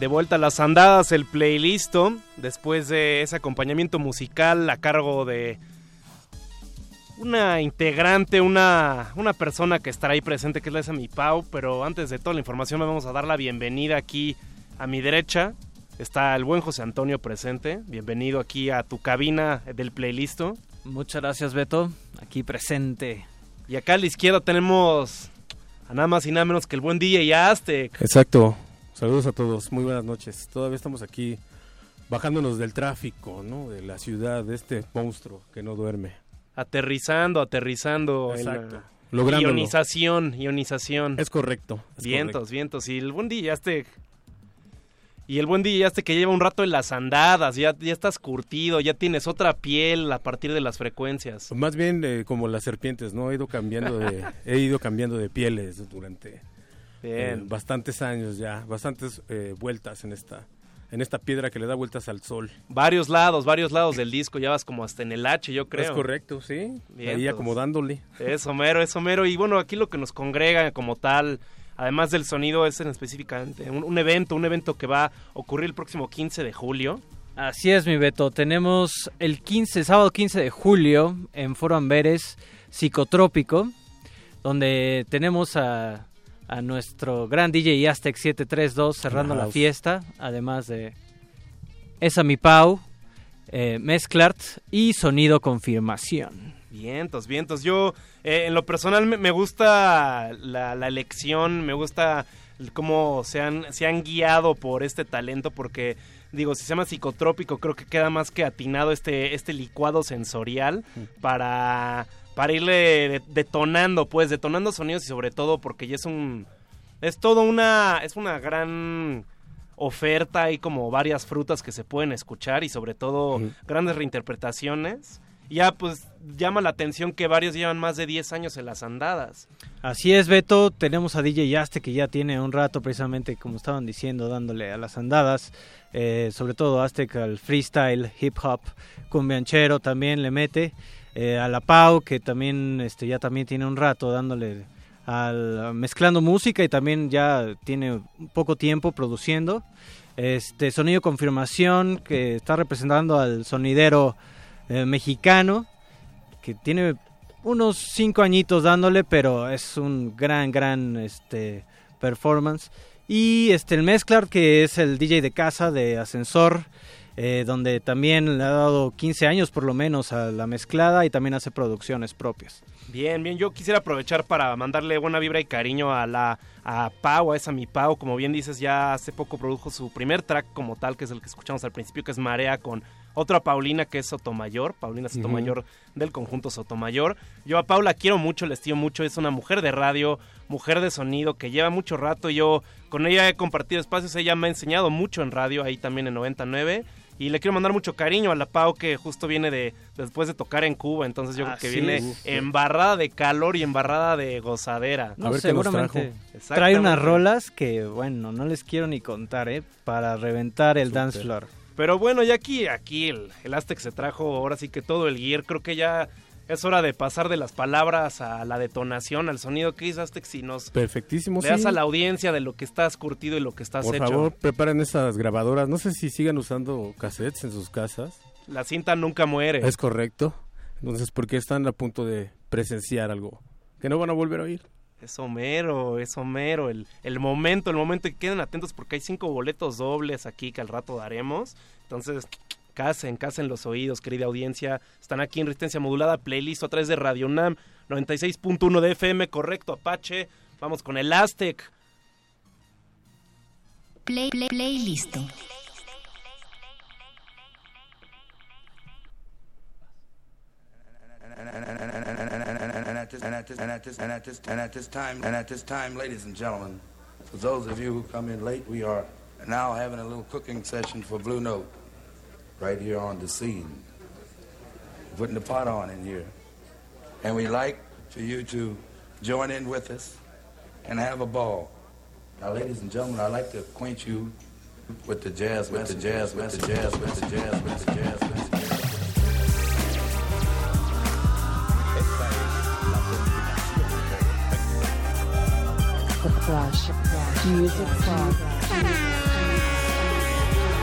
De vuelta a las andadas, el playlist, después de ese acompañamiento musical a cargo de una integrante, una, una persona que estará ahí presente, que es la de mi Pau, pero antes de toda la información me vamos a dar la bienvenida aquí a mi derecha. Está el buen José Antonio presente. Bienvenido aquí a tu cabina del playlist. Muchas gracias, Beto. Aquí presente. Y acá a la izquierda tenemos a nada más y nada menos que el buen DJ Aztec. Exacto. Saludos a todos. Muy buenas noches. Todavía estamos aquí bajándonos del tráfico, ¿no? De la ciudad, de este monstruo que no duerme. Aterrizando, aterrizando. Exacto. Lográndolo. Ionización, ionización. Es correcto. es vientos, correcto. vientos. Y el buen DJ Aztec. Y el buen DJ Aztec que lleva un rato en las andadas, ya, ya estás curtido, ya tienes otra piel a partir de las frecuencias. Más bien eh, como las serpientes, ¿no? He ido cambiando de, [laughs] he ido cambiando de pieles durante eh, Bien. bastantes años ya, bastantes eh, vueltas en esta, en esta piedra que le da vueltas al sol. Varios lados, varios lados del disco, ya vas como hasta en el H, yo creo. Es correcto, sí. Ahí Vientos. acomodándole. Eso mero, eso mero. Y bueno, aquí lo que nos congrega como tal, además del sonido, es en específicamente un, un evento, un evento que va a ocurrir el próximo 15 de julio. Así es, mi Beto. Tenemos el 15, sábado 15 de julio en Foro Amberes, Psicotrópico, donde tenemos a, a nuestro gran DJ Aztec 732 cerrando la fiesta, además de Esa Mi Pau, eh, Mezclart y Sonido Confirmación. Vientos, vientos. Yo, eh, en lo personal, me, me gusta la, la elección, me gusta cómo se han, se han guiado por este talento, porque, digo, si se llama psicotrópico, creo que queda más que atinado este, este licuado sensorial para, para irle de- detonando, pues, detonando sonidos y sobre todo porque ya es un... Es todo una... Es una gran oferta, hay como varias frutas que se pueden escuchar y sobre todo grandes reinterpretaciones. Ya pues llama la atención que varios llevan más de 10 años en las andadas. Así es, Beto. Tenemos a DJ Yaste que ya tiene un rato, precisamente como estaban diciendo, dándole a las andadas. eh, sobre todo Aztec al freestyle, hip hop, cumbianchero también le mete. Eh, a la Pau, que también este, ya también tiene un rato dándole al mezclando música y también ya tiene poco tiempo produciendo. Este sonido confirmación que está representando al sonidero eh, mexicano que tiene unos cinco añitos dándole, pero es un gran, gran este performance. Y este el Mezclar, que es el DJ de casa de Ascensor, eh, donde también le ha dado 15 años por lo menos a la mezclada y también hace producciones propias. Bien, bien, yo quisiera aprovechar para mandarle buena vibra y cariño a la a Pau, a esa mi Pau, como bien dices, ya hace poco produjo su primer track como tal, que es el que escuchamos al principio, que es Marea con otra Paulina que es Sotomayor, Paulina. Sotomayor del conjunto Sotomayor. Yo a Paula quiero mucho, le estimo mucho, es una mujer de radio, mujer de sonido que lleva mucho rato, yo con ella he compartido espacios, ella me ha enseñado mucho en radio, ahí también en 99. Y le quiero mandar mucho cariño a la Pau que justo viene de después de tocar en Cuba, entonces yo creo que viene embarrada de calor y embarrada de gozadera. No, seguramente trae unas rolas que, bueno, no les quiero ni contar, ¿eh? Para reventar el dance floor. Pero bueno, ya aquí, aquí el, el Aztec se trajo ahora sí que todo el gear. Creo que ya es hora de pasar de las palabras a la detonación, al sonido que dice Aztec. Si nos Perfectísimo, le das sí. a la audiencia de lo que estás curtido y lo que estás Por hecho. favor, preparen esas grabadoras. No sé si sigan usando cassettes en sus casas. La cinta nunca muere. Es correcto. Entonces, porque están a punto de presenciar algo que no van a volver a oír. Es Homero, es Homero, el, el momento, el momento y queden atentos porque hay cinco boletos dobles aquí que al rato daremos. Entonces, casen, casen los oídos, querida audiencia. Están aquí en Resistencia Modulada, playlist a través de Radio Nam 96.1 de FM, correcto, Apache. Vamos con el Aztec. Play, play, playlist. And at this and at this and at this and at this and at this time and at this time, ladies and gentlemen, for those of you who come in late, we are now having a little cooking session for Blue Note, right here on the scene. Putting the pot on in here, and we like for you to join in with us and have a ball. Now, ladies and gentlemen, I'd like to acquaint you with the jazz, with the jazz, with the jazz, with the jazz, with the jazz, with the jazz. Crush. Music Club.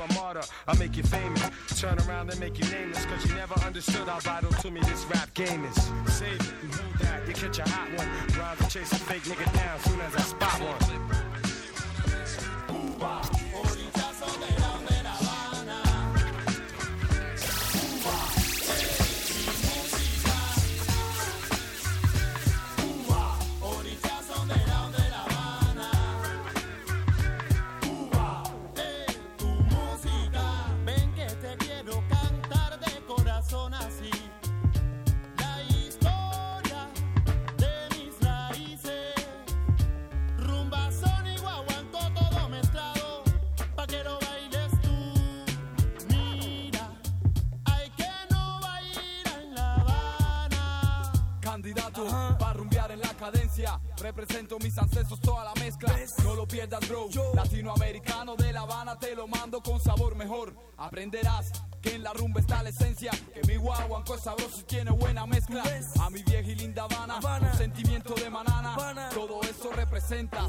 a martyr. I'll make you famous. Turn around and make you nameless. Cause you never understood how vital to me this rap game is. Save it, you hold that, you catch a hot one. Rhymes and chase a fake nigga down soon as I spot one. Ven cadencia. Represento mis ancestros, toda la mezcla. No lo pierdas, bro. Latinoamericano de La Habana te lo mando con sabor mejor. Aprenderás que en la rumba está la esencia. Que mi guaguanco es sabroso y tiene buena mezcla. A mi vieja y linda Habana, un sentimiento de manana. Todo eso representa.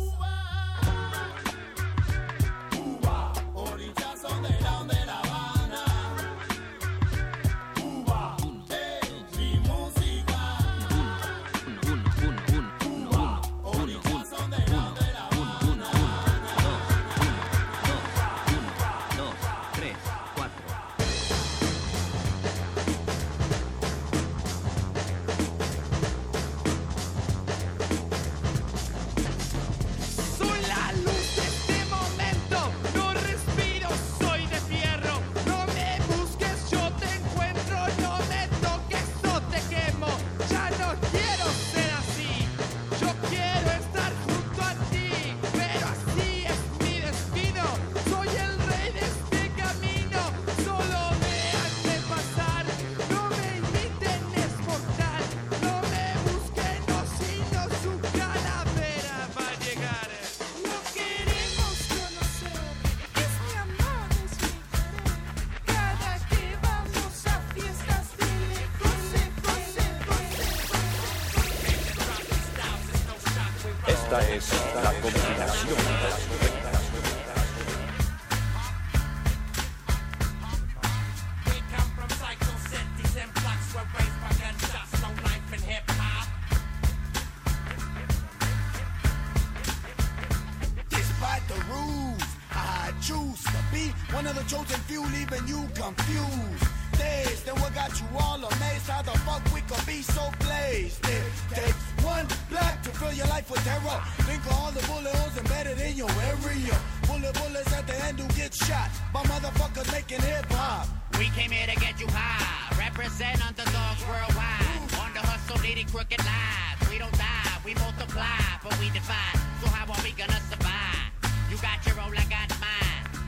Of the chosen few, leaving you confused. Dazed, then what got you all amazed? How the fuck we could be so blazed? It takes one black to fill your life with terror. Think of all the bullet holes embedded in your area. Bullet bullets at the end who get shot by motherfuckers making hip hop. We came here to get you high. Represent underdogs worldwide. On the hustle, leading crooked lives. We don't die, we multiply, but we divide. So how are we gonna survive? You got your own, I got.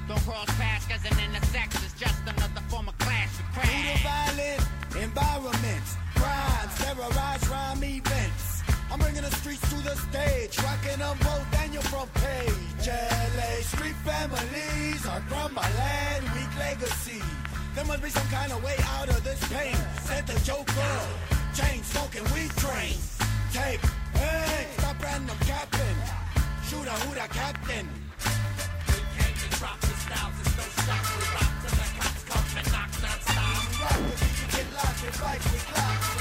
Don't cross paths, cause an intersex is just another form of clash we Through the violent environments, crimes, terrorize rhyme events. I'm bringing the streets to the stage, rocking them both your front page. LA street families are from my land, weak legacy. There must be some kind of way out of this pain. Said the Joker, chain smoking weed train. Take, hey, stop random capping. Shoot a the captain. locked, you get locked in life was locked.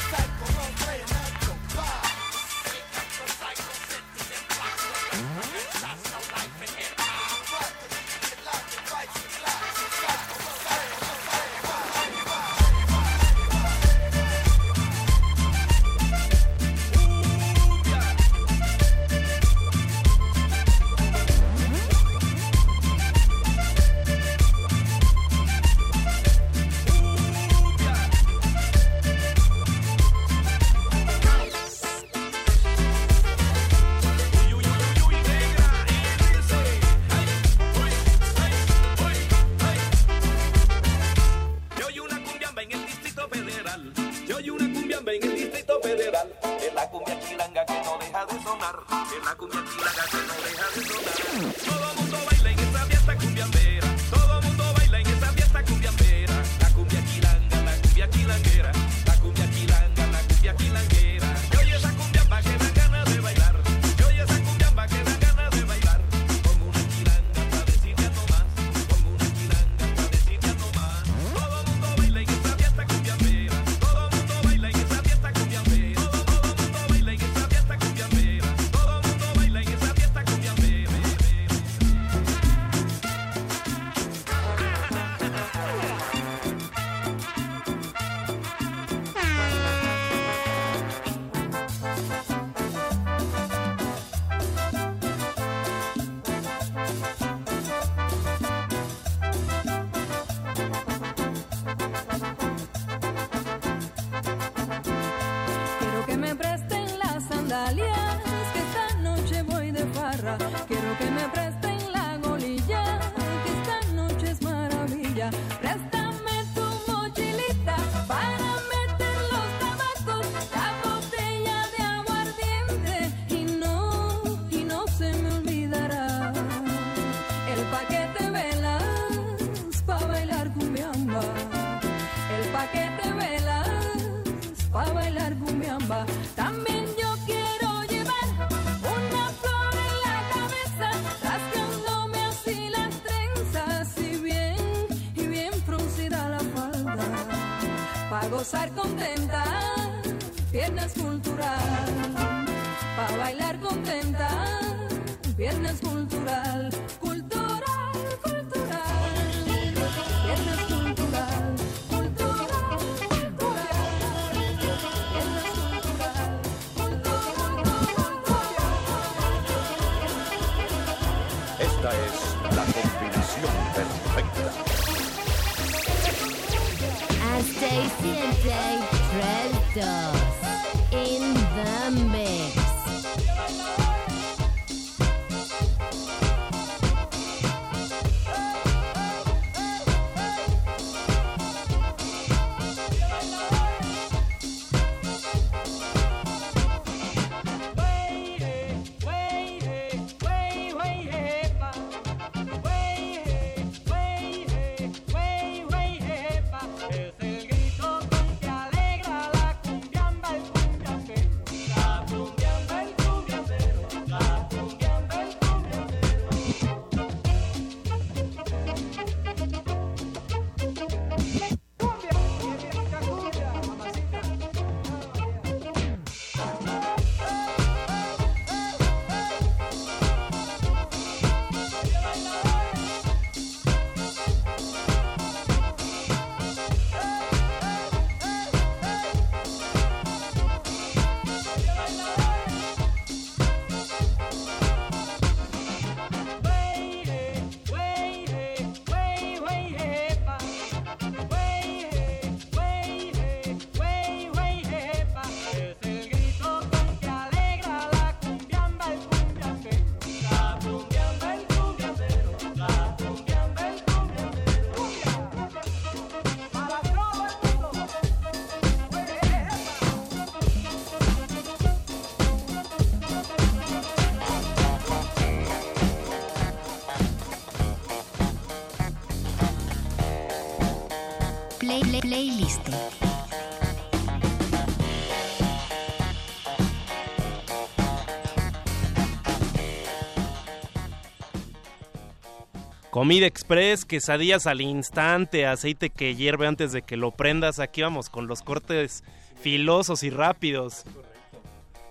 Comida Express, quesadillas al instante, aceite que hierve antes de que lo prendas. Aquí vamos con los cortes filosos y rápidos.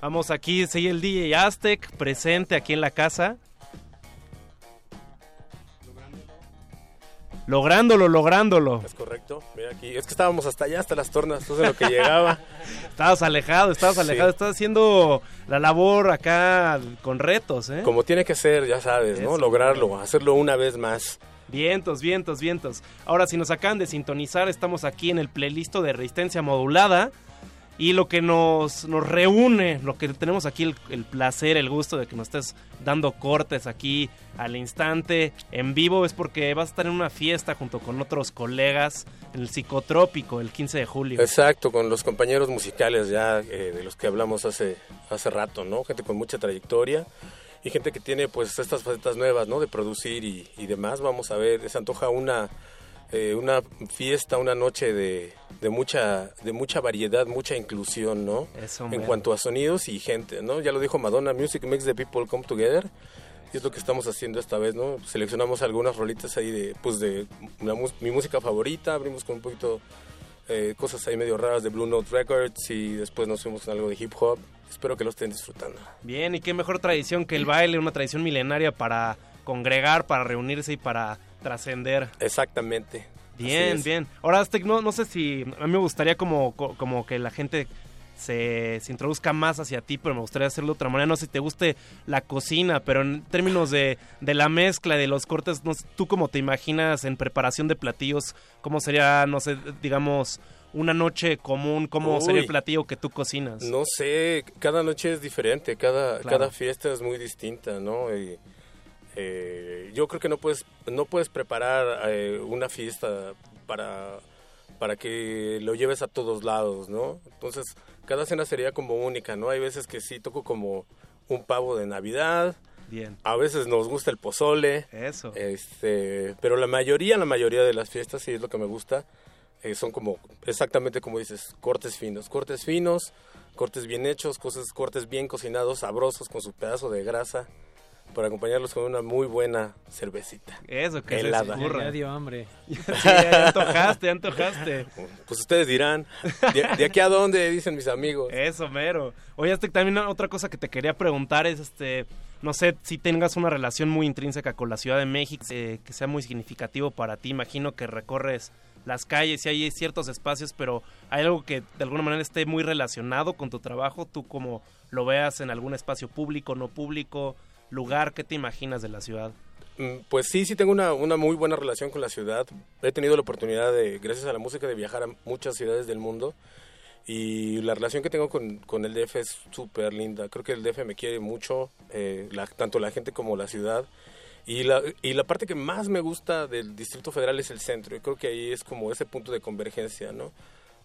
Vamos aquí, sigue el DJ Aztec, presente aquí en la casa. Lográndolo, lográndolo. Es correcto. Mira aquí. Es que estábamos hasta allá, hasta las tornas. Entonces lo que llegaba. [laughs] Estabas alejado, estabas Sí. alejado. Estás haciendo la labor acá con retos, ¿eh? Como tiene que ser, ya sabes, ¿no? Eso. Lograrlo, hacerlo una vez más. Vientos, vientos, vientos. Ahora, si nos acaban de sintonizar, estamos aquí en el playlist de resistencia modulada. Y lo que nos, nos reúne, lo que tenemos aquí, el, placer, el gusto de que nos estés dando cortes aquí al instante, en vivo, es porque vas a estar en una fiesta junto con otros colegas en el Psicotrópico el 15 de julio. Exacto, con los compañeros musicales ya eh, de los que hablamos hace, hace rato, ¿no? Gente con mucha trayectoria y gente que tiene pues estas facetas nuevas, ¿no? De producir y, y demás. Vamos a ver, se antoja una, eh, una fiesta, una noche de, de, mucha, de mucha variedad, mucha inclusión, ¿no? Eso, en cuanto a sonidos y gente, ¿no? Ya lo dijo Madonna, Music makes the people come together. Y es lo que estamos haciendo esta vez, ¿no? Seleccionamos algunas rolitas ahí de, pues, de mi música favorita, abrimos con un poquito eh, cosas ahí medio raras de Blue Note Records y después nos fuimos con algo de hip hop. Espero que lo estén disfrutando. Bien, y qué mejor tradición que el baile, una tradición milenaria para congregar, para reunirse y para trascender. Exactamente. Bien, bien. Ahora, Aztec, no, no sé si a mí me gustaría como, co- como que la gente se, se introduzca más hacia ti, pero me gustaría hacerlo de otra manera. No sé si te guste la cocina, pero en términos de, de la mezcla, de los cortes, no sé, ¿tú cómo te imaginas en preparación de platillos? ¿Cómo sería, no sé, digamos, una noche común? ¿Cómo sería el platillo que tú cocinas? No sé, cada noche es diferente, cada, Claro. cada fiesta es muy distinta, ¿no? Y, eh, yo creo que no puedes, no puedes preparar eh, una fiesta para, para que lo lleves a todos lados, ¿no? Entonces, cada cena sería como única, ¿no? Hay veces que sí toco como un pavo de Navidad, Bien. a veces nos gusta el pozole. Eso. Este, pero la mayoría, la mayoría de las fiestas, sí es lo que me gusta, eh, son como, exactamente como dices, cortes finos. Cortes finos, cortes bien hechos, cosas, cortes bien cocinados, sabrosos, con su pedazo de grasa, para acompañarlos con una muy buena cervecita. Eso, que se helada. escurra. Ya dio hambre. Sí, ya antojaste, ya antojaste. Pues ustedes dirán, ¿de, de aquí a dónde? Dicen mis amigos. Eso, mero. Oye, Aztec, también otra cosa que te quería preguntar es, este, no sé si tengas una relación muy intrínseca con la Ciudad de México, eh, que sea muy significativo para ti. Imagino que recorres las calles y hay ciertos espacios, pero hay algo que de alguna manera esté muy relacionado con tu trabajo. Tú como lo veas en algún espacio público, no público, lugar, ¿qué te imaginas de la ciudad? Mm, Pues sí, sí tengo una, una muy buena relación con la ciudad. He tenido la oportunidad de, gracias a la música, de viajar a muchas ciudades del mundo. Y la relación que tengo con, con el DF es súper linda. Creo que el DF me quiere mucho, eh, la- tanto la gente como la ciudad. Y la, y la parte que más me gusta del Distrito Federal es el centro. Y creo que ahí es como ese punto de convergencia, ¿no?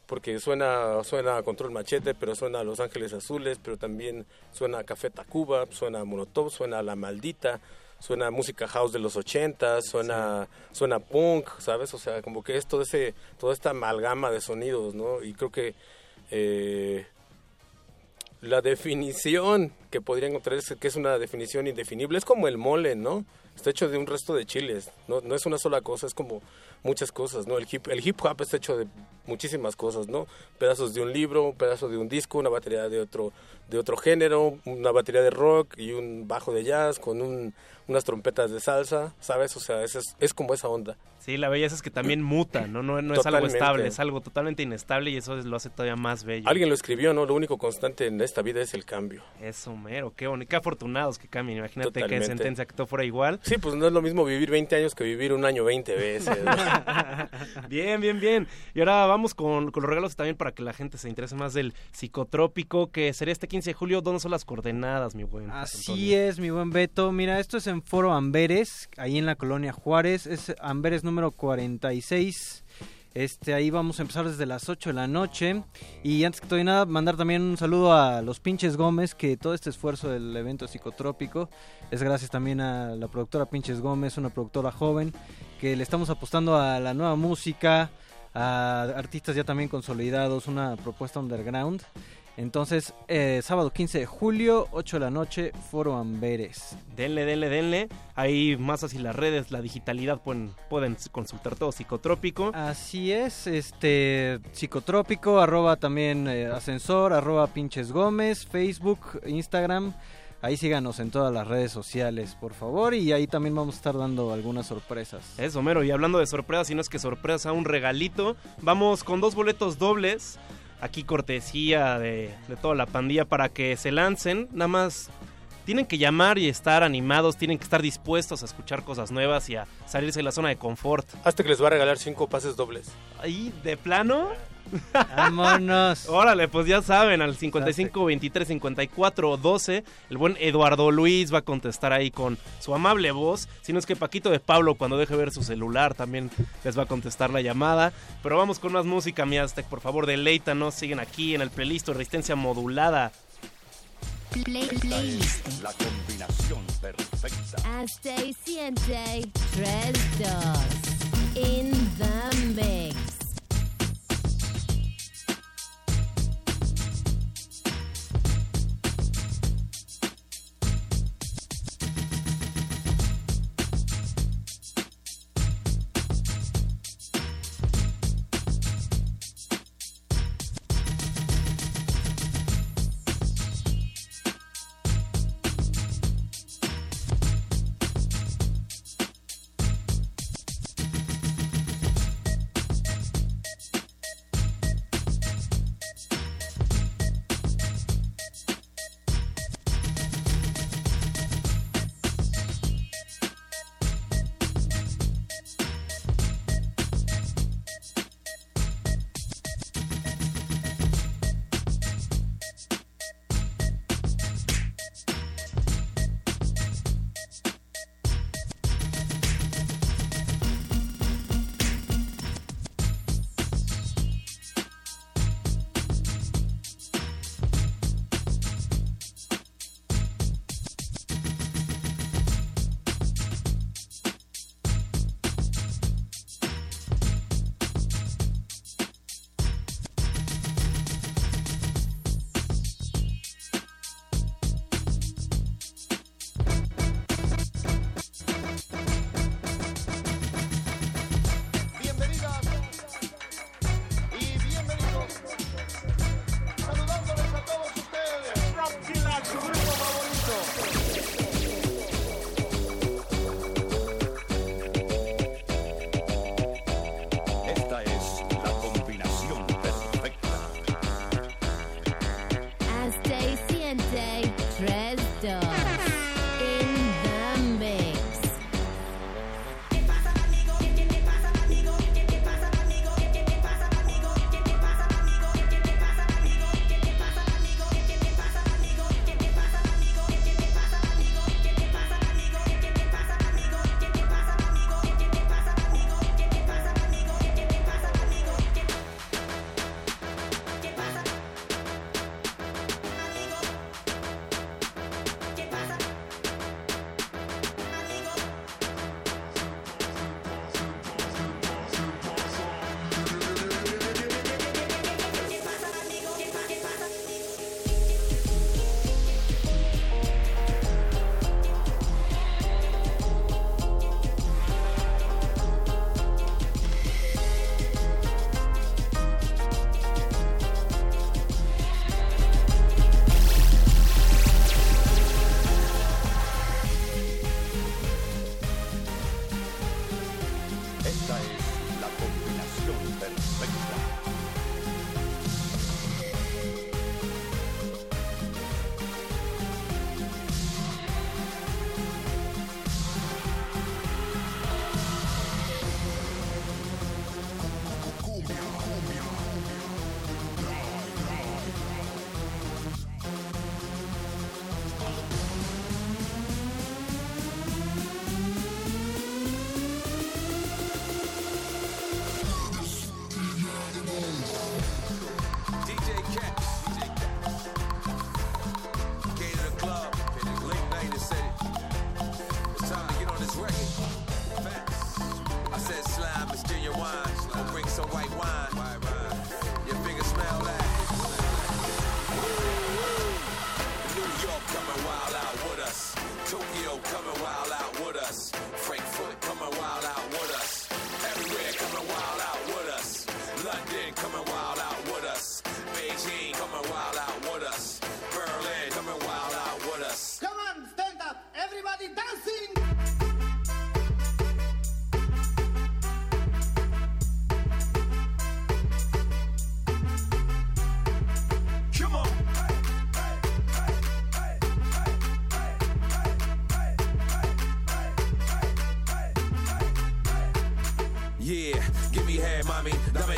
Porque suena, suena a Control Machete, pero suena a Los Ángeles Azules, pero también suena a Café Tacuba, suena a Molotov, suena a La Maldita, suena a música house de los 80, suena, suena a punk, ¿sabes? O sea, como que es todo ese, toda esta amalgama de sonidos, ¿no? Y creo que eh, la definición que podría encontrar es que es una definición indefinible. Es como el mole, ¿no? Está hecho de un resto de chiles. No, no es una sola cosa, es como muchas cosas, ¿no? El hip, el hip hop está hecho de muchísimas cosas, ¿no? Pedazos de un libro, un pedazo de un disco, una batería de otro, de otro género, una batería de rock y un bajo de jazz con un, unas trompetas de salsa, ¿sabes? O sea, es, es, como esa onda. Sí, la belleza es que también muta, ¿no? No, no es algo estable, es algo totalmente inestable y eso es- lo hace todavía más bello. Alguien lo escribió, ¿no? Lo único constante en esta vida es el cambio. Eso, mero, qué bonito, qué afortunados que cambien. Imagínate que Totalmente. sentencia que todo fuera igual. Sí, pues no es lo mismo vivir 20 años que vivir un año 20 veces. ¿no? [laughs] bien, bien, bien. Y ahora vamos con, con los regalos también para que la gente se interese más del psicotrópico, que sería este 15 de julio. ¿Dónde son las coordenadas, mi buen? Así es, mi buen Beto. Mira, esto es en Foro Amberes, ahí en la colonia Juárez. Es Amberes número 46. Este, ahí vamos a empezar desde las 8 de la noche. Y antes que todo y nada, mandar también un saludo a los Pinches Gómez, que todo este esfuerzo del evento psicotrópico es gracias también a la productora Pinches Gómez, una productora joven, que le estamos apostando a la nueva música, a artistas ya también consolidados, una propuesta underground. Entonces, eh, sábado 15 de julio, 8 de la noche, Foro Amberes. Denle, denle, denle. Ahí más así las redes, la digitalidad, pueden, pueden consultar todo psicotrópico. Así es, este psicotrópico, arroba también eh, ascensor, arroba pinches gómez, Facebook, Instagram. Ahí síganos en todas las redes sociales, por favor, y ahí también vamos a estar dando algunas sorpresas. Eso, mero. Y hablando de sorpresas, si no es que sorpresa, un regalito. Vamos con dos boletos dobles. Aquí cortesía de, de toda la pandilla para que se lancen. Nada más tienen que llamar y estar animados, tienen que estar dispuestos a escuchar cosas nuevas y a salirse de la zona de confort. Hasta que les va a regalar cinco pases dobles. Ahí, de plano. Vámonos. [laughs] Órale, pues ya saben, al 55 23 54 12, el buen Eduardo Luis va a contestar ahí con su amable voz. Si no es que Paquito de Pablo, cuando deje ver su celular, también les va a contestar la llamada. Pero vamos con más música, mi Aztec, por favor, deleítanos. Siguen aquí en el playlist de Resistencia Modulada. Play, playlist. La combinación perfecta. Hasta y siente 3, 2. In the mix.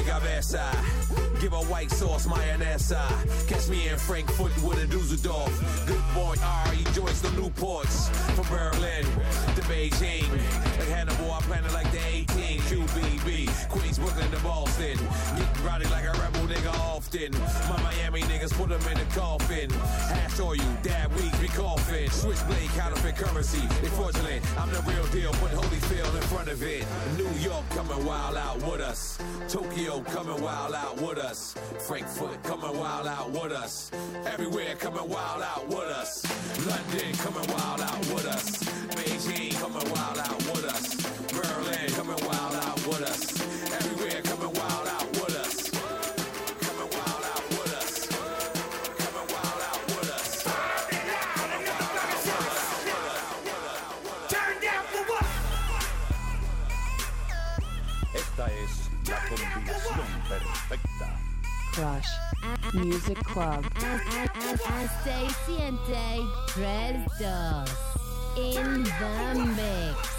Cabeza. Give a white sauce, mayonesa. Catch me in Frankfurt with a Dusseldorf. Good boy, R.E. Joyce, the Newports. From Berlin to Beijing. Like Hannibal, I planted like the 18. QBB, Queens, Brooklyn to Boston. Get rowdy like a rebel nigga often. My Miami niggas put them in the coffin. Hash oil, dab weeds, we be coffin. Switchblade, counterfeit currency. They. I'm the real deal, put Holyfield in front of it. New York coming wild out with us. Tokyo coming wild out with us. Frankfurt coming wild out with us. Everywhere coming wild out with us. London coming wild out with us. Beijing coming wild out with us. Music Club. Hasta y siente 3-2 in the mix.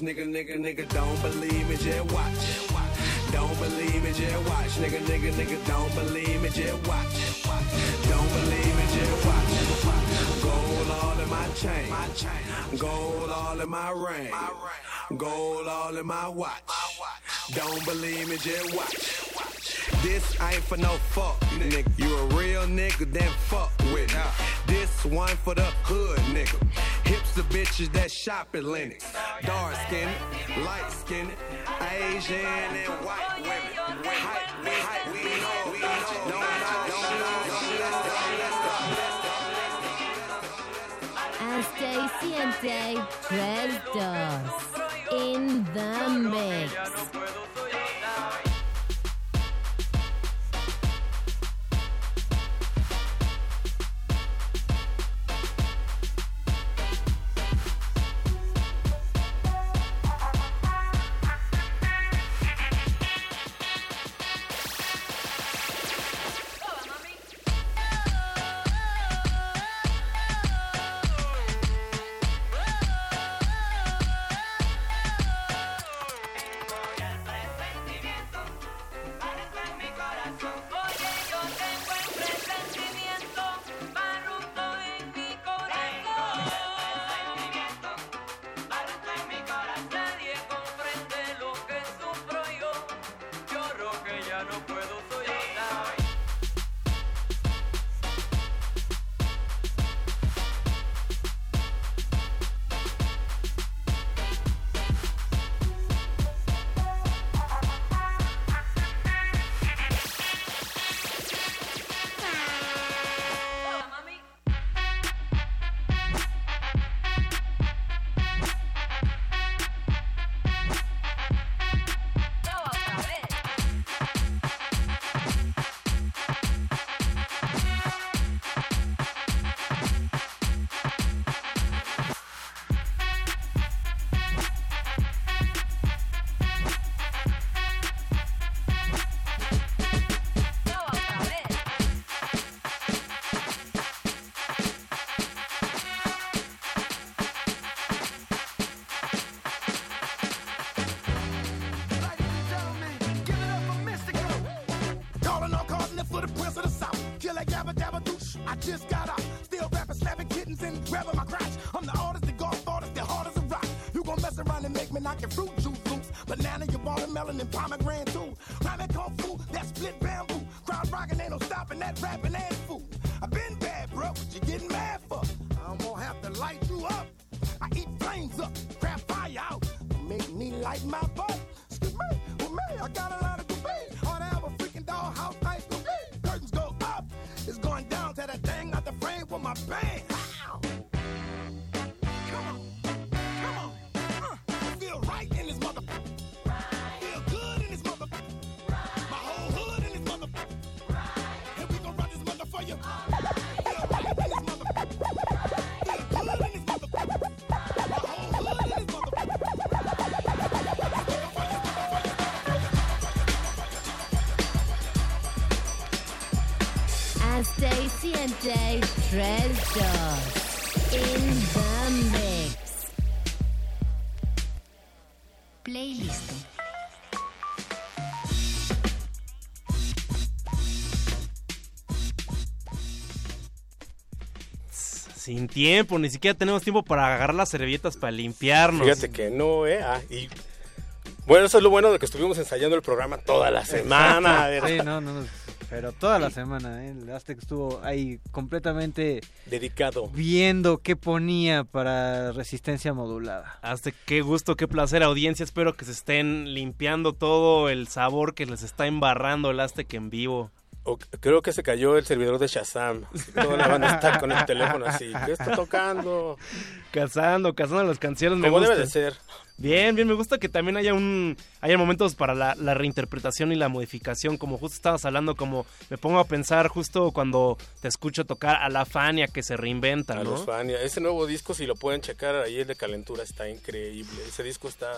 Watch. Nigga, nigga, nigga, don't believe me, just watch. Don't believe me, just watch. Nigga, nigga, nigga, don't believe me, just watch. Don't believe me, just watch. Gold all in my chain. Gold all in my ring. Gold all in my watch. Don't believe me, just watch. This ain't for no fuck, nigga. You a real nigga, then fuck with. This one for the hood, nigga the bitches that shop Atlantic. Dark skinned, light skinned, Asian and white women. Hype, siente tres dos in the mix. I just got out. Still rapping, slapping kittens and grabbing my crotch. I'm the artist, the golf artist, the hard as a rock. You gon' mess around and make me knock your fruit juice loose. Banana, your watermelon, and pomegranate siente 3-2 in the mix. Playlist. Sin tiempo, ni siquiera tenemos tiempo para agarrar las servilletas para limpiarnos. Fíjate que no, ¿eh? Ah, y bueno, eso es lo bueno de que estuvimos ensayando el programa toda la semana. Sí, no, no, no, pero toda la semana, ¿eh? Aztec estuvo ahí completamente Dedicado. viendo qué ponía para resistencia modulada. Hasta qué gusto, qué placer, audiencia. Espero que se estén limpiando todo el sabor que les está embarrando el Aztec en vivo. O- creo que se cayó el servidor de Shazam. Toda la banda está con el teléfono así. ¿Qué está tocando? Cazando, cazando las canciones. Me Como gusta. debe de ser. Bien, bien, me gusta que también haya un haya momentos para la, la reinterpretación y la modificación, como justo estabas hablando, como me pongo a pensar justo cuando te escucho tocar a la Fania que se reinventa, A ¿no? los Fania. Ese nuevo disco, si lo pueden checar ahí, el de Calentura, está increíble. Ese disco está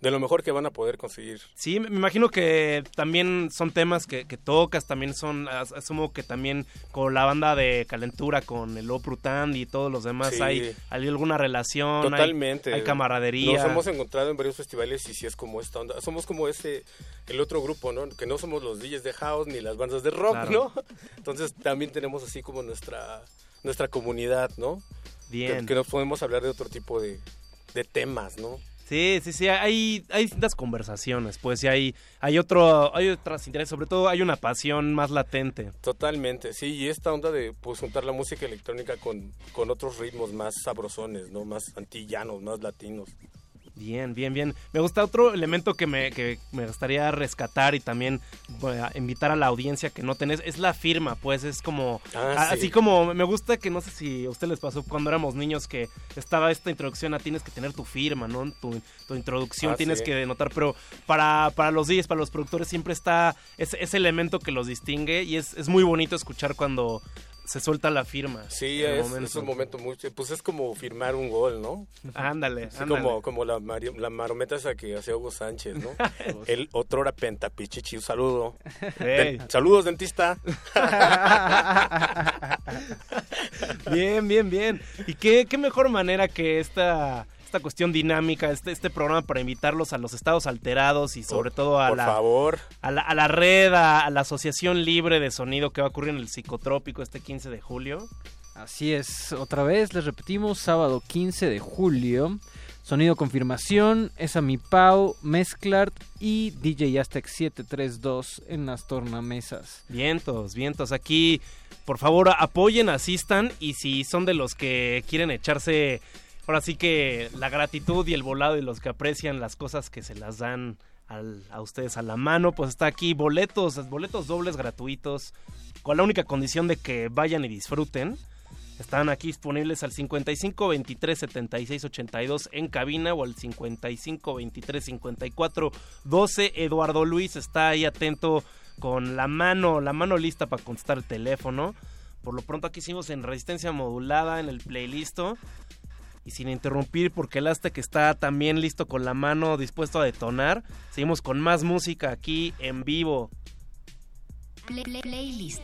de lo mejor que van a poder conseguir. Sí, me imagino que también son temas que, que tocas, también son, as- asumo que también con la banda de Calentura, con el Oprutand y todos los demás, Sí. hay, hay alguna relación, Totalmente. hay, camaradería. Nos hemos encontrado en varios festivales y sí es como esta onda. Somos como ese, el otro grupo, ¿no? Que no somos los DJs de house ni las bandas de rock, Claro. ¿no? [laughs] Entonces también tenemos así como nuestra, nuestra comunidad, ¿no? Bien. Que, que nos podemos hablar de otro tipo de, de temas, ¿no? Sí, sí, sí, hay, hay distintas conversaciones, pues, y hay, hay otro, hay otras intereses, sobre todo hay una pasión más latente. Totalmente, sí, y esta onda de pues juntar la música electrónica con, con otros ritmos más sabrosones, ¿no? Más antillanos, más latinos. Bien, bien, bien. Me gusta otro elemento que me, que me gustaría rescatar y también invitar a la audiencia que no tenés, es la firma, pues es como, Ah, sí. así como me gusta que no sé si a usted les pasó cuando éramos niños que estaba esta introducción a tienes que tener tu firma, ¿no? Tu, tu introducción Ah, tienes sí. que denotar, pero para, para los DJs, para los productores siempre está ese, ese elemento que los distingue y es, es muy bonito escuchar cuando se suelta la firma. Sí, es, momento. es un momento muy... Pues es como firmar un gol, ¿no? Ándale, Así ándale. como, como la, Mario- la marometa esa que hacía Hugo Sánchez, ¿no? [laughs] El otrora pentapichichi, un saludo. Den- saludos, dentista. [laughs] Bien, bien, bien. ¿Y qué, qué mejor manera que esta, esta cuestión dinámica, este, este programa para invitarlos a los estados alterados y sobre todo a por la, favor. A, la, a la red, a, a la Asociación Libre de Sonido que va a ocurrir en el Psicotrópico este 15 de julio? Así es, otra vez les repetimos, sábado 15 de julio. Sonido confirmación, es a mi Pau, Mezclart y DJ Aztec 732 en las tornamesas. Vientos, vientos. Aquí, por favor, apoyen, asistan y si son de los que quieren echarse, ahora sí que la gratitud y el volado y los que aprecian las cosas que se las dan a ustedes a la mano, pues está aquí boletos, boletos dobles gratuitos, con la única condición de que vayan y disfruten. Están aquí disponibles al 55 23 76 82 en cabina o al 55 23 54 12. Eduardo Luis está ahí atento con la mano, la mano lista para contestar el teléfono. Por lo pronto aquí hicimos en resistencia modulada en el playlist. Y sin interrumpir, porque el Aztec está también listo con la mano dispuesto a detonar. Seguimos con más música aquí en vivo. Play- play- playlist.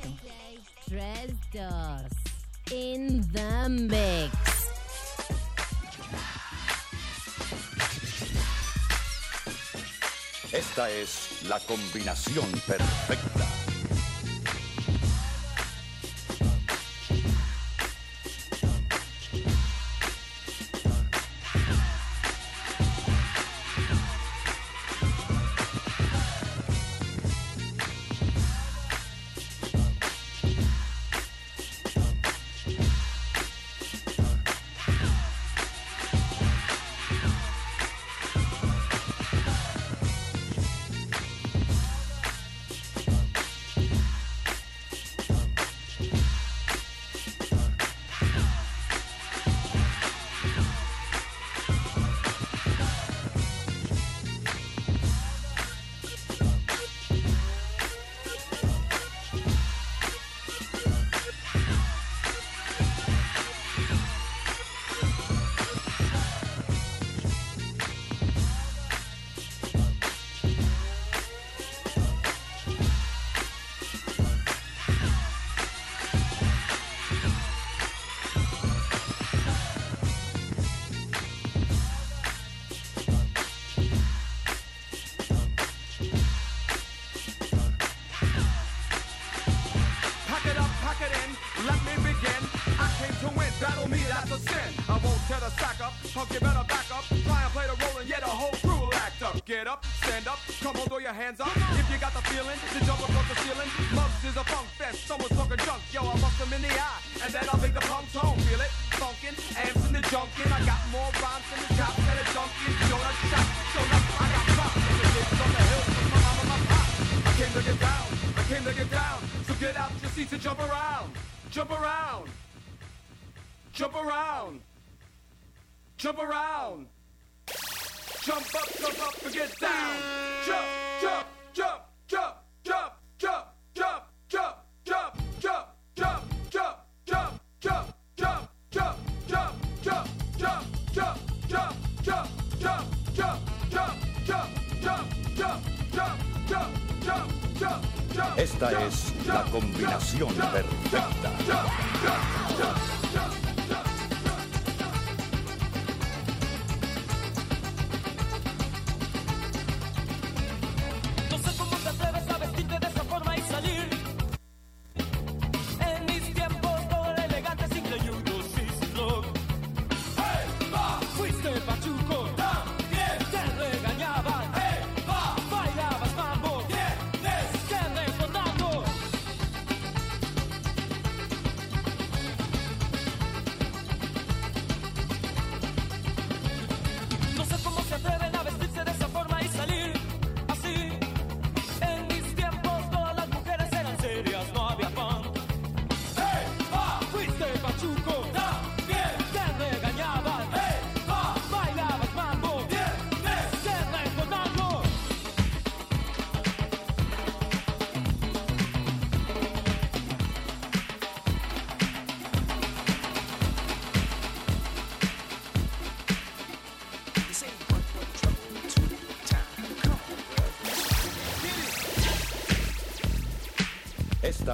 Tres, dos. In the mix. Esta es la combinación perfecta.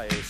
Esta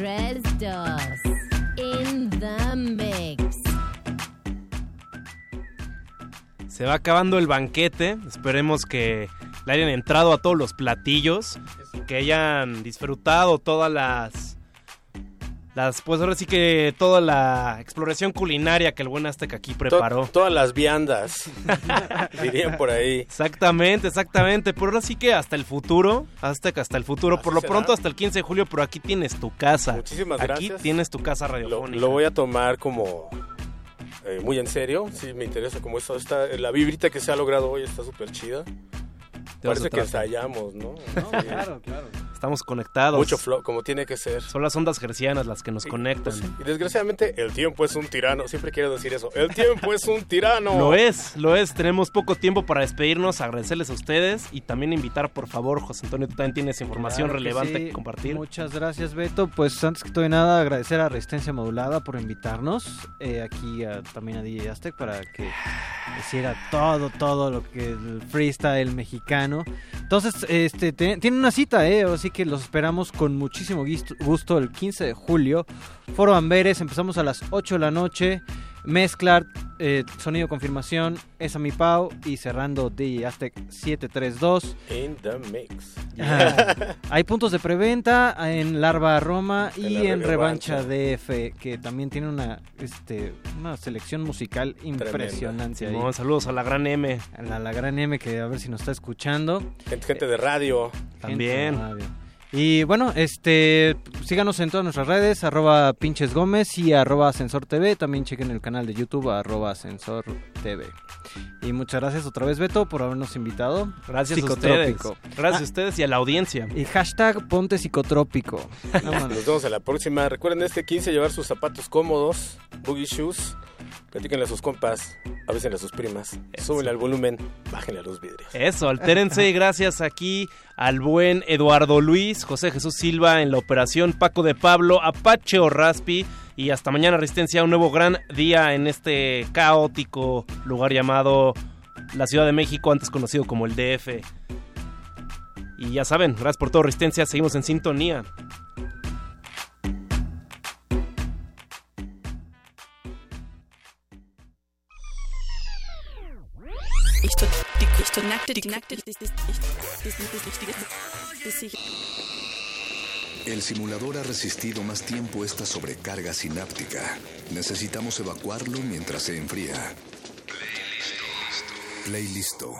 3, 2. In the mix. Se va acabando el banquete. Esperemos que le hayan entrado a todos los platillos. Que hayan disfrutado todas las. Las, pues ahora sí que toda la exploración culinaria que el buen Azteca aquí preparó. To- todas las viandas, [laughs] dirían por ahí. Exactamente, exactamente. Pero ahora sí que hasta el futuro, Azteca, hasta el futuro. Por lo será. pronto hasta el 15 de julio, pero aquí tienes tu casa. Muchísimas Aquí gracias. tienes tu casa Lo, radiofónica. lo voy a tomar como eh, muy en serio. Sí, me interesa como esto. Está, la vibrita que se ha logrado hoy está súper chida. Parece que ensayamos, ¿no? [laughs] claro, claro. Estamos conectados. Mucho flow, como tiene que ser. Son las ondas gercianas las que nos conectan. Y desgraciadamente el tiempo es un tirano. Siempre quiero decir eso. El tiempo es un tirano. Lo es, lo es. Tenemos poco tiempo para despedirnos, agradecerles a ustedes y también invitar, por favor, José Antonio, tú también tienes información Claro que relevante sí. que compartir. Muchas gracias, Beto. Pues antes que todo y nada, agradecer a Resistencia Modulada por invitarnos eh, aquí a- también a DJ Aztec para que hiciera todo, todo lo que el freestyle mexicano. Entonces, este, te- tienen una cita, ¿eh? Así que los esperamos con muchísimo gusto el 15 de julio. Foro Amberes, empezamos a las 8 de la noche. Mezclar, eh, sonido confirmación, esa mi Pau y cerrando DJ Aztec 732. In the mix. [laughs] Hay puntos de preventa en Larva Roma y En en Revancha. DF, que también tiene una, este, una selección musical impresionante. ahí. Saludos a la gran M. A la, la gran M, que a ver si nos está escuchando. Gente, gente de radio. Gente de radio. Y bueno, este, síganos en todas nuestras redes, arroba pinches gómez y arroba ascensor TV. También chequen el canal de YouTube, arroba ascensor TV. Y muchas gracias otra vez, Beto, por habernos invitado. Gracias a ustedes. Psicotrópico. Gracias a ustedes y a la audiencia. Y hashtag ponte psicotrópico. [laughs] Nos vemos a la próxima. Recuerden este 15 llevar sus zapatos cómodos, boogie shoes. Platíquenle a sus compas, avísenle a sus primas. Súbenle al volumen, bájenle a los vidrios. Eso, altérense y gracias aquí al buen Eduardo Luis, José Jesús Silva en la operación, Paco de Pablo, Apache o Raspi y hasta mañana Resistencia, un nuevo gran día en este caótico lugar llamado la Ciudad de México, antes conocido como el DF. Y ya saben, gracias por todo Resistencia, seguimos en sintonía. El simulador ha resistido más tiempo esta sobrecarga sináptica. Necesitamos evacuarlo mientras se enfría. Play listo.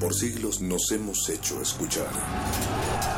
Por siglos nos hemos hecho escuchar.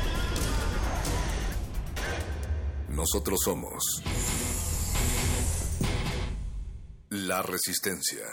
Nosotros somos la resistencia.